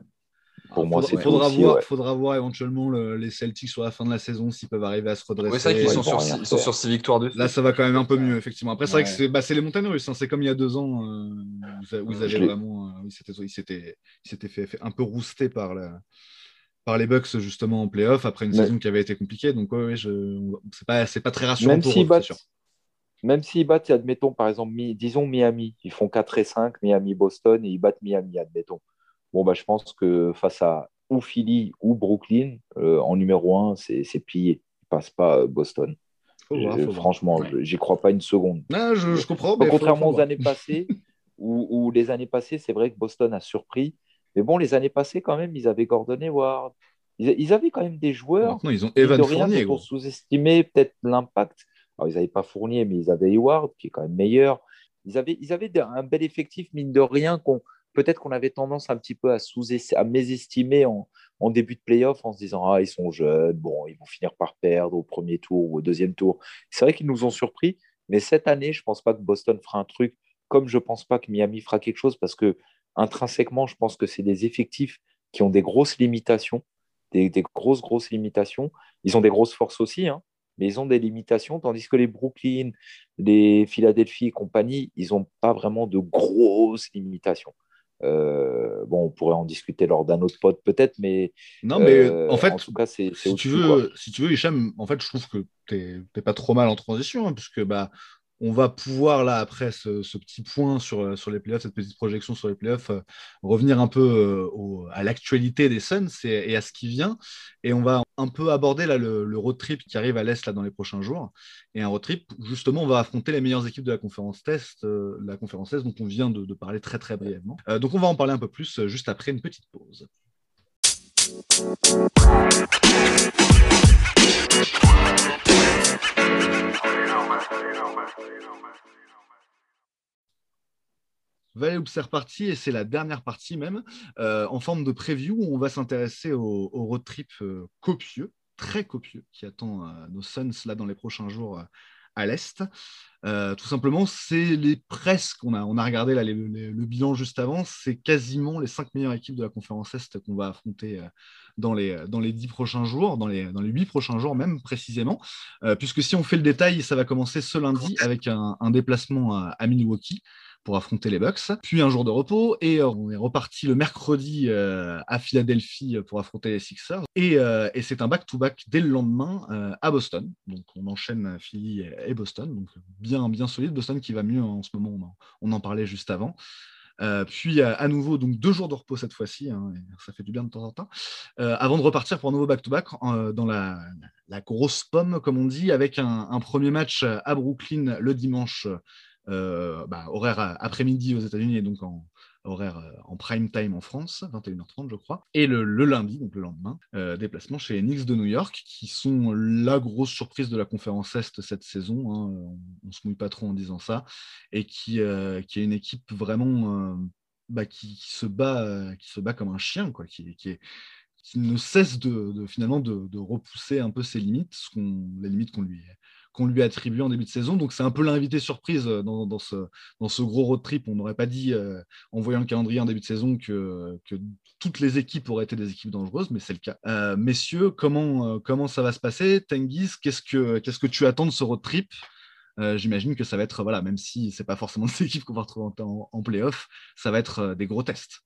Speaker 1: Pour moi, il faudra, voir, faudra voir éventuellement les Celtics sur la fin de la saison s'ils peuvent arriver à se redresser.
Speaker 3: C'est vrai qu'ils sont, sur, ils sont sur six victoires de
Speaker 1: Là, ça va quand même un peu mieux, effectivement. Après, c'est vrai que c'est bah, les montagnes russes. Hein. C'est comme il y a deux ans euh, où, ils avaient vraiment. Euh, ils s'étaient fait, fait, un peu rouster par, la, par les Bucks, justement, en playoff, après une saison qui avait été compliquée. Donc, ouais, je... c'est pas, pas très rassurant
Speaker 2: même pour eux, battent, Même s'ils battent, admettons, par exemple, disons Miami, ils font 4 et 5, Miami-Boston, et ils battent Miami, admettons. Bon, bah, je pense que face à ou Philly ou Brooklyn, euh, en numéro 1, c'est plié. Il passe pas euh, Boston. franchement, j'y crois pas une seconde.
Speaker 1: Ah, je, comprends.
Speaker 2: contrairement aux années passées, où, les années passées, c'est vrai que Boston a surpris. Mais bon, les années passées, quand même, ils avaient Gordon Hayward. Ils, ils avaient quand même des joueurs.
Speaker 1: Non, ils ont Evan Fournier.
Speaker 2: Pour sous-estimer peut-être l'impact. Alors, ils n'avaient pas Fournier, mais ils avaient Hayward, qui est quand même meilleur. Ils avaient, ils avaient un bel effectif, mine de rien, qu'on peut-être qu'on avait tendance un petit peu à, mésestimer en, début de playoff en se disant Ah, ils sont jeunes, bon, ils vont finir par perdre au premier tour ou au deuxième tour. C'est vrai qu'ils nous ont surpris, mais cette année, je ne pense pas que Boston fera un truc comme je ne pense pas que Miami fera quelque chose parce que intrinsèquement, je pense que c'est des effectifs qui ont des grosses limitations, des, grosses, grosses limitations. Ils ont des grosses forces aussi, hein, mais ils ont des limitations, tandis que les Brooklyn, les Philadelphie et compagnie, ils n'ont pas vraiment de grosses limitations. Euh, bon, on pourrait en discuter lors d'un autre pod peut-être, mais
Speaker 1: non, mais euh, en fait, en tout cas, c'est si tu veux, si tu veux, Hicham, en fait, je trouve que tu n'es pas trop mal en transition, hein, puisque bah on va pouvoir, là, après ce, petit point sur, euh, sur les playoffs, cette petite projection sur les playoffs, euh, revenir un peu euh, à l'actualité des Suns et, à ce qui vient. Et on va un peu aborder là, le, road trip qui arrive à l'Est là, dans les prochains jours. Et un road trip, justement, on va affronter les meilleures équipes de la conférence test, la conférence test dont on vient de, de parler très, très brièvement. donc, on va en parler un peu plus juste après une petite pause. Valais c'est reparti et c'est la dernière partie même, euh, en forme de preview où on va s'intéresser au, road trip euh, copieux, très copieux, qui attend euh, nos Suns là dans les prochains jours à l'Est. tout simplement, c'est les presque, on a, on a regardé là, le bilan juste avant, c'est quasiment les cinq meilleures équipes de la conférence Est qu'on va affronter dans les, dans les dix prochains jours, dans les, dans les huit prochains jours même précisément, puisque si on fait le détail, ça va commencer ce lundi avec un, déplacement à Milwaukee pour affronter les Bucks, puis un jour de repos, et euh, on est reparti le mercredi euh, à Philadelphie pour affronter les Sixers, et, euh, c'est un back-to-back dès le lendemain à Boston. Donc on enchaîne Philly et Boston, donc bien, bien solide. Boston qui va mieux en ce moment, on en, parlait juste avant. puis à nouveau, donc deux jours de repos cette fois-ci, hein, ça fait du bien de temps en temps, avant de repartir pour un nouveau back-to-back dans la, grosse pomme, comme on dit, avec un, premier match à Brooklyn le dimanche euh, bah, horaire après-midi aux États-Unis et donc en horaire euh, en prime time en France, 21h30 je crois. Et le, lundi, donc le lendemain, euh, déplacement chez Knicks de New York, qui sont la grosse surprise de la conférence Est cette saison. Hein, on, ne se mouille pas trop en disant ça, et qui, qui est une équipe vraiment bah, qui, se bat, qui se bat comme un chien, quoi, qui, qui ne cesse de, finalement de, repousser un peu ses limites, les limites qu'on lui, qu'on lui attribue en début de saison. Donc c'est un peu l'invité surprise dans, dans, ce, dans, ce, gros road trip. On n'aurait pas dit, en voyant le calendrier en début de saison, que, que, toutes les équipes auraient été des équipes dangereuses, mais c'est le cas. messieurs, comment, comment ça va se passer? Tenguis, qu'est-ce que, qu'est-ce que tu attends de ce road trip? J'imagine que ça va être, voilà, même si ce n'est pas forcément des équipes qu'on va retrouver en, en playoff, ça va être des gros tests.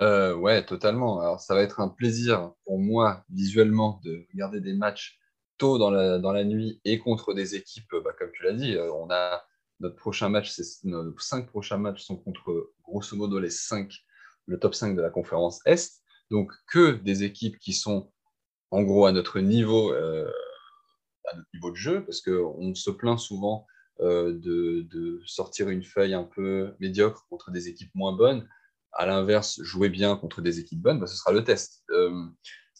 Speaker 3: Euh, ouais, totalement. Alors, ça va être un plaisir pour moi, visuellement, de regarder des matchs tôt dans la, nuit et contre des équipes, bah, comme tu l'as dit. Euh, on a notre prochain match, nos cinq prochains matchs sont contre, grosso modo, les cinq, le top 5 de la conférence Est. Donc, que des équipes qui sont, en gros, à notre niveau, euh, niveau de jeu, parce qu'on se plaint souvent de, sortir une feuille un peu médiocre contre des équipes moins bonnes à l'inverse, jouer bien contre des équipes bonnes, bah, ce sera le test. Euh,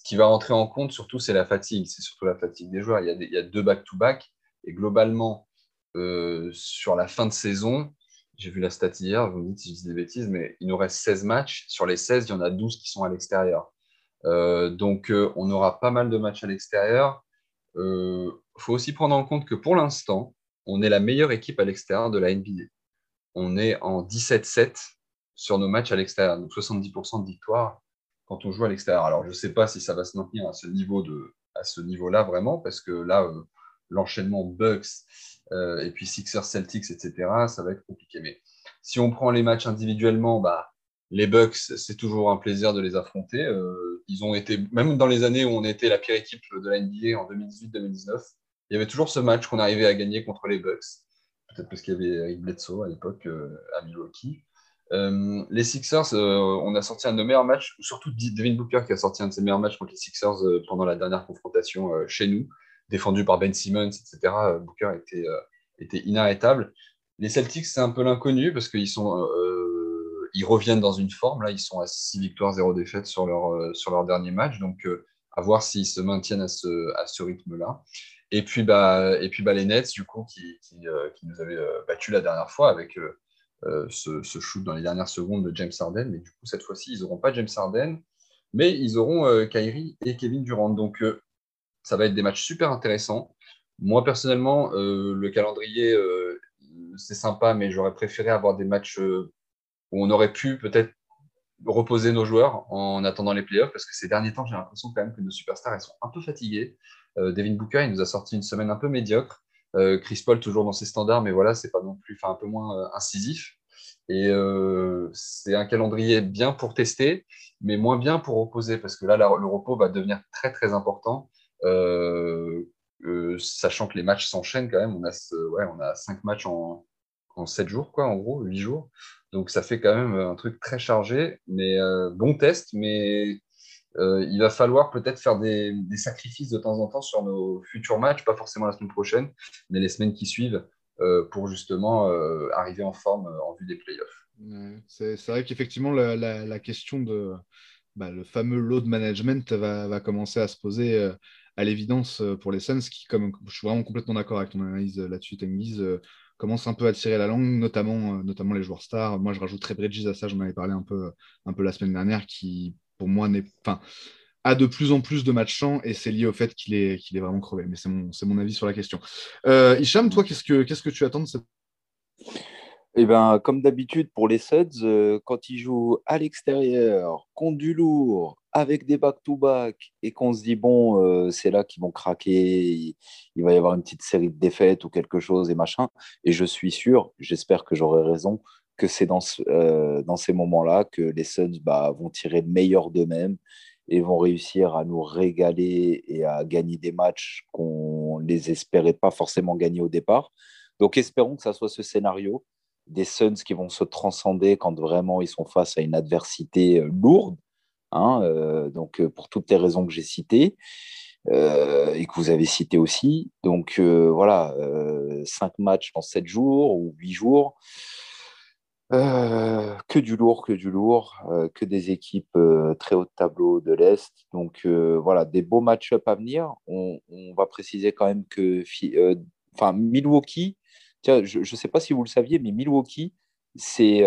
Speaker 3: qui va rentrer en compte, surtout, c'est la fatigue. C'est surtout la fatigue des joueurs. Il y a, deux back-to-back. et globalement, euh, sur la fin de saison, j'ai vu la stat hier, vous me dites si je dis des bêtises, mais il nous reste 16 matchs. Sur les 16, il y en a 12 qui sont à l'extérieur. Euh, donc, on aura pas mal de matchs à l'extérieur. Il faut aussi prendre en compte que pour l'instant, on est la meilleure équipe à l'extérieur de la NBA. On est en 17-7 sur nos matchs à l'extérieur. Donc 70% de victoire quand on joue à l'extérieur. Alors je ne sais pas si ça va se maintenir à ce niveau de, à ce niveau-là vraiment, parce que là, euh, l'enchaînement Bucks euh, et puis Sixers, Celtics, etc., ça va être compliqué. Mais si on prend les matchs individuellement, bah, les Bucks, c'est toujours un plaisir de les affronter. Euh, ils ont été, même dans les années où on était la pire équipe de la NBA en 2018-2019, il y avait toujours ce match qu'on arrivait à gagner contre les Bucks. Peut-être parce qu'il y avait Eric Bledsoe à l'époque à Milwaukee. Euh, les Sixers, euh, on a sorti un de nos meilleurs matchs, surtout Devin Booker qui a sorti un de ses meilleurs matchs contre les Sixers euh, pendant la dernière confrontation chez nous, défendu par Ben Simmons, etc. Booker était, inarrêtable. Les Celtics, c'est un peu l'inconnu parce qu'ils reviennent dans une forme. Là, ils sont à 6 victoires, 0 défaites sur leur, sur leur dernier match. Donc, à voir s'ils se maintiennent à ce, rythme-là. Et puis, bah, bah, les Nets, du coup, qui, qui, nous avaient battu la dernière fois avec euh, ce, shoot dans les dernières secondes de James Harden. Mais du coup, cette fois-ci, ils n'auront pas James Harden, mais ils auront euh, Kyrie et Kevin Durant. Donc, euh, ça va être des matchs super intéressants. Moi, personnellement, le calendrier, c'est sympa, mais j'aurais préféré avoir des matchs où on aurait pu peut-être reposer nos joueurs en attendant les playoffs, parce que ces derniers temps, j'ai l'impression quand même que nos superstars, elles sont un peu fatiguées. Devin Booker, il nous a sorti une semaine un peu médiocre. Euh, Chris Paul toujours dans ses standards, mais voilà, c'est pas non plus, enfin un peu moins euh, incisif. Et euh, c'est un calendrier bien pour tester, mais moins bien pour reposer, parce que là, le repos va devenir très très important, sachant que les matchs s'enchaînent quand même. On a, ouais, on a cinq matchs en, en 7 jours, quoi, en gros, 8 jours. Donc ça fait quand même un truc très chargé, mais bon test, mais euh, il va falloir peut-être faire des, sacrifices de temps en temps sur nos futurs matchs, pas forcément la semaine prochaine, mais les semaines qui suivent, euh, pour justement euh, arriver en forme en vue des playoffs.
Speaker 1: c'est vrai qu'effectivement, la, question de bah, le fameux load management va, commencer à se poser à l'évidence pour les Suns, qui, comme je suis vraiment complètement d'accord avec ton analyse là-dessus, Tengiz, commence un peu à tirer la langue, notamment, notamment les joueurs stars. Moi, je rajouterais Bridges à ça, j'en avais parlé un peu, un peu la semaine dernière, qui pour moi, enfin, a de plus en plus de matchs et c'est lié au fait qu'il est, qu'il est vraiment crevé. Mais c'est mon, avis sur la question. Euh, Hicham, toi, qu'est-ce que, tu attends de cette.
Speaker 2: Eh ben, comme d'habitude pour les Suds, euh, quand ils jouent à l'extérieur, contre du lourd, avec des back-to-back, et qu'on se dit, bon, euh, c'est là qu'ils vont craquer, il, va y avoir une petite série de défaites ou quelque chose et machin. Et je suis sûr, j'espère que j'aurai raison, que c'est dans, euh, dans ces moments-là que les Suns bah, vont tirer le meilleur d'eux-mêmes et vont réussir à nous régaler et à gagner des matchs qu'on ne les espérait pas forcément gagner au départ. Donc espérons que ça soit ce scénario des Suns qui vont se transcender quand vraiment ils sont face à une adversité euh, lourde, hein, euh, donc pour toutes les raisons que j'ai citées. et que vous avez citées aussi. Donc voilà, cinq matchs en sept jours ou huit jours, euh, que du lourd, que du lourd, euh, que des équipes euh, très haut de tableau de l'Est. Donc voilà, des beaux match-up à venir. On, va préciser quand même que enfin, Milwaukee, je ne sais pas si vous le saviez, mais Milwaukee, c'est,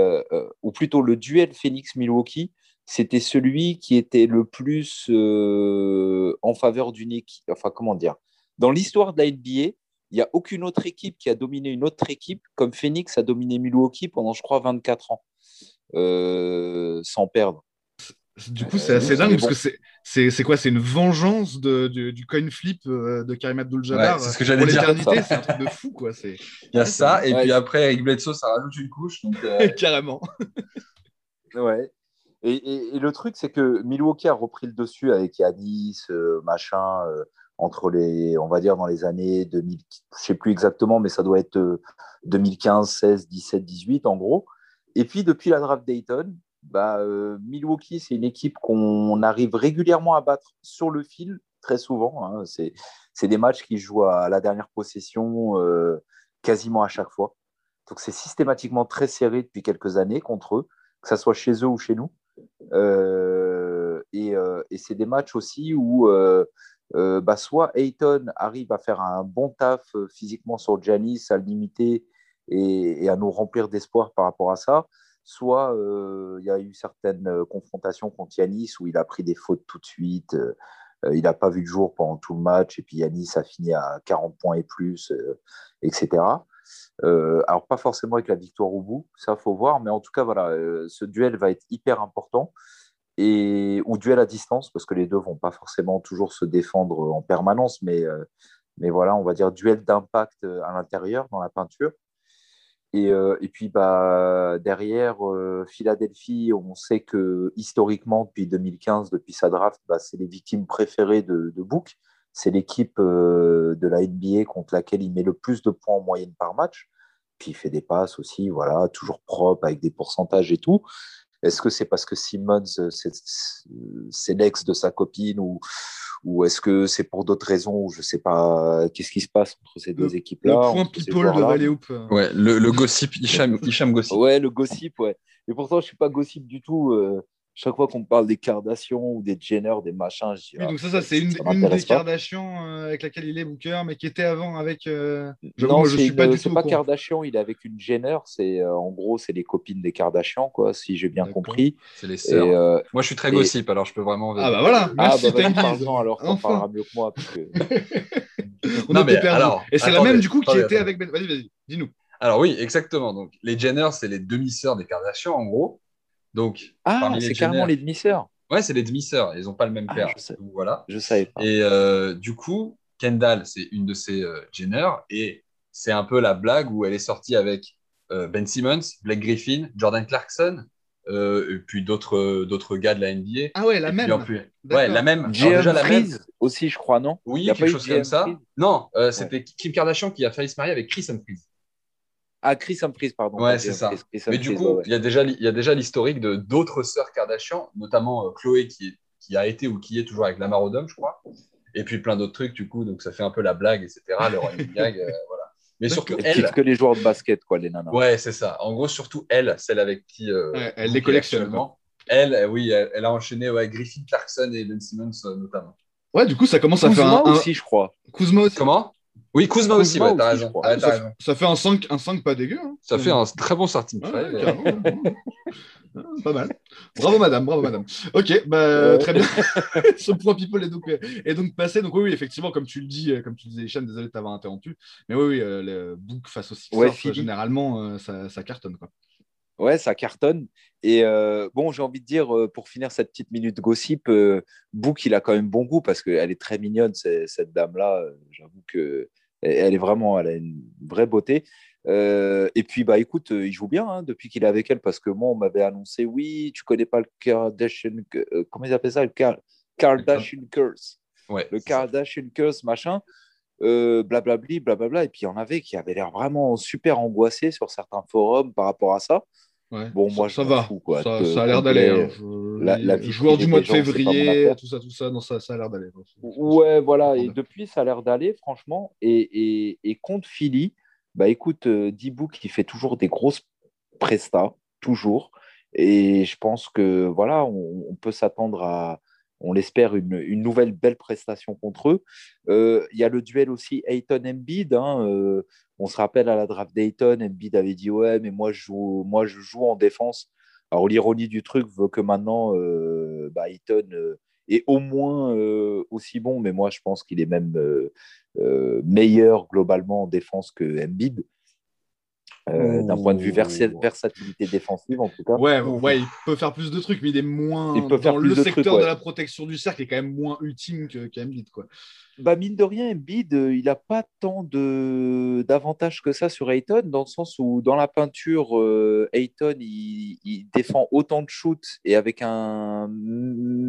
Speaker 2: ou plutôt le duel Phoenix-Milwaukee, c'était celui qui était le plus en faveur d'une équipe, enfin comment dire, dans l'histoire de la NBA, il n'y a aucune autre équipe qui a dominé une autre équipe comme Phoenix a dominé Milwaukee pendant, je crois, 24 ans, euh, sans perdre.
Speaker 1: Du coup, c'est assez dingue parce que c'est quoi? C'est une vengeance de, du, coin flip euh, de Karim Abdul-Jabbar.
Speaker 3: c'est ce que j'allais dire.
Speaker 1: c'est un truc de fou, quoi.
Speaker 3: Il y a ça, et puis après, avec Bledsoe, ça rajoute une couche. Euh,
Speaker 1: Carrément.
Speaker 2: ouais. Et, et, le truc, c'est que Milwaukee a repris le dessus avec Yanis, machin, entre les, on va dire, dans les années 2000, je sais plus exactement, mais ça doit être 2015, 16, 17, 18 en gros. Et puis depuis la draft Dayton, bah, euh, Milwaukee, c'est une équipe qu'on arrive régulièrement à battre sur le fil, très souvent. Hein. C'est des matchs qui jouent à la dernière possession euh, quasiment à chaque fois. Donc c'est systématiquement très serré depuis quelques années contre eux, que ce soit chez eux ou chez nous. Euh, et, et c'est des matchs aussi où euh, bah, soit Ayton arrive à faire un bon taf euh, physiquement sur Janis, à le limiter et, à nous remplir d'espoir par rapport à ça, soit euh, il y a eu certaines confrontations contre Yanis où il a pris des fautes tout de suite, il n'a pas vu le jour pendant tout le match, et puis Yanis a fini à 40 points et plus, etc. alors, pas forcément avec la victoire au bout, ça faut voir, mais en tout cas, voilà, ce duel va être hyper important et, ou duel à distance, parce que les deux vont pas forcément toujours se défendre en permanence, mais, euh, mais voilà, on va dire duel d'impact euh, à l'intérieur, dans la peinture. Et, euh, et puis bah, derrière, Philadelphie, on sait que historiquement, depuis 2015, depuis sa draft, bah, c'est les victimes préférées de, de Book. C'est l'équipe de la NBA contre laquelle il met le plus de points en moyenne par match. Puis il fait des passes aussi, voilà, toujours propre, avec des pourcentages et tout. Est-ce que c'est parce que Simmons, euh, c'est l'ex de sa copine ou, ou est-ce que c'est pour d'autres raisons ou je ne sais pas qu'est-ce qui se passe entre ces deux équipes-là
Speaker 1: Le point people de Valley Hoop.
Speaker 3: Ouais, le, le gossip, Hicham, Hicham gossip.
Speaker 2: Ouais, le gossip, ouais. Et pourtant, je ne suis pas gossip du tout. Euh, chaque fois qu'on parle des Kardashians ou des Jenner, des machins, je dis.
Speaker 1: Oui, donc ça, ça c'est une, des Kardashians euh, avec laquelle il est Booker, mais qui était avant avec. Euh... Non,
Speaker 2: je suis pas du tout. pas Kardashian, il est avec une Jenner. C'est euh, en gros, c'est les copines des Kardashians, quoi, si j'ai bien compris.
Speaker 3: C'est les sœurs. Euh, moi, je suis très gossip, alors je peux vraiment.
Speaker 1: Ah bah voilà.
Speaker 2: Merci. Ah bah, bah alors, on parlera mieux que moi, parce que.
Speaker 1: on non, mais alors, Et c'est la même du coup qui était avec. Ben- vas-y, vas-y, dis-nous.
Speaker 3: Alors oui, exactement. Donc les Jenner, c'est les demi-sœurs des Kardashians, en gros. Donc,
Speaker 2: ah, c'est carrément les demi-sœurs.
Speaker 3: Ouais, c'est les demi-sœurs. Ils n'ont pas le même ah, père.
Speaker 2: je
Speaker 3: voilà.
Speaker 2: Je savais pas.
Speaker 3: Et euh, du coup, Kendall, c'est une de ces euh, Jenner. Et c'est un peu la blague où elle est sortie avec euh, Ben Simmons, Blake Griffin, Jordan Clarkson, et puis d'autres d'autres gars de la NBA.
Speaker 1: Ah ouais, la même.
Speaker 3: ouais, la même.
Speaker 2: déjà, la même aussi, je crois, non?
Speaker 3: Oui, quelque chose comme ça. Non, c'était Kim Kardashian qui a failli se marier avec Chris Humphries.
Speaker 2: Ah, Chris Humphries, pardon.
Speaker 3: Ouais, c'est ça. Mais du coup, il y a déjà, il y a déjà l'historique de d'autres sœurs Kardashian, notamment euh, Chloé qui, qui a été ou qui est toujours avec Lamar Odom, je crois. Et puis plein d'autres trucs, du coup, donc ça fait un peu la blague, etc. Le running gag, euh, voilà. Mais surtout elle.
Speaker 2: que les joueurs de basket, quoi, les nanas.
Speaker 3: Ouais, c'est ça. En gros, surtout elle, celle avec qui. Euh,
Speaker 1: elle les collectionne.
Speaker 3: Elle, oui, elle, a enchaîné ouais, Griffin Clarkson et Ben Simmons notamment.
Speaker 1: Ouais, du coup, ça commence à faire un.
Speaker 2: aussi, je crois.
Speaker 1: Kuzma aussi.
Speaker 3: Comment? Oui, Kuzma, aussi, ouais, t'as raison.
Speaker 1: ça, fait un 5, un 5 pas dégueu. Hein.
Speaker 3: Ça fait un très bon starting
Speaker 1: pas mal. Bravo madame, bravo madame. Ok, bah, très bien. Ce point people est donc, est donc passé. Donc oui, effectivement, comme tu le dis, comme tu disais, Hicham, désolé de t'avoir interrompu. Mais oui, oui euh, le book face au Sixers, généralement, euh, ça, ça, cartonne. Quoi.
Speaker 2: Ouais, ça cartonne. Et euh, bon, j'ai envie de dire, euh, pour finir cette petite minute gossip, euh, Book, il a quand même bon goût parce qu'elle est très mignonne, cette dame-là. J'avoue que elle est vraiment, elle a une vraie beauté. et puis, bah, écoute, il joue bien hein, depuis qu'il est avec elle parce que moi, on m'avait annoncé, oui, tu connais pas le Kardashian, comment ils appellent ça, le Kardashian Curse.
Speaker 3: Ouais,
Speaker 2: le Kardashian Curse, machin. blablabli, blablabla. Et puis, il y en avait qui avaient l'air vraiment super angoissés sur certains forums par rapport à ça.
Speaker 1: Bon, moi, ça, va. quoi. Ça, a l'air d'aller. Hein. La, la joueur du mois de février, tout ça, tout ça, non, ça, ça a l'air d'aller.
Speaker 2: Ouais, voilà. Et depuis, ça a l'air d'aller, franchement. Et, et, et, contre Philly, bah écoute, euh, Dibou qui fait toujours des grosses prestats, toujours. Et je pense que voilà, on, peut s'attendre à, on l'espère, une, nouvelle belle prestation contre eux. Euh, il y a le duel aussi Ayton-Embiid. Hein, euh, on se rappelle à la draft d'Ayton, Embiid avait dit Ouais, mais moi je joue, moi, je joue en défense. Alors, l'ironie du truc veut que maintenant, euh, bah, Ayton, est au moins aussi bon, mais moi je pense qu'il est même meilleur globalement en défense que Embiid. Euh, d'un point de vue versatilité défensive en tout cas.
Speaker 1: Ouais, ouais, il peut faire plus de trucs, mais il est moins il peut dans le secteur de la protection du cercle, il est quand même moins ultime qu'Embiid. quoi.
Speaker 2: Bah, mine de rien, Embiid, euh, il n'a pas tant d'avantages que ça sur Ayton, dans le sens où dans la peinture, euh, Ayton, il, il, défend autant de shoots et avec un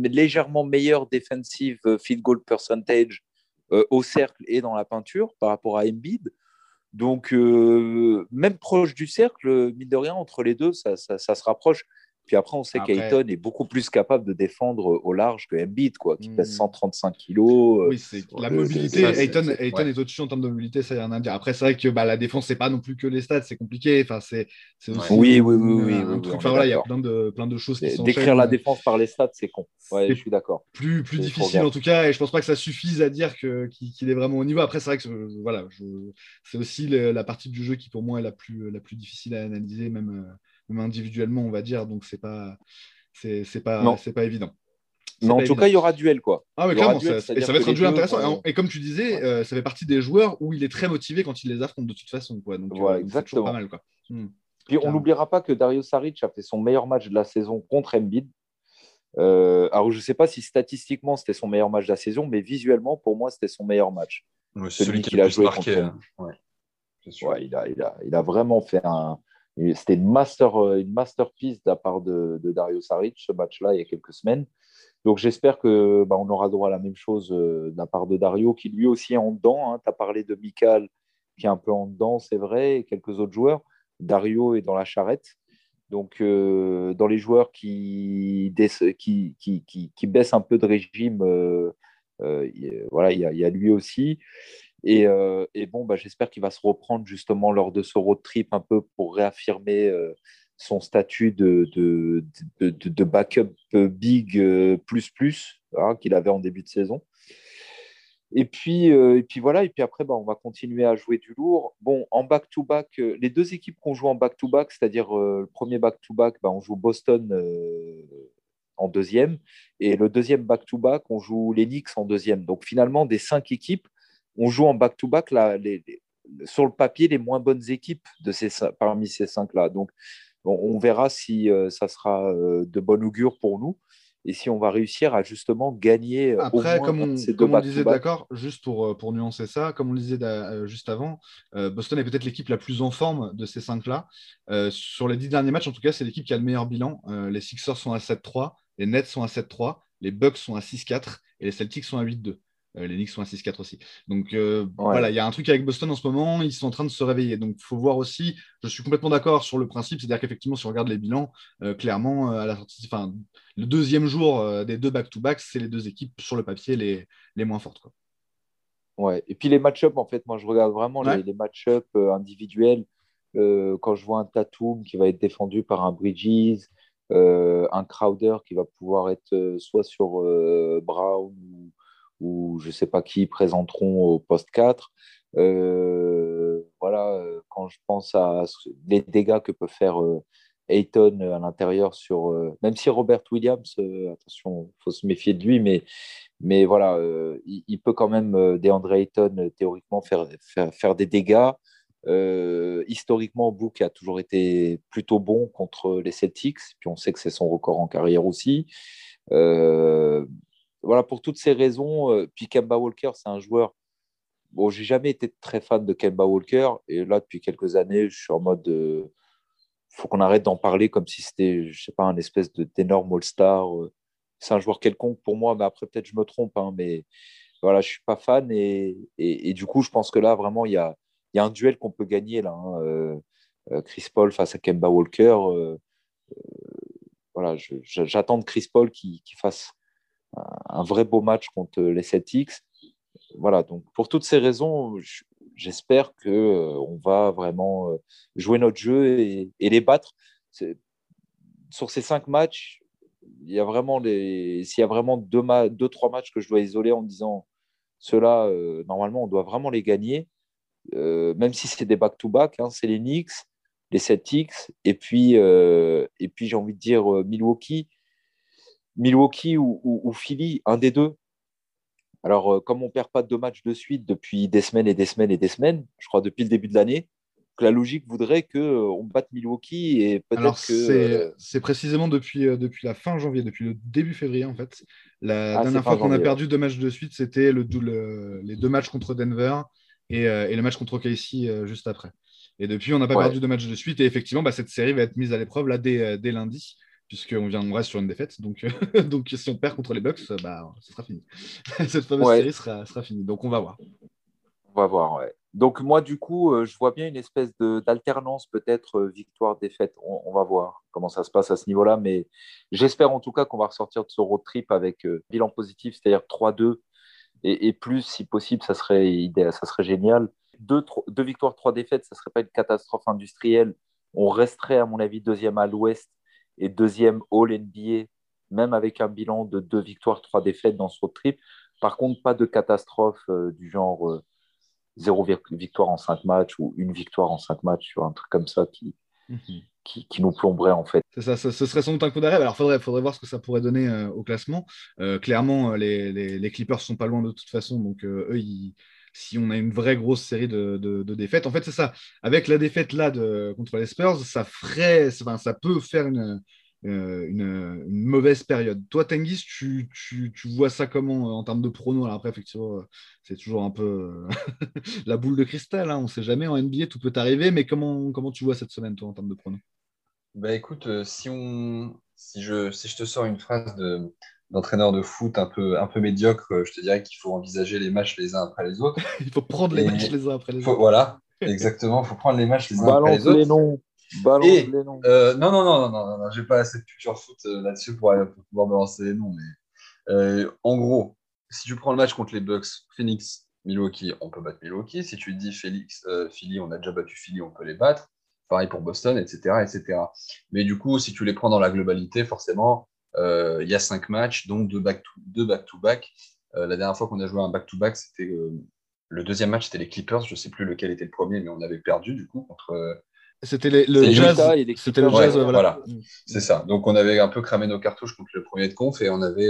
Speaker 2: légèrement meilleur defensive field goal percentage au cercle et dans la peinture par rapport à Embiid. Donc, euh, même proche du cercle, mine de rien, entre les deux, ça, se rapproche. Puis après, on sait qu'Ayton est beaucoup plus capable de défendre au large que Embiid, quoi, qui pèse 135 hmm. kilos.
Speaker 1: Euh, oui, c'est la mobilité. Ayton, est, au-dessus en termes de mobilité, ça y a rien à dire. Après, c'est vrai que bah, la défense, c'est pas non plus que les stats, c'est compliqué. Enfin, c'est
Speaker 2: aussi oui, oui, oui, oui,
Speaker 1: Enfin, voilà, il y a plein de, plein de choses qui
Speaker 2: sont. Décrire la défense par les stats, c'est con. Ouais, je suis d'accord.
Speaker 1: Plus, plus difficile en tout cas, et je pense pas que ça suffise à dire que, qu'il, est vraiment au niveau. Après, c'est vrai que voilà, c'est aussi la partie du jeu qui pour moi est la plus, la plus difficile à analyser, même euh, même individuellement, on va dire. Donc, c'est pas, c'est, pas, c'est pas évident.
Speaker 2: Mais en tout cas, il y aura duel, quoi.
Speaker 1: Ah, mais clairement, ça, et ça va être un duel intéressant. Et comme tu disais, euh, ça fait partie des joueurs où il est très motivé quand il les affronte de toute façon. Quoi. Donc,
Speaker 2: ouais, euh, exactement.
Speaker 1: pas mal, quoi.
Speaker 2: Hmm. Puis on n'oubliera pas que Dario Saric a fait son meilleur match de la saison contre Embiid. Euh, alors, je ne sais pas si statistiquement c'était son meilleur match de la saison, mais visuellement, pour moi, c'était son meilleur match.
Speaker 3: celui, qu'il a joué marqué. Hein.
Speaker 2: Ouais. il, a, il, a, il, a, vraiment fait un, c'était euh, une masterpiece de la part de, Dario Saric, ce match-là, il y a quelques semaines. Donc j'espère que bah, aura droit à la même chose euh, de la part de Dario, qui lui aussi est en dedans. Hein. Tu as parlé de Mikal, qui est un peu en dedans, c'est vrai, et quelques autres joueurs. Dario est dans la charrette. Donc, euh, dans les joueurs qui, qui, qui, qui, baissent un peu de régime, voilà, il y, a lui aussi. Euh, et, bon, bah, j'espère qu'il va se reprendre justement lors de ce road trip un peu pour réaffirmer euh, son statut de, backup big euh, plus plus hein, qu'il avait en début de saison. Et puis, voilà, et puis après, bah, on va continuer à jouer du lourd. Bon, en back-to-back, les deux équipes qu'on joue en back-to-back, c'est-à-dire le premier back-to-back, bah, on joue Boston en deuxième, et le deuxième back-to-back, on joue les Knicks en deuxième. Donc finalement, des cinq équipes, on joue en back-to-back sur le papier les moins bonnes équipes de ces, parmi ces cinq-là. Donc, on, verra si euh, ça sera euh, de bon augure pour nous et si on va réussir à justement gagner.
Speaker 1: Euh, Après, comme on, comme on disait, d'accord, juste pour, pour nuancer ça, comme on le disait juste avant, Boston est peut-être l'équipe la plus en forme de ces cinq-là. sur les dix derniers matchs, en tout cas, c'est l'équipe qui a le meilleur bilan. les Sixers sont à 7-3, les Nets sont à 7-3, les Bucks sont à 6-4 et les Celtics sont à 8-2. Euh, les Knicks sont à 6-4 aussi. Donc euh, voilà, il y a un truc avec Boston en ce moment, ils sont en train de se réveiller. Donc il faut voir aussi, je suis complètement d'accord sur le principe, c'est-à-dire qu'effectivement, si on regarde les bilans, euh, clairement, à la sortie, le deuxième jour des deux back-to-back, c'est les deux équipes sur le papier les, les moins fortes. Quoi.
Speaker 2: Ouais, et puis les match-up, en fait, moi je regarde vraiment les, les match-up individuels. quand je vois un Tatum qui va être défendu par un Bridges, un Crowder qui va pouvoir être soit sur Brown ou ou je ne sais pas qui présenteront au poste 4. Euh, voilà, euh, quand je pense à les dégâts que peut faire euh, Ayton à l'intérieur sur même si Robert Williams attention faut se méfier de lui mais mais voilà il, peut quand même DeAndre Ayton théoriquement faire, faire, faire des dégâts historiquement Book a toujours été plutôt bon contre les Celtics puis on sait que c'est son record en carrière aussi voilà, pour toutes ces raisons, euh, puis Kemba Walker, c'est un joueur. Bon, j'ai jamais été très fan de Kemba Walker, et là, depuis quelques années, je suis en mode. Euh, faut qu'on arrête d'en parler comme si c'était, je sais pas, un espèce d'énorme All-Star. Euh. C'est un joueur quelconque pour moi, mais après, peut-être je me trompe, hein, mais voilà, je suis pas fan, et, du coup, je pense que là, vraiment, il y a, y a un duel qu'on peut gagner, là. Hein, Chris Paul face à Kemba Walker. voilà, j'attends de Chris Paul qui fasse un vrai beau match contre les Celtics. Voilà, donc pour toutes ces raisons, j'espère qu'on euh, va vraiment euh, jouer notre jeu et, les battre. Sur ces cinq matchs, il y a vraiment s'il y a vraiment deux, deux, trois matchs que je dois isoler en disant ceux-là, euh, normalement, on doit vraiment les gagner, même si c'est des back-to-back, hein, c'est les Knicks, les Celtics, et puis, et puis j'ai envie de dire Milwaukee Milwaukee ou, Philly, un des deux. Alors, comme on ne perd pas de deux matchs de suite depuis des semaines et des semaines et des semaines, je crois depuis le début de l'année, la logique voudrait qu'on batte Milwaukee et peut-être
Speaker 1: que. C'est précisément depuis, depuis la fin janvier, depuis le début février en fait. La ah, dernière fois qu'on a perdu deux matchs de suite, c'était le, les deux matchs contre Denver et, et le match contre KC juste après. Et depuis, on n'a pas perdu de match de suite. Et effectivement, bah, cette série va être mise à l'épreuve là dès, euh, dès lundi, puisqu'on vient, on reste sur une défaite. Donc, euh, donc si on perd contre les Bucks, bah, ce sera fini. cette fameuse série sera, sera finie. Donc, on va voir.
Speaker 2: On va voir, ouais. Donc, moi, du coup, euh, je vois bien une espèce d'alternance, peut-être victoire-défaite. On, va voir comment ça se passe à ce niveau-là. Mais j'espère en tout cas qu'on va ressortir de ce road trip avec bilan positif, c'est-à-dire 3-2 et, et, plus, si possible, ça serait, idéal, ça serait génial deux, victoires, trois défaites, ça ne serait pas une catastrophe industrielle. On resterait, à mon avis, deuxième à l'ouest et deuxième All NBA, même avec un bilan de deux victoires, trois défaites dans ce road trip. Par contre, pas de catastrophe euh, du genre euh, zéro victoire en cinq matchs ou une victoire en cinq matchs, sur un truc comme ça qui, mhm. qui, nous plomberait en fait.
Speaker 1: C'est ça, ce, serait sans doute un coup d'arrêt. Alors, il faudrait, faudrait voir ce que ça pourrait donner euh, au classement. clairement, les, les, les, Clippers sont pas loin de toute façon, donc eux, ils si on a une vraie grosse série de, défaites. En fait, c'est ça. Avec la défaite là de, contre les Spurs, ça ferait, enfin, ça peut faire une, euh, une, mauvaise période. Toi, Tenguis, tu, tu, vois ça comment en termes de pronos Après, effectivement, c'est toujours un peu la boule de cristal. Hein. On ne sait jamais en NBA, tout peut arriver. Mais comment, comment tu vois cette semaine, toi, en termes de pronos?
Speaker 3: Bah, Écoute, euh, si, on, si, je, si je te sors une phrase de, d'entraîneur de foot un peu, un peu médiocre, je te dirais qu'il faut envisager les matchs les uns après les autres.
Speaker 1: il faut prendre les matchs les uns après les autres.
Speaker 3: Voilà, exactement, il faut prendre les matchs les uns après les autres.
Speaker 2: Les noms. Balance
Speaker 3: les noms. Euh, non, non, non, non, non, non, j'ai pas assez de culture foot euh, là-dessus pour, pouvoir balancer les noms. Mais euh, en gros, si tu prends le match contre les Bucks, Phoenix, Milwaukee, on peut battre Milwaukee. Si tu dis Félix, Philly, on a déjà battu Philly, on peut les battre. Pareil pour Boston, etc., etc. Mais du coup, si tu les prends dans la globalité, forcément, euh, il y a cinq matchs, donc deux back-to-back. Euh, la dernière fois qu'on a joué un back-to-back, c'était euh, le deuxième match, c'était les Clippers. Je ne sais plus lequel était le premier, mais on avait perdu du coup contre.
Speaker 1: C'était le jazz.
Speaker 3: C'était le jazz, voilà. C'est ça. Donc on avait un peu cramé nos cartouches contre le premier de conf et on avait,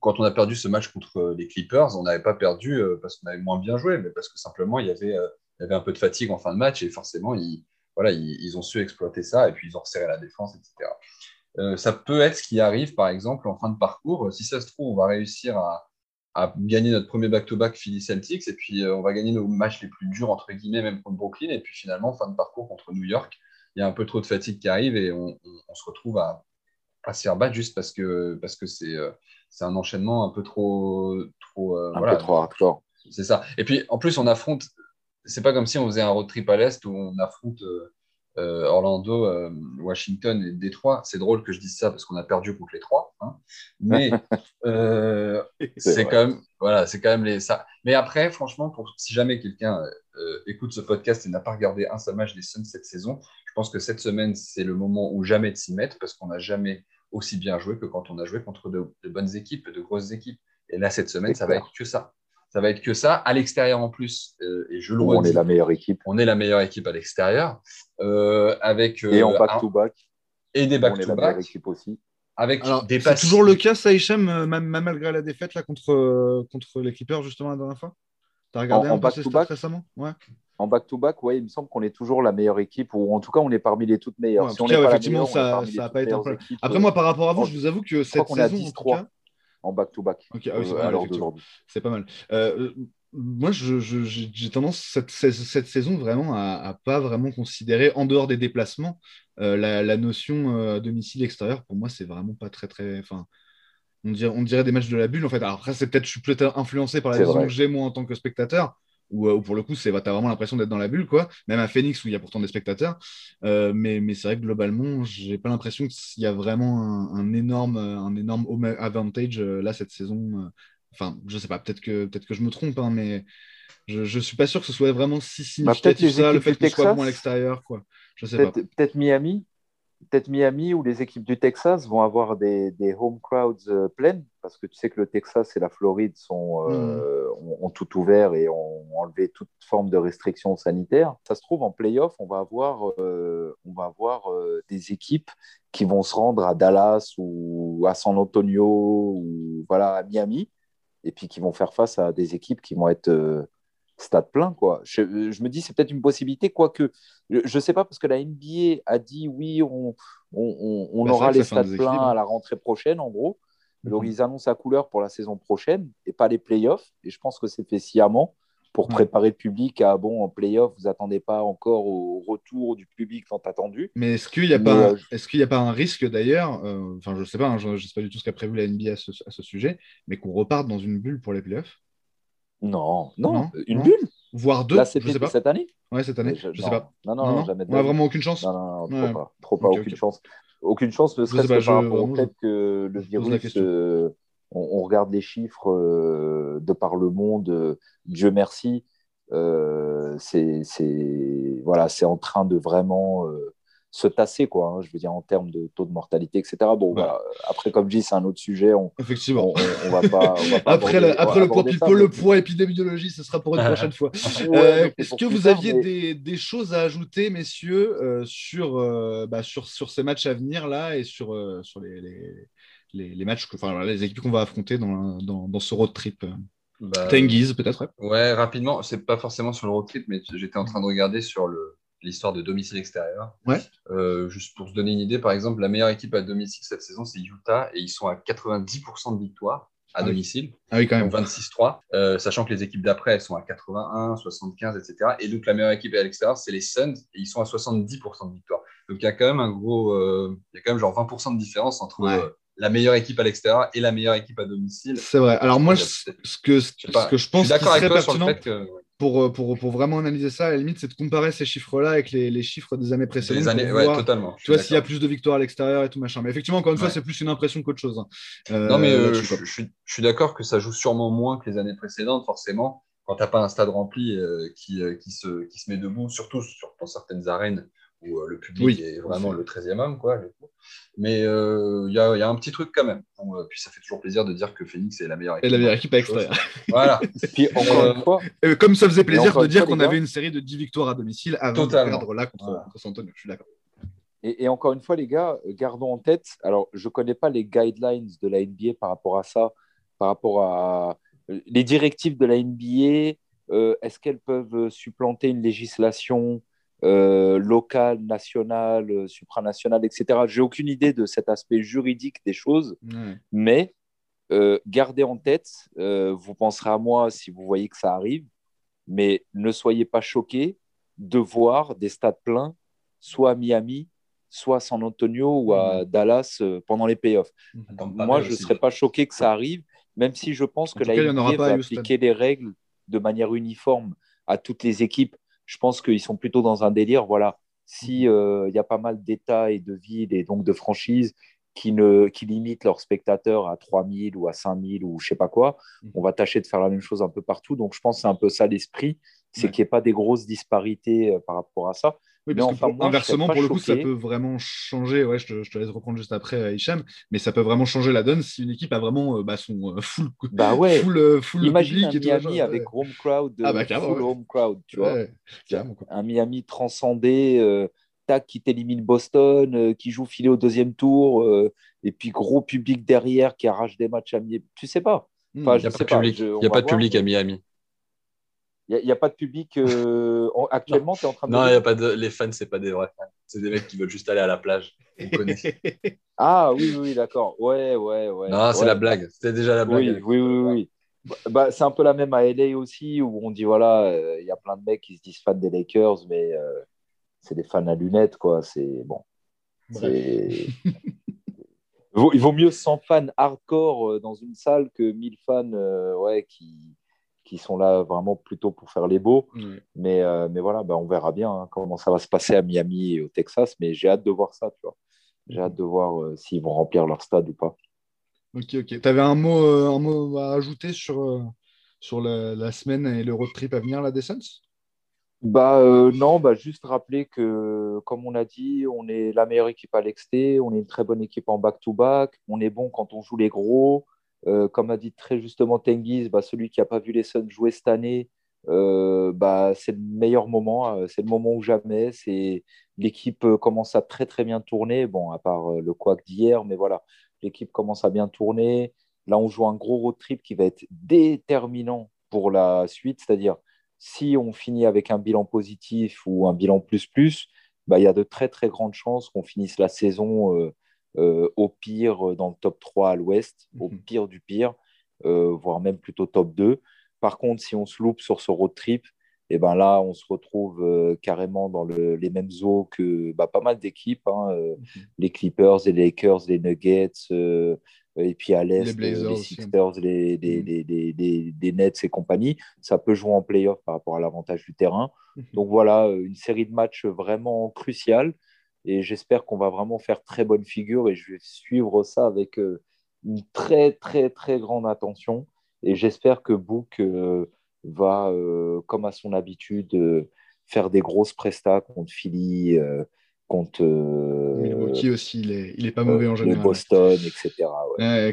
Speaker 3: quand on a perdu ce match contre les Clippers, on n'avait pas perdu parce qu'on avait moins bien joué, mais parce que simplement il y avait, il y avait un peu de fatigue en fin de match et forcément ils, voilà, ils, ils, ont su exploiter ça et puis ils ont resserré la défense, etc. Euh, ça peut être ce qui arrive, par exemple, en fin de parcours. Si ça se trouve, on va réussir à, gagner notre premier back-to-back Philly Celtics, et puis euh, on va gagner nos matchs les plus durs, entre guillemets, même contre Brooklyn, et puis finalement, fin de parcours contre New York, il y a un peu trop de fatigue qui arrive, et on, se retrouve à, se faire battre juste parce que parce que c'est euh, un enchaînement un peu trop trop
Speaker 2: un peu trop hardcore.
Speaker 3: C'est ça. Et puis en plus, on affronte. C'est pas comme si on faisait un road trip à l'est où on affronte euh, Orlando, euh, Washington et Détroit. C'est drôle que je dise ça parce qu'on a perdu contre les trois. Hein. Mais euh, c'est quand même, voilà, c'est quand même les ça. Mais après, franchement, pour, si jamais quelqu'un écoute ce podcast et n'a pas regardé un seul match des Suns cette saison, je pense que cette semaine c'est le moment où jamais de s'y mettre parce qu'on n'a jamais aussi bien joué que quand on a joué contre de, de bonnes équipes, de grosses équipes. Et là, cette semaine, ça va être que ça ça va être que ça. À l'extérieur en plus, euh, et je le
Speaker 2: On est la meilleure équipe.
Speaker 3: On est la meilleure équipe à l'extérieur. Euh, avec,
Speaker 2: et en euh, back-to-back.
Speaker 3: Et des back-to-back. On est la meilleure
Speaker 2: équipe aussi.
Speaker 1: Avec des c'est toujours le cas, ça, Hicham, même, malgré la défaite là, contre, contre les Clippers, justement, la dernière fois? Tu as regardé en, back-to-back récemment? Ouais.
Speaker 2: En back-to-back, ouais, il me semble qu'on est toujours la meilleure équipe, ou en tout cas, on est parmi les toutes meilleures.
Speaker 1: si on cas, effectivement, ça n'a pas été un problème. Après, moi, par rapport à vous, je vous avoue que cette saison, en tout cas,
Speaker 2: en back-to-back.
Speaker 1: c'est pas mal. Euh, moi, j'ai tendance cette, cette, saison vraiment à, pas vraiment considérer, en dehors des déplacements, euh, la, notion euh, domicile extérieur. Pour moi, c'est vraiment pas très très. Enfin, on dirait, on dirait des matchs de la bulle en fait. Alors après, c'est peut-être je suis peut-être influencé par la saison que j'ai moi en tant que spectateur. Ou euh, pour le coup, tu as vraiment l'impression d'être dans la bulle, quoi. Même à Phoenix, où il y a pourtant des spectateurs. mais, mais c'est vrai que globalement, j'ai pas l'impression qu'il y a vraiment un, un, énorme, un énorme home advantage là cette saison Enfin, je sais pas, peut-être que, peut que je me trompe, hein, mais je, je suis pas sûr que ce soit vraiment si bah, significatif ça, le fait que soit bon à l'extérieur. Quoi. Je sais
Speaker 2: peut pas. Peut-être Miami Peut-être Miami où les équipes du Texas vont avoir des, des home crowds euh, pleines, parce que tu sais que le Texas et la Floride sont, euh, hmm. ont, tout ouvert et ont enlevé toute forme de restrictions sanitaires. Ça se trouve, en playoff, on va avoir, euh, on va avoir des équipes qui vont se rendre à Dallas ou à San Antonio ou voilà, à Miami, et puis qui vont faire face à des équipes qui vont être euh, stade plein. Quoi. Je, me dis, c'est peut-être une possibilité, quoique je ne sais pas, parce que la NBA a dit oui, on, on, on bah, aura les stades pleins à la rentrée prochaine, en gros. Mhm. Donc, ils annoncent la couleur pour la saison prochaine et pas les playoffs. Et je pense que c'est fait sciemment pour préparer le public à bon en playoff, vous attendez pas encore au retour du public tant attendu.
Speaker 1: Mais est-ce qu'il n'y a, pas, euh, est-ce qu'il a pas un risque d'ailleurs, euh, enfin je ne sais pas, hein, je ne sais pas du tout ce qu'a prévu la NBA à ce, à ce sujet, mais qu'on reparte dans une bulle pour les playoffs
Speaker 2: non, non, une bulle?
Speaker 1: Voire deux,
Speaker 2: Là, je sais pas. cette année?
Speaker 1: Ouais, cette année, je, ne sais pas.
Speaker 2: Non, non, non, jamais.
Speaker 1: On n'a vraiment aucune chance.
Speaker 2: Non, non, trop pas, trop pas. Aucune chance. Aucune chance, ne serait-ce que par rapport au fait que le virus on, regarde les chiffres euh, de par le monde, euh, Dieu merci, euh, c'est voilà, en train de vraiment se tasser, quoi. Hein, je veux dire, en termes de taux de mortalité, etc. Bon, voilà. Après, comme je dis, c'est un autre sujet. On,
Speaker 1: Effectivement.
Speaker 2: On, va pas.
Speaker 1: après, après le, poids, le poids épidémiologie, ce sera pour une prochaine fois. Est-ce que vous aviez des, des, choses à ajouter, messieurs, sur, bah, sur, sur ces matchs à venir là et sur, sur les, les les, les matchs, enfin, les équipes qu'on va affronter dans, dans, dans, ce road trip bah, Tengiz, peut-être
Speaker 3: ouais. rapidement, c'est pas forcément sur le road trip, mais j'étais en train de regarder sur l'histoire de domicile extérieur.
Speaker 1: Ouais.
Speaker 3: Euh, juste pour se donner une idée, par exemple, la meilleure équipe à domicile cette saison, c'est Utah, et ils sont à 90% de victoire à ah domicile.
Speaker 1: Ah oui, quand même.
Speaker 3: 26-3, euh, sachant que les équipes d'après, elles sont à 81, 75, etc. Et donc, la meilleure équipe à l'extérieur, c'est les Suns, et ils sont à 70% de victoire. Donc, il y a quand même un gros, euh, il y a quand même genre 20% de différence entre la meilleure équipe à l'extérieur et la meilleure équipe à domicile.
Speaker 1: C'est vrai. Alors moi, ce que, ce, que je pense qui serait pertinent pour, euh, pour, pour, vraiment analyser ça, à la limite, c'est de comparer ces chiffres-là avec les, les, chiffres des années précédentes.
Speaker 3: Les années, ouais, totalement.
Speaker 1: Tu vois, s'il y a plus de victoires à l'extérieur et tout machin. Mais effectivement, encore une fois, c'est plus une impression qu'autre chose. Hein.
Speaker 3: Euh, non, mais euh, je, je, suis d'accord que ça joue sûrement moins que les années précédentes, forcément. Quand tu n'as pas un stade rempli qui, qui, se, qui se met debout, surtout sur, dans certaines arènes où le public est vraiment le 13e homme, quoi. Mais il euh, y, a, y, a un petit truc quand même. Euh, puis ça fait toujours plaisir de dire que Phoenix est la meilleure équipe.
Speaker 1: Et la meilleure équipe à l'extérieur.
Speaker 3: Voilà.
Speaker 2: puis encore une fois.
Speaker 1: comme ça faisait plaisir de dire qu'on avait une série de 10 victoires à domicile avant de perdre là contre, contre Antonio. Je suis d'accord.
Speaker 2: Et, et, encore une fois, les gars, gardons en tête. Alors, je ne connais pas les guidelines de la NBA par rapport à ça, par rapport à les directives de la NBA. Euh, est-ce qu'elles peuvent supplanter une législation euh, local, national, euh, supranational, etc. J'ai aucune idée de cet aspect juridique des choses, mais euh, gardez en tête, vous penserez à moi si vous voyez que ça arrive, mais ne soyez pas choqués de voir des stades pleins, soit à Miami, soit à San Antonio ou à Dallas pendant les playoffs. Moi, je ne serais pas choqué que ça arrive, même si je pense que la NBA va appliquer les règles de manière uniforme à toutes les équipes je pense qu'ils sont plutôt dans un délire. Voilà, s'il mhm. euh, y a pas mal d'États et de villes et donc de franchises qui, ne, qui limitent leurs spectateurs à 3000 ou à 5000 ou je sais pas quoi, mhm. on va tâcher de faire la même chose un peu partout. Donc je pense que c'est un peu ça l'esprit, c'est qu'il n'y ait pas des grosses disparités euh, par rapport à ça.
Speaker 1: Oui, parce que inversement, pour le coup, ça peut vraiment changer. Ouais, je te, laisse reprendre juste après, euh, Hicham, mais ça peut vraiment changer la donne si une équipe a vraiment euh, bah, son euh, full,
Speaker 2: bah ouais.
Speaker 1: full, full
Speaker 2: Imagine
Speaker 1: un
Speaker 2: Miami avec home crowd, ah bah, full home crowd, tu vois. Un Miami transcendé, tac, qui t'élimine Boston, qui joue filé au deuxième tour, et puis gros public derrière qui arrache des matchs à Miami. Tu sais pas.
Speaker 3: Hmm. il n'y a, pas, de public à Miami.
Speaker 2: Il n'y a, pas de public euh, actuellement, tu es en train de.
Speaker 3: Non, il y a pas de... les fans, ce pas des vrais fans. C'est des mecs qui veulent juste aller à la plage.
Speaker 2: ah oui, oui, d'accord. Ouais, ouais, ouais.
Speaker 3: Non, c'est la blague. C'était déjà la
Speaker 2: blague. Oui, oui, oui. Bah, c'est un peu la même à LA aussi, où on dit voilà, euh, il y a plein de mecs qui se disent fans des Lakers, mais euh, c'est des fans à lunettes, quoi. C'est bon. il vaut mieux 100 fans hardcore dans une salle que 1000 fans ouais, qui, qui sont là vraiment plutôt pour faire les beaux. Mais, euh, mais voilà, bah, on verra bien hein, comment ça va se passer à Miami et au Texas. Mais j'ai hâte de voir ça, tu vois. J'ai hâte de voir euh, s'ils vont remplir leur stade ou pas.
Speaker 1: Ok, ok. Tu avais un mot, euh, un mot à ajouter sur, sur la, semaine et le road trip à venir, la descente
Speaker 2: bah non, bah juste rappeler que comme on a dit, on est la meilleure équipe à l'exté, on est une très bonne équipe en back-to-back, on est bon quand on joue les gros, euh, comme a dit très justement Tengiz, bah, celui qui n'a pas vu les Suns jouer cette année, euh, bah, c'est le meilleur moment, euh, c'est le moment où jamais. C'est l'équipe commence à très très bien tourner, bon à part le couac d'hier, mais voilà, L'équipe commence à bien tourner. Là, on joue un gros road trip qui va être déterminant pour la suite. C'est-à-dire, si on finit avec un bilan positif ou un bilan plus plus, bah, il y a de très très grandes chances qu'on finisse la saison au pire dans le top 3 à l'ouest, au mhm. pire du pire, voire même plutôt top 2. Par contre, si on se loupe sur ce road trip, et ben là, on se retrouve euh, carrément dans les mêmes eaux que bah, pas mal d'équipes, hein, euh, mhm. les Clippers, les Lakers, les Nuggets, euh, et puis à l'Est, les, les, Sixers, les, mhm. Nets et compagnie. Ça peut jouer en playoff par rapport à l'avantage du terrain. Mhm. Donc voilà, une série de matchs vraiment cruciale. Et j'espère qu'on va vraiment faire très bonne figure et je vais suivre ça avec une très, très, très grande attention. Et j'espère que Book va, euh, comme à son habitude, euh, faire des grosses prestats contre Philly, euh, contre.
Speaker 1: Milwaukee aussi, il est, il est pas mauvais en général.
Speaker 2: Boston, etc.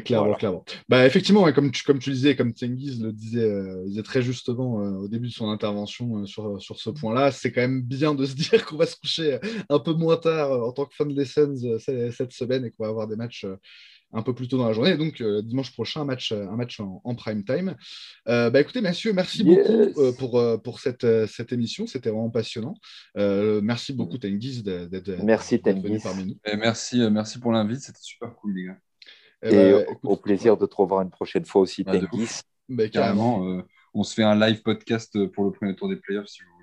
Speaker 1: clairement, clairement. Bah, effectivement, comme, tu, comme tu disais, comme Tengiz le disait, disait très justement au début de son intervention sur, sur ce point-là, c'est quand même bien de se dire qu'on va se coucher un peu moins tard en tant que fan des Suns cette semaine et qu'on va avoir des matchs un peu plus tôt dans la journée. donc, euh, dimanche prochain, un match, un match en, prime time. Euh, bah, écoutez, messieurs, merci beaucoup euh, pour, pour cette, cette émission. C'était vraiment passionnant. merci beaucoup, Tengiz, d'être
Speaker 2: venu
Speaker 3: parmi nous. Et merci, merci pour l'invite. C'était super cool, les gars.
Speaker 2: Eh Et, bah, au plaisir de te revoir une prochaine fois aussi, Tengiz.
Speaker 3: Bah, carrément. on se fait un live podcast pour le premier tour des playoffs si vous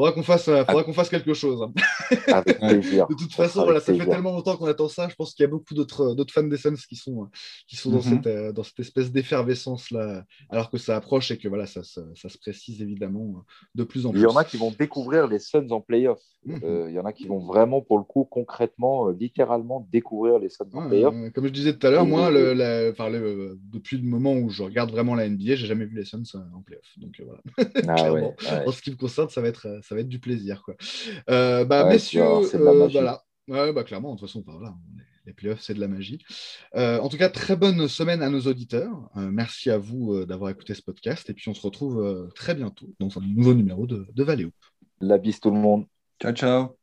Speaker 1: Faudra qu'on fasse, euh, faudra qu'on fasse quelque chose. Hein.
Speaker 2: Avec plaisir.
Speaker 1: De toute façon, voilà, ça fait tellement longtemps qu'on attend ça. Je pense qu'il y a beaucoup d'autres, d'autres fans des Suns qui sont, qui sont dans, mhm. cette, euh, dans cette espèce d'effervescence là, alors que ça approche et que voilà, ça, ça, se précise évidemment de plus en plus.
Speaker 2: Il y en a qui vont découvrir les Suns en playoff. Mhm. Euh, il y en a qui vont vraiment, pour le coup, concrètement, littéralement découvrir les Suns en playoff.
Speaker 1: comme je disais tout à l'heure, moi, le, depuis le moment où je regarde vraiment la NBA, j'ai jamais vu les Suns en playoff. Donc voilà. Ah, ouais, En ce qui me concerne, ça va être ça va être du plaisir. Quoi. Euh, bah, messieurs, euh, voilà. Ouais, bah, clairement, de toute façon, voilà, les playoffs, c'est de la magie. Euh, en tout cas, très bonne semaine à nos auditeurs. merci à vous d'avoir écouté ce podcast. Et puis, on se retrouve très bientôt dans un nouveau numéro de, de Hoop.
Speaker 2: La bise tout le monde.
Speaker 3: Ciao, ciao.